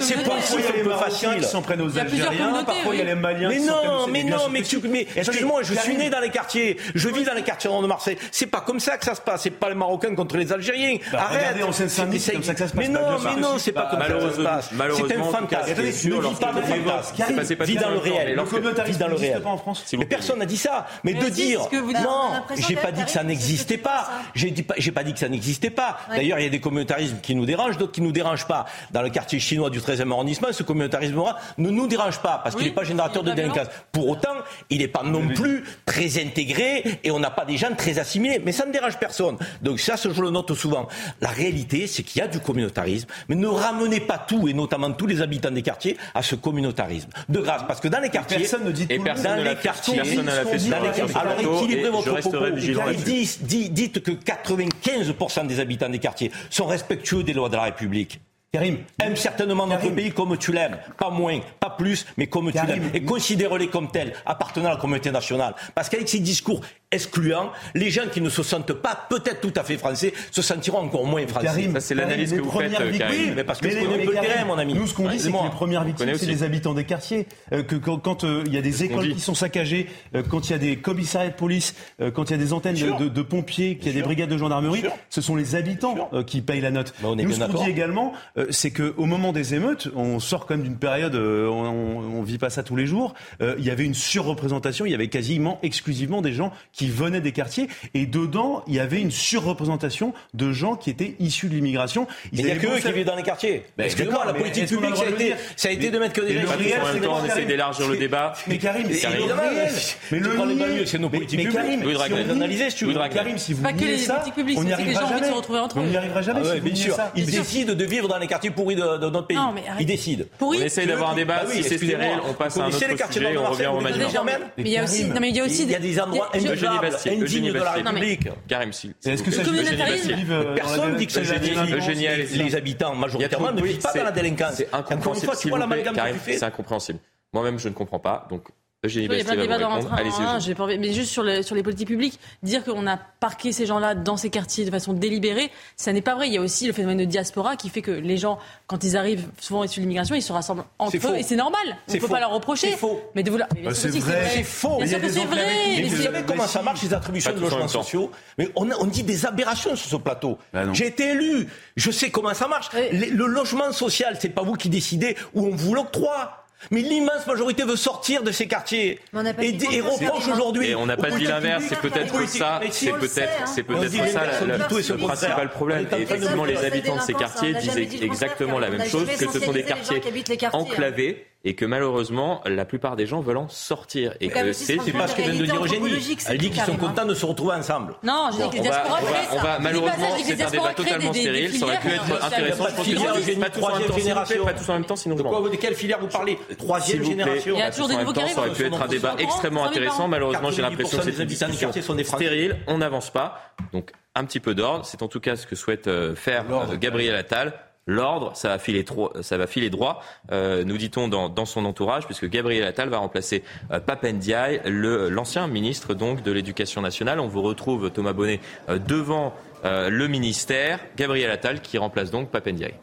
C'est pensif un peu facile. Qui s'en prennent aux Algériens, parfois il y a les Maliens. Mais non, mais non, mais, mais excuse-moi, je suis né dans les quartiers, je vis dans les quartiers de Marseille. C'est pas comme ça que ça se passe. C'est pas les Marocains contre les Algériens. Bah, Arrête. en Seine-Saint-Denis, c'est comme ça que ça se passe. Mais non, mais non, c'est pas comme ça que ça se passe. C'est un fantasme. Ne vis pas de fantasme. Vis dans le réel. Vis dans le réel. Mais personne n'a dit ça. Mais de dire non, j'ai pas dit que ça n'existait pas. J'ai pas dit que ça n'existait pas. D'ailleurs, il y a des communautarismes qui nous dérangent qui ne nous dérange pas. Dans le quartier chinois du 13e arrondissement, ce communautarisme ne nous dérange pas parce qu'il n'est pas générateur de délinquance. Pour autant, il n'est pas non plus très intégré et on n'a pas des gens très assimilés. Mais ça ne dérange personne. Donc ça, je le note souvent. La réalité, c'est qu'il y a du communautarisme, mais ne ramenez pas tout, et notamment tous les habitants des quartiers, à ce communautarisme. De grâce, parce que dans les quartiers, personne ne dit et personne dans les quartiers, personne ne l'a fait sur alors équilibrez votre propos. Dites, dites que 95% des habitants des quartiers sont respectueux des lois de la République. Karim, aime certainement notre pays comme tu l'aimes. Pas moins, pas plus, mais comme tu l'aimes. Et considère-les comme tels, appartenant à la communauté nationale. Parce qu'avec ces discours excluants, les gens qui ne se sentent pas peut-être tout à fait français se sentiront encore moins français. Karim, c'est l'analyse que vous faites, Karim. Oui, mais parce que je connais peu le terrain, mon ami. Nous, ce qu'on dit, c'est que les premières victimes, c'est les habitants des quartiers. Euh, que quand euh, il y a des écoles qui sont saccagées, euh, quand il y a des commissariats de police, quand il y a des antennes de, pompiers, qu'il y a des brigades de gendarmerie, ce sont les habitants qui payent la note. Nous, ce qu'on dit également, c'est qu'au moment des émeutes, on sort quand même d'une période, on, ne vit pas ça tous les jours, il y avait une surreprésentation, il y avait quasiment exclusivement des gens qui venaient des quartiers, et dedans, il y avait une surreprésentation de gens qui étaient issus de l'immigration. Il n'y a que eux qui vivent dans les quartiers. Excusez-moi, la politique publique, ça a, été, ça a été de mettre que des gens. En même temps, on essaie d'élargir le débat. Mais Karim, c'est le réel. Mais le c'est nos politiques publiques. Karim, si vous niez ça, on n'y arrivera jamais. On n'y arrivera jamais. Bien sûr. Ils décident de vivre dans les quartiers pourris de notre pays. Ils décident. On essaie d'avoir un débat. Si c'est stérile, on passe à un autre sujet. On revient au. Mais il y a aussi, non mais il y a aussi, il y a des endroits indéniables, indignes de la République. Karim Est-ce que ça Personne dit que c'est les habitants majoritairement ne vivent pas dans la délinquance. C'est incompréhensible. C'est incompréhensible. Moi-même, je ne comprends pas. Donc, Eugénie il y a plein de débats dans mais juste sur, sur les politiques publiques, dire qu'on a parqué ces gens-là dans ces quartiers de façon délibérée, ça n'est pas vrai. Il y a aussi le phénomène de diaspora qui fait que les gens, quand ils arrivent souvent issus de l'immigration, ils se rassemblent entre eux et c'est normal. On ne peut pas leur reprocher. C'est faux. Mais de vouloir... Bah, c'est vrai. C'est faux. Que c'est vrai. Mais vous savez comment ça marche les attributions de logements sociaux? Mais on, on dit des aberrations sur ce plateau. Bah J'ai été élu. Je sais comment ça marche. Le logement social, c'est pas vous qui décidez où on vous l'octroie. Mais l'immense majorité veut sortir de ces quartiers et, et reproche aujourd'hui. Et on n'a pas dit l'inverse. C'est peut-être ça. C'est peut-être, c'est peut-être ça le principal problème. Et effectivement, les habitants de ces quartiers disent exactement la même chose que ce sont des quartiers enclavés et que malheureusement, la plupart des gens veulent en sortir. Et que c'est pas ce que vient de dire Eugénie. Elle dit qu'ils sont contents de se retrouver ensemble. Non, je dis que les diasporas on va, malheureusement, c'est un débat totalement stérile. Ça aurait pu être intéressant. Je pense que pas tous en même temps, génération. Pas tous en même temps, sinon de quoi, de quelle filière vous parlez Troisième génération. Il y a toujours des nouveaux Ça aurait pu être un débat extrêmement intéressant. Malheureusement, j'ai l'impression que c'est une discussion stérile. On n'avance pas. Donc, un petit peu d'ordre. C'est en tout cas ce que souhaite euh, faire euh, Gabriel Attal l'ordre, ça va filer, ça droit, euh, nous dit-on dans, son entourage, puisque Gabriel Attal va remplacer euh, l'ancien ministre donc de l'Éducation nationale. On vous retrouve, Thomas Bonnet, euh, devant le ministère. Gabriel Attal qui remplace donc Papendiaï.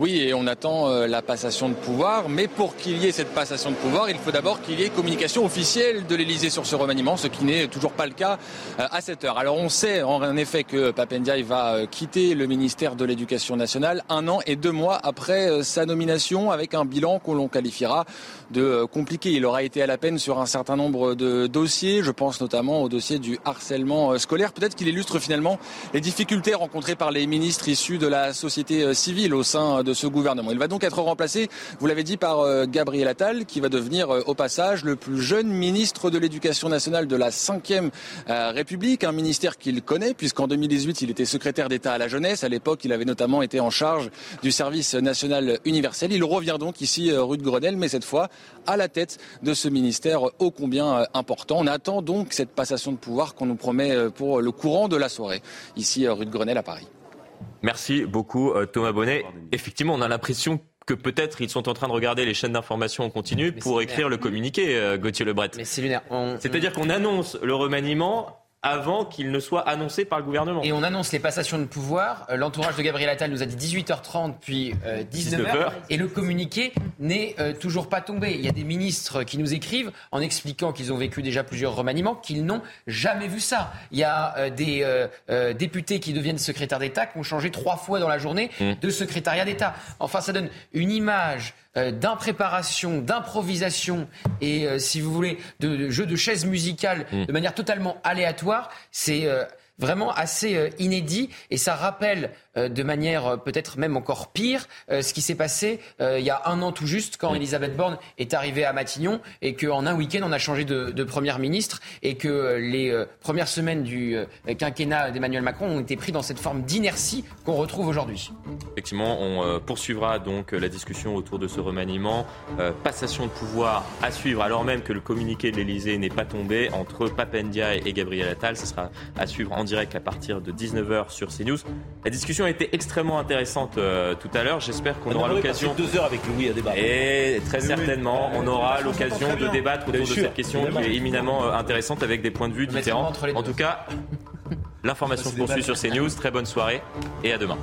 Oui, et on attend euh, la passation de pouvoir. Mais pour qu'il y ait cette passation de pouvoir, il faut d'abord qu'il y ait communication officielle de l'Elysée sur ce remaniement, ce qui n'est toujours pas le cas euh, à cette heure. Alors on sait en effet que Papendiaï va euh, quitter le ministère de l'Éducation nationale un an et deux mois après sa nomination avec un bilan que l'on qualifiera de compliqué. Il aura été à la peine sur un certain nombre de dossiers. Je pense notamment au dossier du harcèlement scolaire. Peut-être qu'il illustre finalement les difficultés rencontrées par les ministres issus de la société civile au sein de ce gouvernement. Il va donc être remplacé, vous l'avez dit, par euh, Gabriel Attal, qui va devenir euh, au passage le plus jeune ministre de l'Éducation nationale de la Ve euh, République, un ministère qu'il connaît, puisqu'en 2018, il était secrétaire d'État à la jeunesse. À l'époque, il avait notamment été en charge du service national universel. Il revient donc ici rue de Grenelle, mais cette fois à la tête de ce ministère ô combien important. On attend donc cette passation de pouvoir qu'on nous promet pour le courant de la soirée, ici rue de Grenelle à Paris. Merci beaucoup euh, Thomas Bonnet. Effectivement, on a l'impression que peut-être ils sont en train de regarder les chaînes d'information en continu pour écrire le communiqué, euh, Gauthier Lebret. C'est-à-dire qu'on annonce le remaniement avant qu'il ne soit annoncé par le gouvernement. Et on annonce les passations de pouvoir. Euh, l'entourage de Gabriel Attal nous a dit 18h30 puis 19h. Euh, et le communiqué n'est euh, toujours pas tombé. Il y a des ministres qui nous écrivent en expliquant qu'ils ont vécu déjà plusieurs remaniements, qu'ils n'ont jamais vu ça. Il y a des députés qui deviennent secrétaires d'État qui ont changé trois fois dans la journée mmh. de secrétariat d'État. Enfin, ça donne une image d'impréparation, d'improvisation et, euh, si vous voulez, de, jeu de chaises musicales mmh. de manière totalement aléatoire, c'est euh, vraiment assez inédit et ça rappelle euh, de manière euh, peut-être même encore pire euh, ce qui s'est passé il y a un an tout juste quand Elisabeth Borne est arrivée à Matignon et qu'en un week-end on a changé de, de première ministre et que les premières semaines du quinquennat d'Emmanuel Macron ont été pris dans cette forme d'inertie qu'on retrouve aujourd'hui. Effectivement, on poursuivra donc la discussion autour de ce remaniement. passation de pouvoir à suivre alors même que le communiqué de l'Elysée n'est pas tombé entre Papendia et Gabriel Attal. Ce sera à suivre en direct à partir de 19h sur CNews. La discussion a été extrêmement intéressante euh, tout à l'heure. J'espère qu'on aura l'occasion. deux heures avec Louis à débattre. Et très certainement, on aura l'occasion de débattre autour de cette question qui est éminemment euh, intéressante avec des points de vue différents. En tout cas, [laughs] l'information se poursuit sur CNews. Très bonne soirée et à demain.